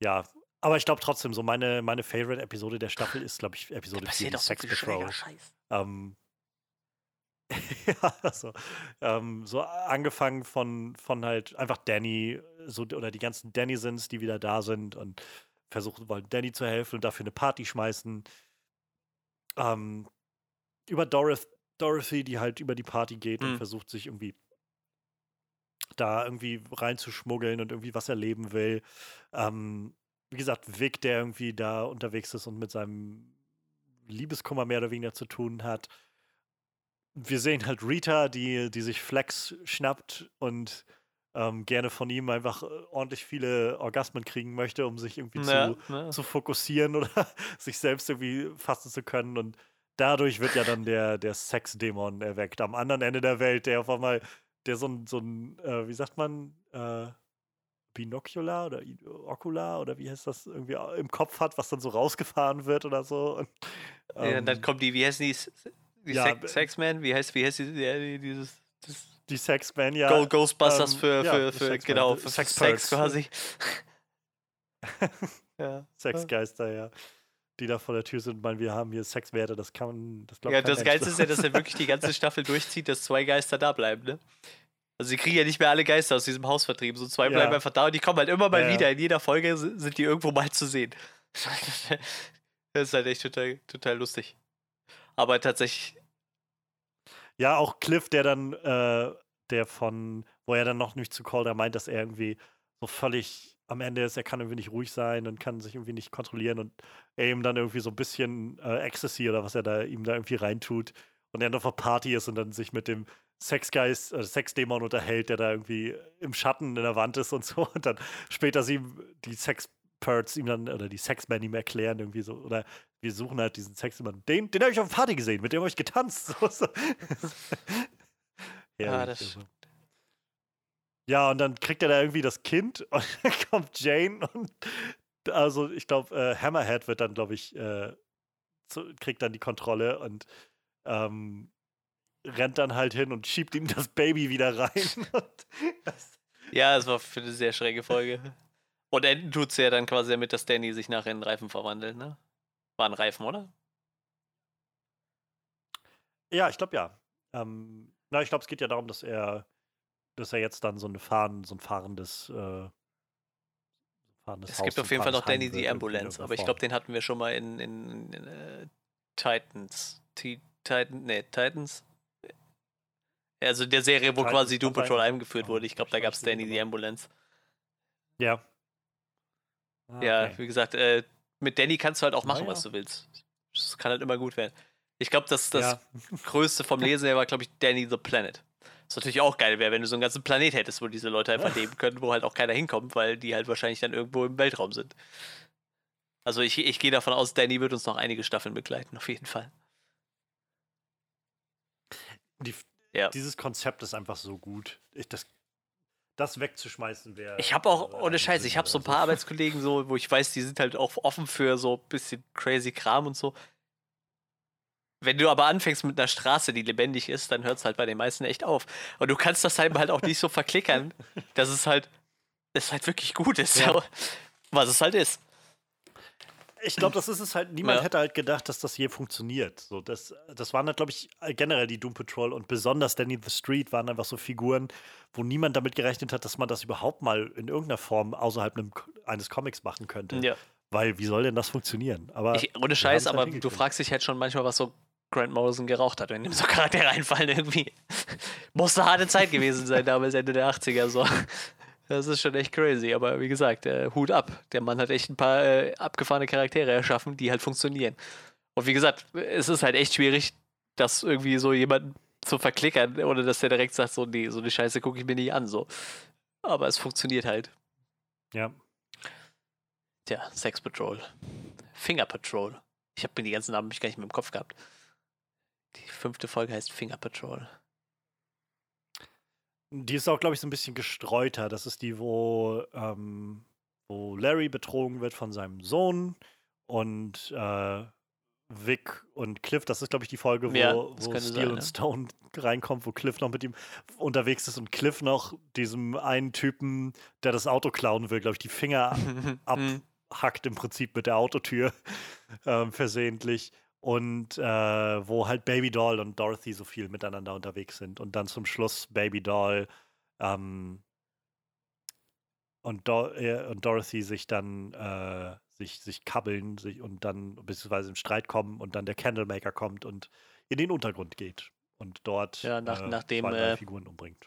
ja, aber ich glaube trotzdem, so meine, meine Favorite-Episode der Staffel ist, glaube ich, Episode 4, Sex Patrol. Ähm, ja, also, ähm, so angefangen von, von halt einfach Danny, so, oder die ganzen Dannysons, die wieder da sind und versuchen wollen, Danny zu helfen und dafür eine Party schmeißen. Ähm, über Dorothy, Dorothy, die halt über die Party geht mhm. und versucht sich irgendwie da irgendwie reinzuschmuggeln und irgendwie was erleben will. Ähm, wie gesagt, Vic, der irgendwie da unterwegs ist und mit seinem Liebeskummer mehr oder weniger zu tun hat. Wir sehen halt Rita, die, die sich Flex schnappt und ähm, gerne von ihm einfach äh, ordentlich viele Orgasmen kriegen möchte, um sich irgendwie ja, zu, ja. zu fokussieren oder sich selbst irgendwie fassen zu können. Und dadurch wird ja dann der, der Sexdämon erweckt. Am anderen Ende der Welt, der auf einmal, der so ein, so ein äh, wie sagt man, äh, Binocular oder Ocular oder wie heißt das, irgendwie im Kopf hat, was dann so rausgefahren wird oder so. Und, ähm, ja, dann kommt die, wie heißt die, die ja, Sexman? Wie heißt, wie heißt die, die dieses, das die Sexman, ja. Go Ghostbusters ähm, für, für, ja, für genau, für Sex, Sex quasi. ja. Sexgeister, ja. Die da vor der Tür sind, weil wir haben hier Sexwerte, das kann man, das glaubt Ja, das Geilste ist ja, dass er wirklich die ganze Staffel durchzieht, dass zwei Geister da bleiben, ne? Also sie kriegen ja nicht mehr alle Geister aus diesem Haus vertrieben. So zwei ja. bleiben einfach da und die kommen halt immer mal ja, wieder. In jeder Folge sind die irgendwo mal zu sehen. das ist halt echt total, total lustig. Aber tatsächlich. Ja, auch Cliff, der dann, äh, der von, wo er dann noch nicht zu Calder meint, dass er irgendwie so völlig am Ende ist, er kann irgendwie nicht ruhig sein und kann sich irgendwie nicht kontrollieren und er ihm dann irgendwie so ein bisschen äh, Ecstasy oder was er da ihm da irgendwie reintut und er noch auf Party ist und dann sich mit dem Sexgeist, äh, Sexdämon unterhält, der da irgendwie im Schatten in der Wand ist und so. Und dann später sie die Sexperts ihm dann, oder die Sexmen ihm erklären, irgendwie so, oder wir suchen halt diesen Sexdämon. Den, den habe ich auf der Party gesehen, mit dem habe ich getanzt. So, so. ja, das also. Ja, und dann kriegt er da irgendwie das Kind und dann kommt Jane und also ich glaube, äh, Hammerhead wird dann, glaube ich, äh, zu, kriegt dann die Kontrolle und ähm, rennt dann halt hin und schiebt ihm das Baby wieder rein. ja, es war für eine sehr schräge Folge. Und enden tut es ja dann quasi damit, dass Danny sich nachher in einen Reifen verwandelt, ne? War ein Reifen, oder? Ja, ich glaube ja. Ähm, na, ich glaube, es geht ja darum, dass er, dass er jetzt dann so, eine fahren, so ein fahrendes, äh, fahrendes Es Haus gibt auf jeden Fall noch Danny die Ambulance, aber ich glaube, den hatten wir schon mal in, in, in, in uh, Titans. T Titan, nee, Titans. Also der Serie, wo Titans quasi Doom Patrol eingeführt wurde. Ich glaube, da gab es Danny die Ambulance. Ja. Ah, okay. Ja, wie gesagt, äh, mit Danny kannst du halt auch machen, ja. was du willst. Das kann halt immer gut werden. Ich glaube, das, das ja. Größte vom Lesen her war, glaube ich, Danny the Planet. Was natürlich auch geil wäre, wenn du so einen ganzen Planet hättest, wo diese Leute einfach leben können, wo halt auch keiner hinkommt, weil die halt wahrscheinlich dann irgendwo im Weltraum sind. Also ich, ich gehe davon aus, Danny wird uns noch einige Staffeln begleiten, auf jeden Fall. Die, ja. Dieses Konzept ist einfach so gut. Ich, das, das wegzuschmeißen wäre. Ich habe auch, ohne Scheiß, ich habe so ein paar Arbeitskollegen, so, wo ich weiß, die sind halt auch offen für so ein bisschen crazy Kram und so. Wenn du aber anfängst mit einer Straße, die lebendig ist, dann hört es halt bei den meisten echt auf. Und du kannst das halt auch nicht so verklickern, dass es halt, es halt wirklich gut ist, ja. was es halt ist ich glaube, das ist es halt, niemand ja. hätte halt gedacht, dass das je funktioniert. So, das, das waren halt, glaube ich, generell die Doom Patrol und besonders Danny the Street waren einfach so Figuren, wo niemand damit gerechnet hat, dass man das überhaupt mal in irgendeiner Form außerhalb einem, eines Comics machen könnte. Ja. Weil, wie soll denn das funktionieren? Aber ich, ohne Scheiß, aber halt du fragst dich halt schon manchmal, was so Grant Morrison geraucht hat, wenn ihm so Charaktere einfallen irgendwie. Muss eine harte Zeit gewesen sein, damals Ende der 80er so. Das ist schon echt crazy, aber wie gesagt, äh, Hut ab. Der Mann hat echt ein paar äh, abgefahrene Charaktere erschaffen, die halt funktionieren. Und wie gesagt, es ist halt echt schwierig, das irgendwie so jemanden zu verklickern, ohne dass der direkt sagt, so, nee, so eine Scheiße gucke ich mir nicht an, so. Aber es funktioniert halt. Ja. Tja, Sex Patrol. Finger Patrol. Ich habe mir die ganzen Namen gar nicht mehr im Kopf gehabt. Die fünfte Folge heißt Finger Patrol. Die ist auch, glaube ich, so ein bisschen gestreuter. Das ist die, wo, ähm, wo Larry betrogen wird von seinem Sohn und äh, Vic und Cliff. Das ist, glaube ich, die Folge, wo, ja, wo Steel und Stone reinkommt, wo Cliff noch mit ihm unterwegs ist und Cliff noch diesem einen Typen, der das Auto klauen will, glaube ich, die Finger abhackt im Prinzip mit der Autotür äh, versehentlich und äh, wo halt Baby Doll und Dorothy so viel miteinander unterwegs sind und dann zum Schluss Baby Doll ähm, und, Do äh, und, Dorothy sich dann äh, sich, sich kabbeln sich und dann beziehungsweise im Streit kommen und dann der Candlemaker kommt und in den Untergrund geht und dort ja, nach, nachdem, zwei äh, Figuren umbringt.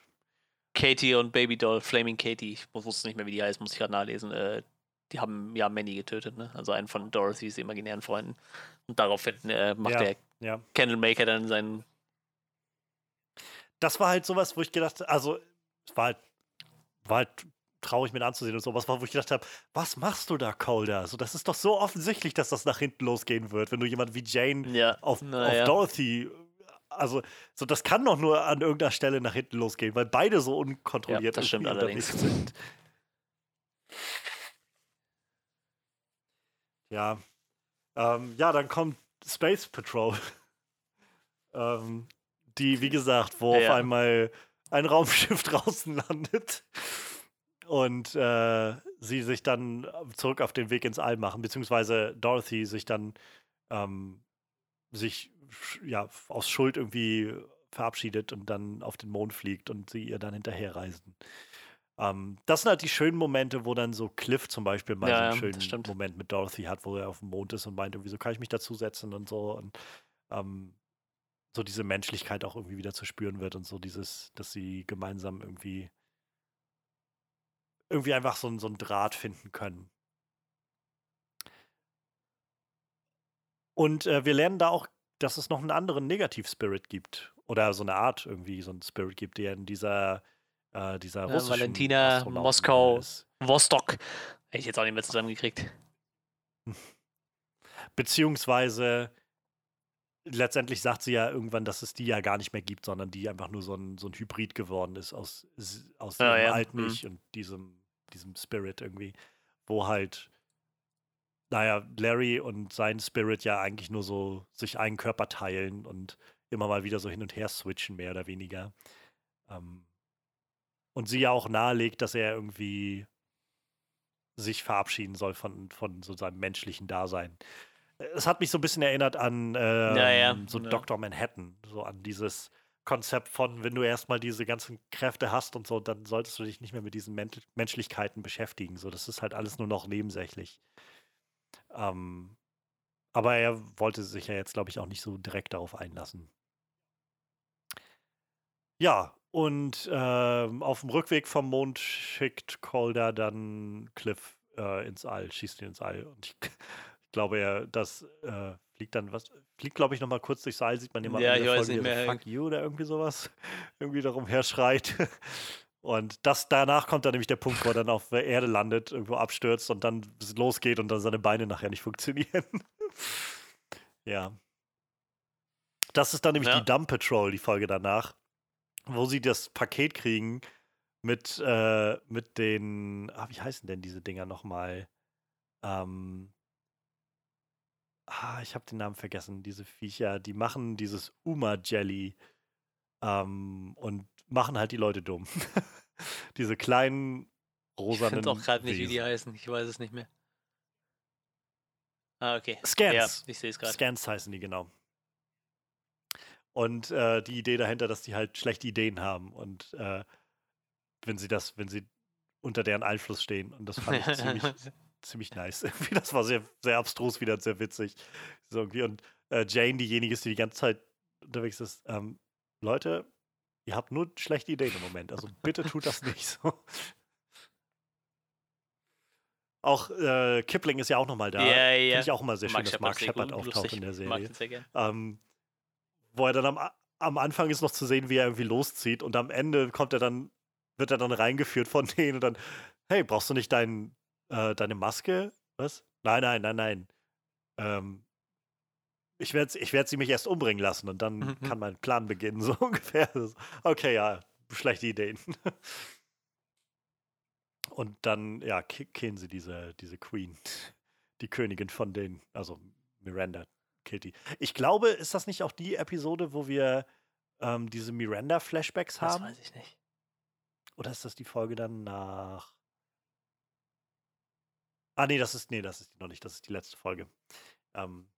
Katie und Baby Doll, Flaming Katie, ich wusste nicht mehr, wie die heißt, muss ich gerade nachlesen. Die haben ja Manny getötet, ne? Also einen von Dorothys imaginären Freunden. Und daraufhin äh, macht ja, der ja. Candlemaker dann seinen. Das war halt sowas, wo ich gedacht also es war halt, war halt traurig mit anzusehen und sowas war, wo ich gedacht habe, was machst du da, Calder? So, das ist doch so offensichtlich, dass das nach hinten losgehen wird, wenn du jemand wie Jane ja. auf, auf ja. Dorothy also, so das kann doch nur an irgendeiner Stelle nach hinten losgehen, weil beide so unkontrolliert ja, das stimmt allerdings. sind. Ja. Ähm, ja, dann kommt Space Patrol. ähm, die, wie gesagt, wo ja. auf einmal ein Raumschiff draußen landet und äh, sie sich dann zurück auf den Weg ins All machen, beziehungsweise Dorothy sich dann ähm, sich ja, aus Schuld irgendwie verabschiedet und dann auf den Mond fliegt und sie ihr dann hinterherreisen. Ähm, das sind halt die schönen Momente, wo dann so Cliff zum Beispiel mal ja, so einen schönen Moment mit Dorothy hat, wo er auf dem Mond ist und meint, wieso kann ich mich dazusetzen und so. Und ähm, so diese Menschlichkeit auch irgendwie wieder zu spüren wird und so dieses, dass sie gemeinsam irgendwie irgendwie einfach so, so einen Draht finden können. Und äh, wir lernen da auch dass es noch einen anderen Negativ-Spirit gibt. Oder so eine Art irgendwie, so ein Spirit gibt, der in dieser, äh, dieser ja, russischen Valentina, Moskau. Vostok. Hätte ich jetzt auch nicht mehr zusammengekriegt. Beziehungsweise letztendlich sagt sie ja irgendwann, dass es die ja gar nicht mehr gibt, sondern die einfach nur so ein, so ein Hybrid geworden ist aus, aus ja, dem ja. alten mhm. Ich und diesem, diesem Spirit irgendwie, wo halt naja, Larry und sein Spirit ja eigentlich nur so sich einen Körper teilen und immer mal wieder so hin und her switchen, mehr oder weniger. Ähm, und sie ja auch nahelegt, dass er irgendwie sich verabschieden soll von, von so seinem menschlichen Dasein. Es hat mich so ein bisschen erinnert an ähm, ja, ja. so ja. Dr. Manhattan, so an dieses Konzept von, wenn du erstmal diese ganzen Kräfte hast und so, dann solltest du dich nicht mehr mit diesen Men Menschlichkeiten beschäftigen. So, das ist halt alles nur noch nebensächlich. Ähm, aber er wollte sich ja jetzt, glaube ich, auch nicht so direkt darauf einlassen. Ja, und äh, auf dem Rückweg vom Mond schickt Calder dann Cliff äh, ins All, schießt ihn ins All. Und ich, ich glaube, er das äh, fliegt dann was, fliegt, glaube ich, nochmal kurz durchs All, sieht man immer ja, der Folge, nicht mehr. So, Fuck you oder irgendwie sowas, irgendwie darum her schreit. Und das, danach kommt dann nämlich der Punkt, wo er dann auf der Erde landet, irgendwo abstürzt und dann losgeht und dann seine Beine nachher nicht funktionieren. ja. Das ist dann nämlich ja. die Dump Patrol, die Folge danach, wo sie das Paket kriegen mit, äh, mit den, ah, wie heißen denn diese Dinger nochmal? Ähm, ah, ich habe den Namen vergessen, diese Viecher, die machen dieses Uma-Jelly ähm, und machen halt die Leute dumm. Diese kleinen rosanen. Ich finde auch gerade nicht, wie die heißen. Ich weiß es nicht mehr. Ah, okay. Scans. Ja, ich sehe es gerade. Scans heißen die, genau. Und äh, die Idee dahinter, dass die halt schlechte Ideen haben und äh, wenn sie das, wenn sie unter deren Einfluss stehen. Und das fand ich ziemlich, ziemlich nice. das war sehr, sehr abstrus wieder sehr witzig. So irgendwie. Und äh, Jane, diejenige ist, die die ganze Zeit unterwegs ist, ähm, Leute, ihr habt nur schlechte Ideen im Moment. Also bitte tut das nicht so. Auch äh, Kipling ist ja auch nochmal da. Ja, ja. Finde ich auch immer sehr schön, dass Mark Shepard auftaucht in der Serie. Ähm, wo er dann am, am Anfang ist noch zu sehen, wie er irgendwie loszieht und am Ende kommt er dann, wird er dann reingeführt von denen und dann, hey, brauchst du nicht dein, äh, deine Maske? Was? Nein, nein, nein, nein. Ähm, ich werde ich werd sie mich erst umbringen lassen und dann mhm. kann mein Plan beginnen, so ungefähr. Okay, ja, schlechte Ideen. Und dann, ja, killen sie diese, diese Queen, die Königin von denen, also Miranda Kitty. Ich glaube, ist das nicht auch die Episode, wo wir ähm, diese Miranda-Flashbacks haben? Das weiß ich nicht. Oder ist das die Folge dann nach. Ah, nee, das ist, nee, das ist noch nicht, das ist die letzte Folge. Ähm,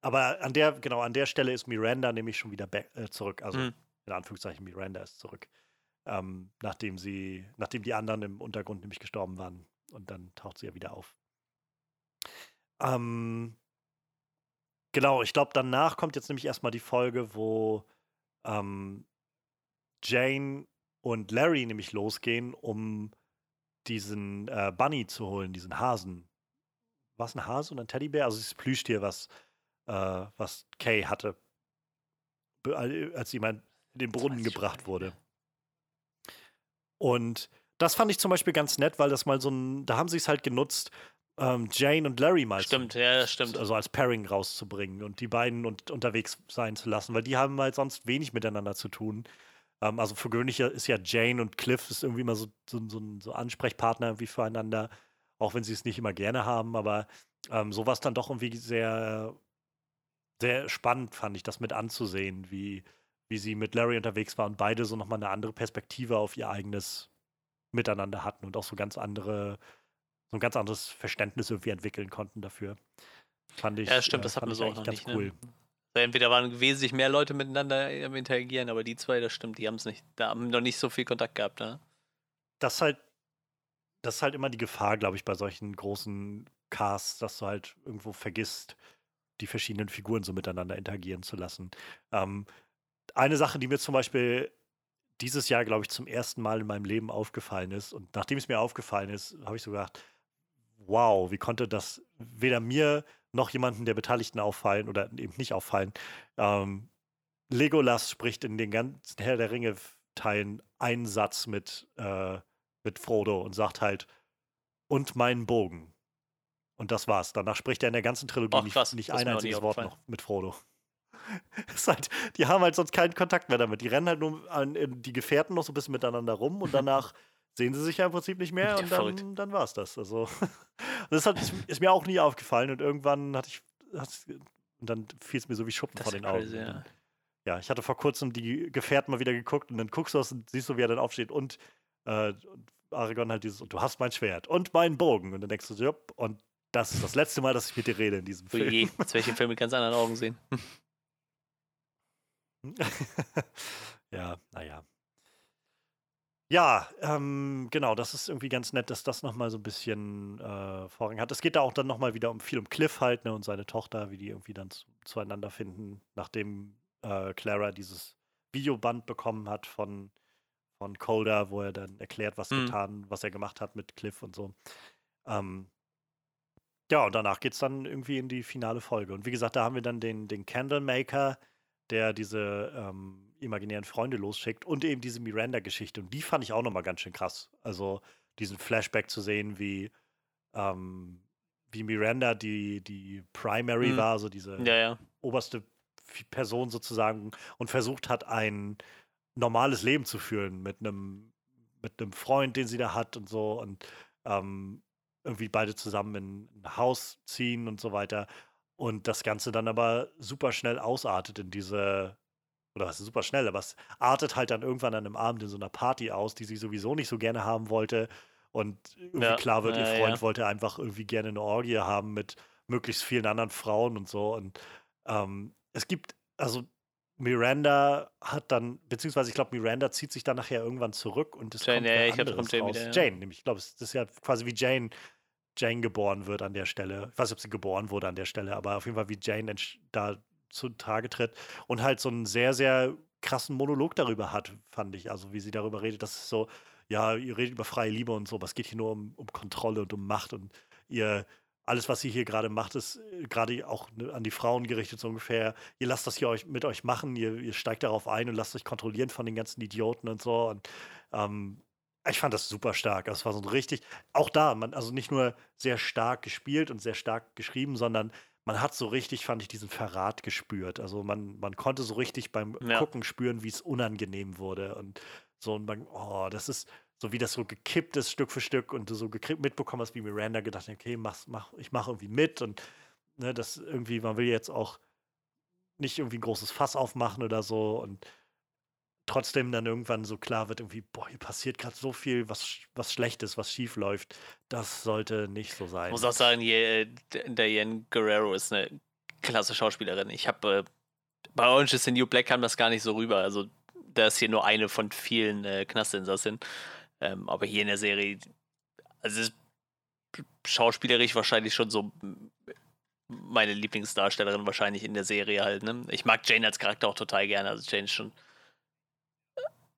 aber an der, genau, an der Stelle ist Miranda nämlich schon wieder back, äh, zurück. Also mhm. in Anführungszeichen, Miranda ist zurück. Ähm, nachdem sie, nachdem die anderen im Untergrund nämlich gestorben waren. Und dann taucht sie ja wieder auf. Ähm, genau, ich glaube, danach kommt jetzt nämlich erstmal die Folge, wo ähm, Jane und Larry nämlich losgehen, um diesen äh, Bunny zu holen, diesen Hasen. War es ein Hase und ein Teddybär? Also dieses Plüschtier, was, äh, was Kay hatte, als jemand in den Brunnen gebracht wurde. Und das fand ich zum Beispiel ganz nett, weil das mal so ein, da haben sie es halt genutzt, ähm, Jane und Larry mal stimmt, zu, ja, stimmt. also als Pairing rauszubringen und die beiden und, unterwegs sein zu lassen, weil die haben halt sonst wenig miteinander zu tun. Ähm, also für gewöhnlich ist ja Jane und Cliff ist irgendwie immer so, so, so, so Ansprechpartner irgendwie füreinander, auch wenn sie es nicht immer gerne haben, aber ähm, sowas dann doch irgendwie sehr, sehr spannend fand ich, das mit anzusehen, wie, wie sie mit Larry unterwegs war und beide so nochmal eine andere Perspektive auf ihr eigenes Miteinander hatten und auch so ganz andere, so ein ganz anderes Verständnis irgendwie entwickeln konnten dafür. Fand ich. Ja, stimmt, äh, das hatten wir so auch noch ganz nicht, ne? cool. Ne? Entweder waren wesentlich mehr Leute miteinander am Interagieren, aber die zwei, das stimmt, die haben es nicht, da haben noch nicht so viel Kontakt gehabt, ne? Das halt, das ist halt immer die Gefahr, glaube ich, bei solchen großen Casts, dass du halt irgendwo vergisst, die verschiedenen Figuren so miteinander interagieren zu lassen. Ähm, eine Sache, die mir zum Beispiel dieses Jahr, glaube ich, zum ersten Mal in meinem Leben aufgefallen ist, und nachdem es mir aufgefallen ist, habe ich so gedacht, wow, wie konnte das weder mir noch jemanden der Beteiligten auffallen oder eben nicht auffallen. Ähm, Legolas spricht in den ganzen Herr der Ringe-Teilen einen Satz mit, äh, mit Frodo und sagt halt, und meinen Bogen. Und das war's. Danach spricht er in der ganzen Trilogie Och, krass, nicht, nicht ein einziges Wort noch mit Frodo. halt, die haben halt sonst keinen Kontakt mehr damit. Die rennen halt nur an, die Gefährten noch so ein bisschen miteinander rum und danach sehen sie sich ja im Prinzip nicht mehr und dann, dann war es das. Also, das hat, ist mir auch nie aufgefallen und irgendwann hatte ich, und dann fiel es mir so wie Schuppen das vor den Augen. ja. ja. ich hatte vor kurzem die Gefährten mal wieder geguckt und dann guckst du das und siehst du, wie er dann aufsteht und, äh, Aragon halt dieses, und du hast mein Schwert und meinen Bogen. Und dann denkst du so, jupp, und das ist das letzte Mal, dass ich mit dir rede in diesem Film. Je, jetzt werde ich den Film mit ganz anderen Augen sehen. ja, naja. Ja, ähm, genau, das ist irgendwie ganz nett, dass das nochmal so ein bisschen äh, Vorrang hat. Es geht da auch dann nochmal wieder um viel um Cliff halt, ne, und seine Tochter, wie die irgendwie dann zu, zueinander finden, nachdem äh, Clara dieses Videoband bekommen hat von, von Calder, wo er dann erklärt, was mhm. getan, was er gemacht hat mit Cliff und so. Ähm, ja, und danach geht es dann irgendwie in die finale Folge. Und wie gesagt, da haben wir dann den, den Candlemaker, der diese ähm, imaginären Freunde losschickt und eben diese Miranda-Geschichte. Und die fand ich auch nochmal ganz schön krass. Also diesen Flashback zu sehen, wie, ähm, wie Miranda die, die Primary mhm. war, so diese ja, ja. oberste Person sozusagen und versucht hat, ein normales Leben zu führen mit einem mit einem Freund, den sie da hat und so und ähm, irgendwie beide zusammen in ein Haus ziehen und so weiter. Und das Ganze dann aber super schnell ausartet in diese oder was ist super schnell, aber es artet halt dann irgendwann an einem Abend in so einer Party aus, die sie sowieso nicht so gerne haben wollte. Und irgendwie ja, klar wird, ihr Freund ja. wollte einfach irgendwie gerne eine Orgie haben mit möglichst vielen anderen Frauen und so. Und ähm, es gibt, also Miranda hat dann, beziehungsweise ich glaube, Miranda zieht sich dann nachher irgendwann zurück und es Jane, kommt ja, ich glaube, kommt Jane wieder. Ja. Jane, nämlich, ich glaube, das ist ja quasi wie Jane, Jane geboren wird an der Stelle. Ich weiß nicht, ob sie geboren wurde an der Stelle, aber auf jeden Fall wie Jane da zutage tritt und halt so einen sehr, sehr krassen Monolog darüber hat, fand ich. Also wie sie darüber redet, dass es so, ja, ihr redet über freie Liebe und so, aber es geht hier nur um, um Kontrolle und um Macht und ihr, alles, was ihr hier gerade macht, ist äh, gerade auch ne, an die Frauen gerichtet, so ungefähr. Ihr lasst das hier euch mit euch machen, ihr, ihr steigt darauf ein und lasst euch kontrollieren von den ganzen Idioten und so. Und ähm, ich fand das super stark. Das war so richtig, auch da, man, also nicht nur sehr stark gespielt und sehr stark geschrieben, sondern man hat so richtig, fand ich, diesen Verrat gespürt. Also man, man konnte so richtig beim ja. Gucken spüren, wie es unangenehm wurde. Und so, und man, oh, das ist so, wie das so gekippt ist, Stück für Stück, und du so mitbekommen hast, wie Miranda gedacht hat, okay, mach, mach, ich mache irgendwie mit. Und ne, das irgendwie, man will jetzt auch nicht irgendwie ein großes Fass aufmachen oder so. Und trotzdem dann irgendwann so klar wird, irgendwie, boah, hier passiert gerade so viel, was, was schlecht ist, was schief läuft. Das sollte nicht so sein. Ich muss auch sagen, hier, Diane Guerrero ist eine klasse Schauspielerin. Ich habe äh, bei Orange is the New Black kam das gar nicht so rüber. Also, da ist hier nur eine von vielen äh, Knastinsassen. Ähm, aber hier in der Serie, also ist schauspielerisch wahrscheinlich schon so meine Lieblingsdarstellerin wahrscheinlich in der Serie halt. Ne? Ich mag Jane als Charakter auch total gerne. Also Jane ist schon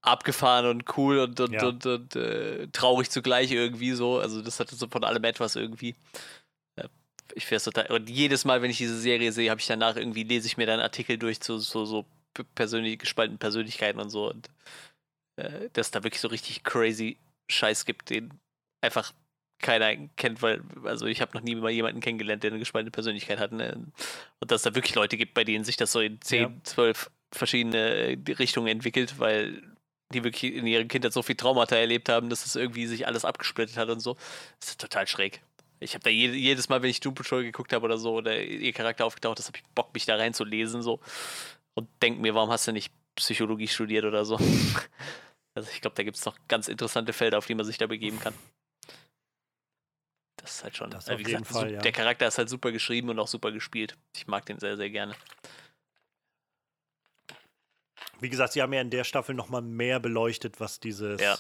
abgefahren und cool und, und, ja. und, und äh, traurig zugleich irgendwie so. Also das hatte so von allem etwas irgendwie. Äh, ich finde total. Und jedes Mal, wenn ich diese Serie sehe, habe ich danach irgendwie, lese ich mir dann Artikel durch zu so, so persönlich gespaltenen Persönlichkeiten und so. Und äh, dass da wirklich so richtig crazy Scheiß gibt, den einfach keiner kennt, weil, also ich habe noch nie mal jemanden kennengelernt, der eine gespaltene Persönlichkeit hat. Ne? Und dass da wirklich Leute gibt, bei denen sich das so in 10, ja. 12 verschiedene Richtungen entwickelt, weil die wirklich in ihrer Kindheit so viel Traumata erlebt haben, dass es irgendwie sich alles abgesplittet hat und so. Das ist total schräg. Ich habe da jedes Mal, wenn ich Doom Patrol geguckt habe oder so, oder ihr Charakter aufgetaucht ist, habe ich Bock, mich da reinzulesen so. Und denk mir, warum hast du nicht Psychologie studiert oder so? Also ich glaube, da gibt es noch ganz interessante Felder, auf die man sich da begeben kann. Das ist halt schon. Das äh, wie gesagt, Fall, ja. Der Charakter ist halt super geschrieben und auch super gespielt. Ich mag den sehr, sehr gerne. Wie gesagt, sie haben ja in der Staffel noch mal mehr beleuchtet, was dieses, ja.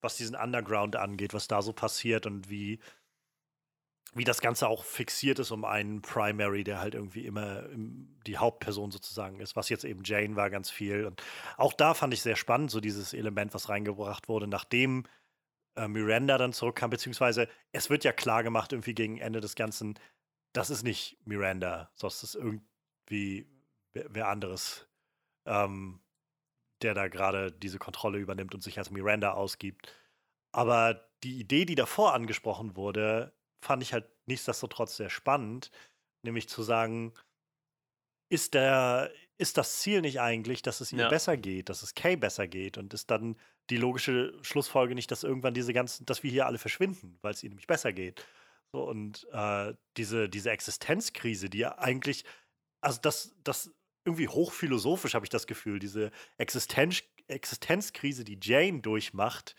was diesen Underground angeht, was da so passiert und wie, wie das Ganze auch fixiert ist um einen Primary, der halt irgendwie immer die Hauptperson sozusagen ist, was jetzt eben Jane war ganz viel. Und auch da fand ich sehr spannend, so dieses Element, was reingebracht wurde, nachdem äh, Miranda dann zurückkam, beziehungsweise es wird ja klar gemacht, irgendwie gegen Ende des Ganzen, das ist nicht Miranda, es ist irgendwie wer, wer anderes, ähm, der da gerade diese Kontrolle übernimmt und sich als Miranda ausgibt. Aber die Idee, die davor angesprochen wurde, fand ich halt nichtsdestotrotz sehr spannend, nämlich zu sagen, ist der, ist das Ziel nicht eigentlich, dass es ihr ja. besser geht, dass es Kay besser geht und ist dann die logische Schlussfolge nicht, dass irgendwann diese ganzen, dass wir hier alle verschwinden, weil es ihnen nämlich besser geht. So, und äh, diese, diese Existenzkrise, die ja eigentlich, also das, das irgendwie hochphilosophisch habe ich das Gefühl, diese Existenz, Existenzkrise, die Jane durchmacht,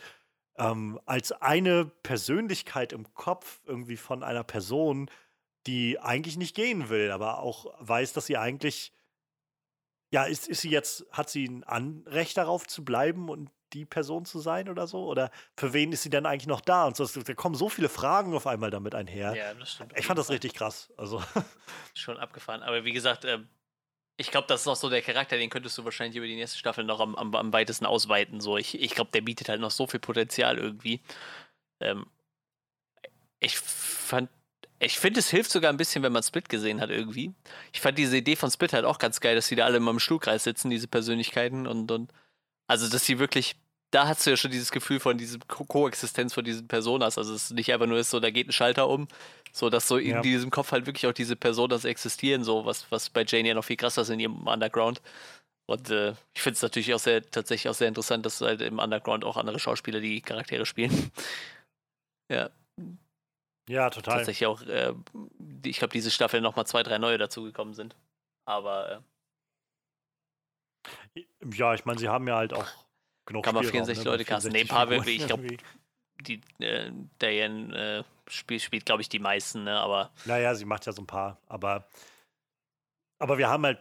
ähm, als eine Persönlichkeit im Kopf irgendwie von einer Person, die eigentlich nicht gehen will, aber auch weiß, dass sie eigentlich, ja, ist, ist sie jetzt, hat sie ein Anrecht darauf zu bleiben und die Person zu sein oder so? Oder für wen ist sie denn eigentlich noch da? Und so, da kommen so viele Fragen auf einmal damit einher. Ja, das stimmt. Ich fand das richtig krass. Also. Schon abgefahren. Aber wie gesagt, äh, ich glaube, das ist auch so der Charakter, den könntest du wahrscheinlich über die nächste Staffel noch am, am, am weitesten ausweiten. So, ich, ich glaube, der bietet halt noch so viel Potenzial irgendwie. Ähm, ich fand, ich finde, es hilft sogar ein bisschen, wenn man Split gesehen hat irgendwie. Ich fand diese Idee von Split halt auch ganz geil, dass die da alle immer im Stuhlkreis sitzen, diese Persönlichkeiten und, und also, dass sie wirklich da hast du ja schon dieses Gefühl von dieser Ko Koexistenz von diesen Personas. Also es ist nicht einfach nur ist so, da geht ein Schalter um, so dass so ja. in diesem Kopf halt wirklich auch diese Personas existieren, so was, was bei Jane ja noch viel krasser ist in ihrem Underground. Und äh, ich finde es natürlich auch sehr, tatsächlich auch sehr interessant, dass halt im Underground auch andere Schauspieler die Charaktere spielen. ja. Ja, total. Tatsächlich auch, äh, ich glaube, diese Staffel nochmal zwei, drei neue dazugekommen sind. Aber äh, ja, ich meine, sie haben ja halt auch genug Kann man 64 ne? Leute casten. Nee, wirklich, ich glaube, die äh, Diane äh, spielt, spielt glaube ich, die meisten, ne? Aber. Naja, sie macht ja so ein paar, aber. Aber wir haben halt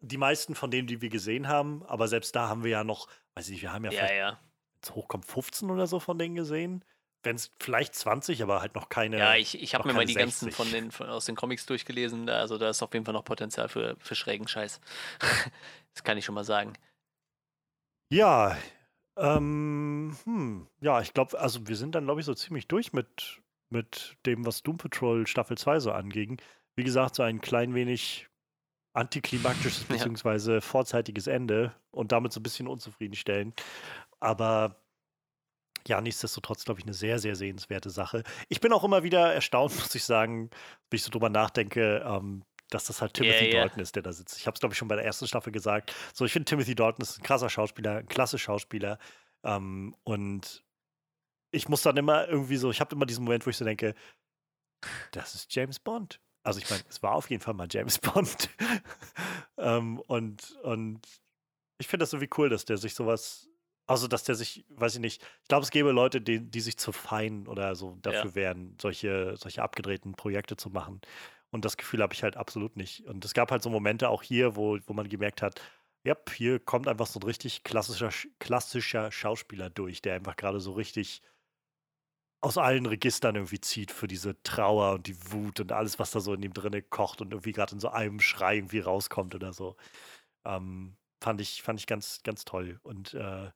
die meisten von denen, die wir gesehen haben, aber selbst da haben wir ja noch, weiß ich nicht, wir haben ja, ja vielleicht, ja. jetzt hochkommt 15 oder so von denen gesehen. Wenn es vielleicht 20, aber halt noch keine. Ja, ich, ich habe mir mal die 60. ganzen von den, von, aus den Comics durchgelesen. Also da ist auf jeden Fall noch Potenzial für, für schrägen Scheiß. das kann ich schon mal sagen. Ja, ähm, hm, ja, ich glaube, also wir sind dann, glaube ich, so ziemlich durch mit, mit dem, was Doom Patrol Staffel 2 so anging. Wie gesagt, so ein klein wenig antiklimaktisches ja. bzw. vorzeitiges Ende und damit so ein bisschen unzufriedenstellend. Aber ja, nichtsdestotrotz, glaube ich, eine sehr, sehr sehenswerte Sache. Ich bin auch immer wieder erstaunt, muss ich sagen, wenn ich so drüber nachdenke, ähm, dass das halt Timothy yeah, Dalton ist, der da sitzt. Ich habe es, glaube ich, schon bei der ersten Staffel gesagt. So, ich finde, Timothy Dalton ist ein krasser Schauspieler, ein klasse Schauspieler. Ähm, und ich muss dann immer irgendwie so, ich habe immer diesen Moment, wo ich so denke, das ist James Bond. Also ich meine, es war auf jeden Fall mal James Bond. ähm, und, und ich finde das irgendwie cool, dass der sich sowas, also dass der sich, weiß ich nicht, ich glaube, es gäbe Leute, die, die sich zu fein oder so dafür ja. wären, solche, solche abgedrehten Projekte zu machen. Und das Gefühl habe ich halt absolut nicht. Und es gab halt so Momente auch hier, wo, wo man gemerkt hat, ja, hier kommt einfach so ein richtig klassischer, klassischer Schauspieler durch, der einfach gerade so richtig aus allen Registern irgendwie zieht für diese Trauer und die Wut und alles, was da so in ihm drinne kocht und irgendwie gerade in so einem Schrei irgendwie rauskommt oder so. Ähm, fand ich, fand ich ganz, ganz toll. Und äh,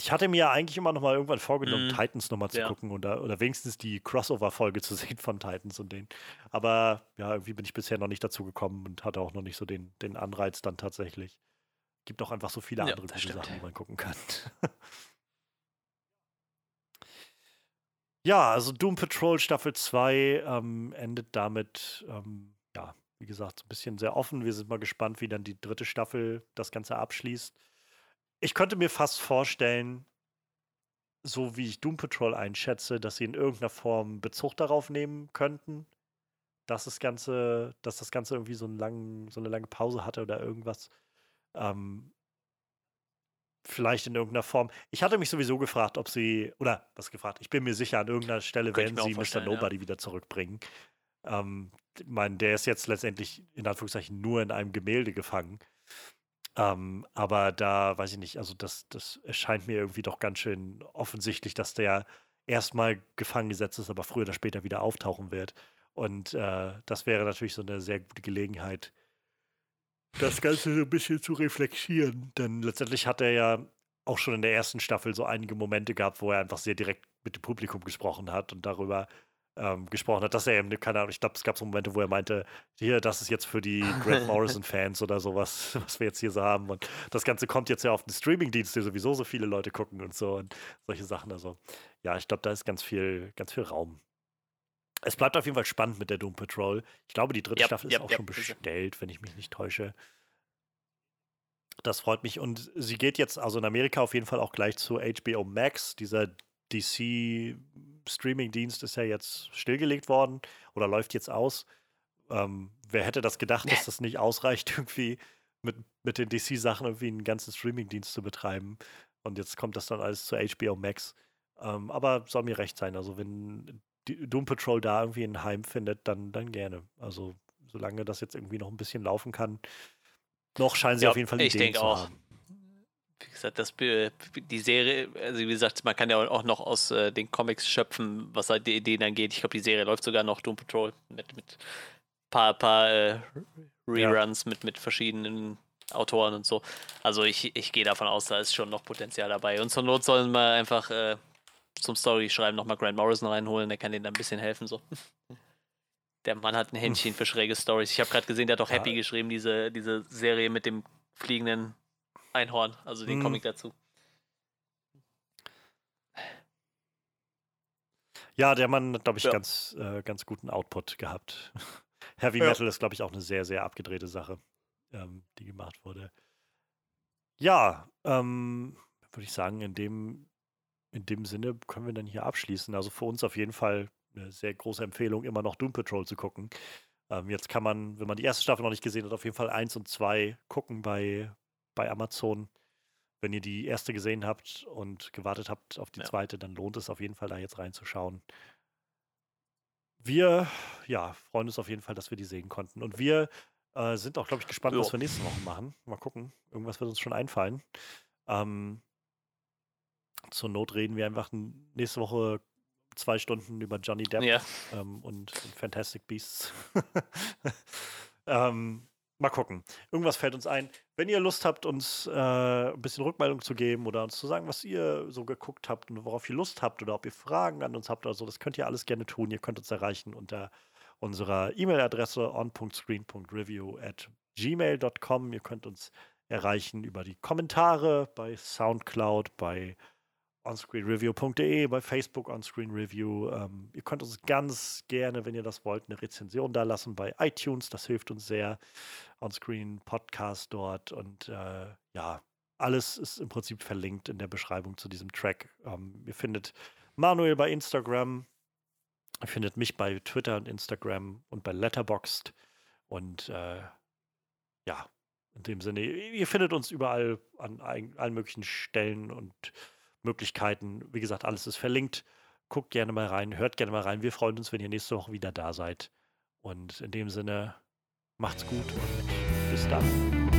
Ich hatte mir ja eigentlich immer noch mal irgendwann vorgenommen, mm. Titans nochmal zu ja. gucken oder, oder wenigstens die Crossover-Folge zu sehen von Titans und denen. Aber ja, irgendwie bin ich bisher noch nicht dazu gekommen und hatte auch noch nicht so den, den Anreiz dann tatsächlich. Gibt auch einfach so viele andere ja, gute Sachen, die man gucken kann. ja, also Doom Patrol Staffel 2 ähm, endet damit, ähm, ja, wie gesagt, so ein bisschen sehr offen. Wir sind mal gespannt, wie dann die dritte Staffel das Ganze abschließt ich könnte mir fast vorstellen, so wie ich Doom Patrol einschätze, dass sie in irgendeiner Form Bezug darauf nehmen könnten, dass das Ganze, dass das Ganze irgendwie so, einen langen, so eine lange Pause hatte oder irgendwas. Ähm, vielleicht in irgendeiner Form. Ich hatte mich sowieso gefragt, ob sie, oder was gefragt, ich bin mir sicher, an irgendeiner Stelle werden sie Mr. Nobody ja. wieder zurückbringen. Ähm, ich meine, der ist jetzt letztendlich in Anführungszeichen nur in einem Gemälde gefangen. Ähm, aber da weiß ich nicht, also das, das erscheint mir irgendwie doch ganz schön offensichtlich, dass der erstmal gefangen gesetzt ist, aber früher oder später wieder auftauchen wird. Und äh, das wäre natürlich so eine sehr gute Gelegenheit, das Ganze so ein bisschen zu reflektieren. Denn letztendlich hat er ja auch schon in der ersten Staffel so einige Momente gehabt, wo er einfach sehr direkt mit dem Publikum gesprochen hat und darüber, ähm, gesprochen hat, dass er eben, keine Ahnung, ich glaube, es gab so Momente, wo er meinte, hier, das ist jetzt für die Grant Morrison-Fans oder sowas, was wir jetzt hier so haben. Und das Ganze kommt jetzt ja auf den Streaming-Dienst, der sowieso so viele Leute gucken und so und solche Sachen. Also, ja, ich glaube, da ist ganz viel, ganz viel Raum. Es bleibt auf jeden Fall spannend mit der Doom Patrol. Ich glaube, die dritte yep, Staffel ist yep, auch yep, schon bestellt, wenn ich mich nicht täusche. Das freut mich. Und sie geht jetzt also in Amerika auf jeden Fall auch gleich zu HBO Max, dieser DC Streaming-Dienst ist ja jetzt stillgelegt worden oder läuft jetzt aus. Ähm, wer hätte das gedacht, dass das nicht ausreicht, irgendwie mit, mit den DC-Sachen irgendwie einen ganzen Streaming-Dienst zu betreiben. Und jetzt kommt das dann alles zu HBO Max. Ähm, aber soll mir recht sein. Also, wenn Doom Patrol da irgendwie ein Heim findet, dann, dann gerne. Also, solange das jetzt irgendwie noch ein bisschen laufen kann. Noch scheinen sie ja, auf jeden Fall ich Ideen zu auch. haben wie gesagt, das, die Serie, also wie gesagt, man kann ja auch noch aus äh, den Comics schöpfen, was halt die Ideen angeht. Ich glaube, die Serie läuft sogar noch Doom Patrol mit, mit paar, paar äh, Reruns ja. mit, mit verschiedenen Autoren und so. Also ich, ich gehe davon aus, da ist schon noch Potenzial dabei. Und zur Not sollen wir einfach äh, zum Story-Schreiben nochmal Grant Morrison reinholen, der kann denen da ein bisschen helfen. So. Der Mann hat ein Händchen für schräge Stories. Ich habe gerade gesehen, der hat auch ja. Happy geschrieben, diese, diese Serie mit dem fliegenden Einhorn, also den hm. Comic dazu. Ja, der Mann hat, glaube ich, ja. ganz, äh, ganz guten Output gehabt. Heavy ja. Metal ist, glaube ich, auch eine sehr, sehr abgedrehte Sache, ähm, die gemacht wurde. Ja, ähm, würde ich sagen, in dem, in dem Sinne können wir dann hier abschließen. Also für uns auf jeden Fall eine sehr große Empfehlung, immer noch Doom Patrol zu gucken. Ähm, jetzt kann man, wenn man die erste Staffel noch nicht gesehen hat, auf jeden Fall eins und zwei gucken bei, bei Amazon. Wenn ihr die erste gesehen habt und gewartet habt auf die ja. zweite, dann lohnt es auf jeden Fall, da jetzt reinzuschauen. Wir, ja, freuen uns auf jeden Fall, dass wir die sehen konnten. Und wir äh, sind auch, glaube ich, gespannt, jo. was wir nächste Woche machen. Mal gucken. Irgendwas wird uns schon einfallen. Ähm, zur Not reden wir einfach nächste Woche zwei Stunden über Johnny Depp ja. ähm, und, und, Fantastic Beasts. ähm, Mal gucken. Irgendwas fällt uns ein. Wenn ihr Lust habt, uns äh, ein bisschen Rückmeldung zu geben oder uns zu sagen, was ihr so geguckt habt und worauf ihr Lust habt oder ob ihr Fragen an uns habt oder so, das könnt ihr alles gerne tun. Ihr könnt uns erreichen unter unserer E-Mail-Adresse on.screen.review at gmail.com. Ihr könnt uns erreichen über die Kommentare bei Soundcloud, bei onscreenreview.de, bei Facebook onscreenreview. Ähm, ihr könnt uns ganz gerne, wenn ihr das wollt, eine Rezension da lassen bei iTunes. Das hilft uns sehr. Onscreen Podcast dort und äh, ja, alles ist im Prinzip verlinkt in der Beschreibung zu diesem Track. Ähm, ihr findet Manuel bei Instagram, ihr findet mich bei Twitter und Instagram und bei Letterboxd und äh, ja, in dem Sinne, ihr findet uns überall an allen möglichen Stellen und Möglichkeiten. Wie gesagt, alles ist verlinkt. Guckt gerne mal rein, hört gerne mal rein. Wir freuen uns, wenn ihr nächste Woche wieder da seid. Und in dem Sinne, macht's gut und bis dann.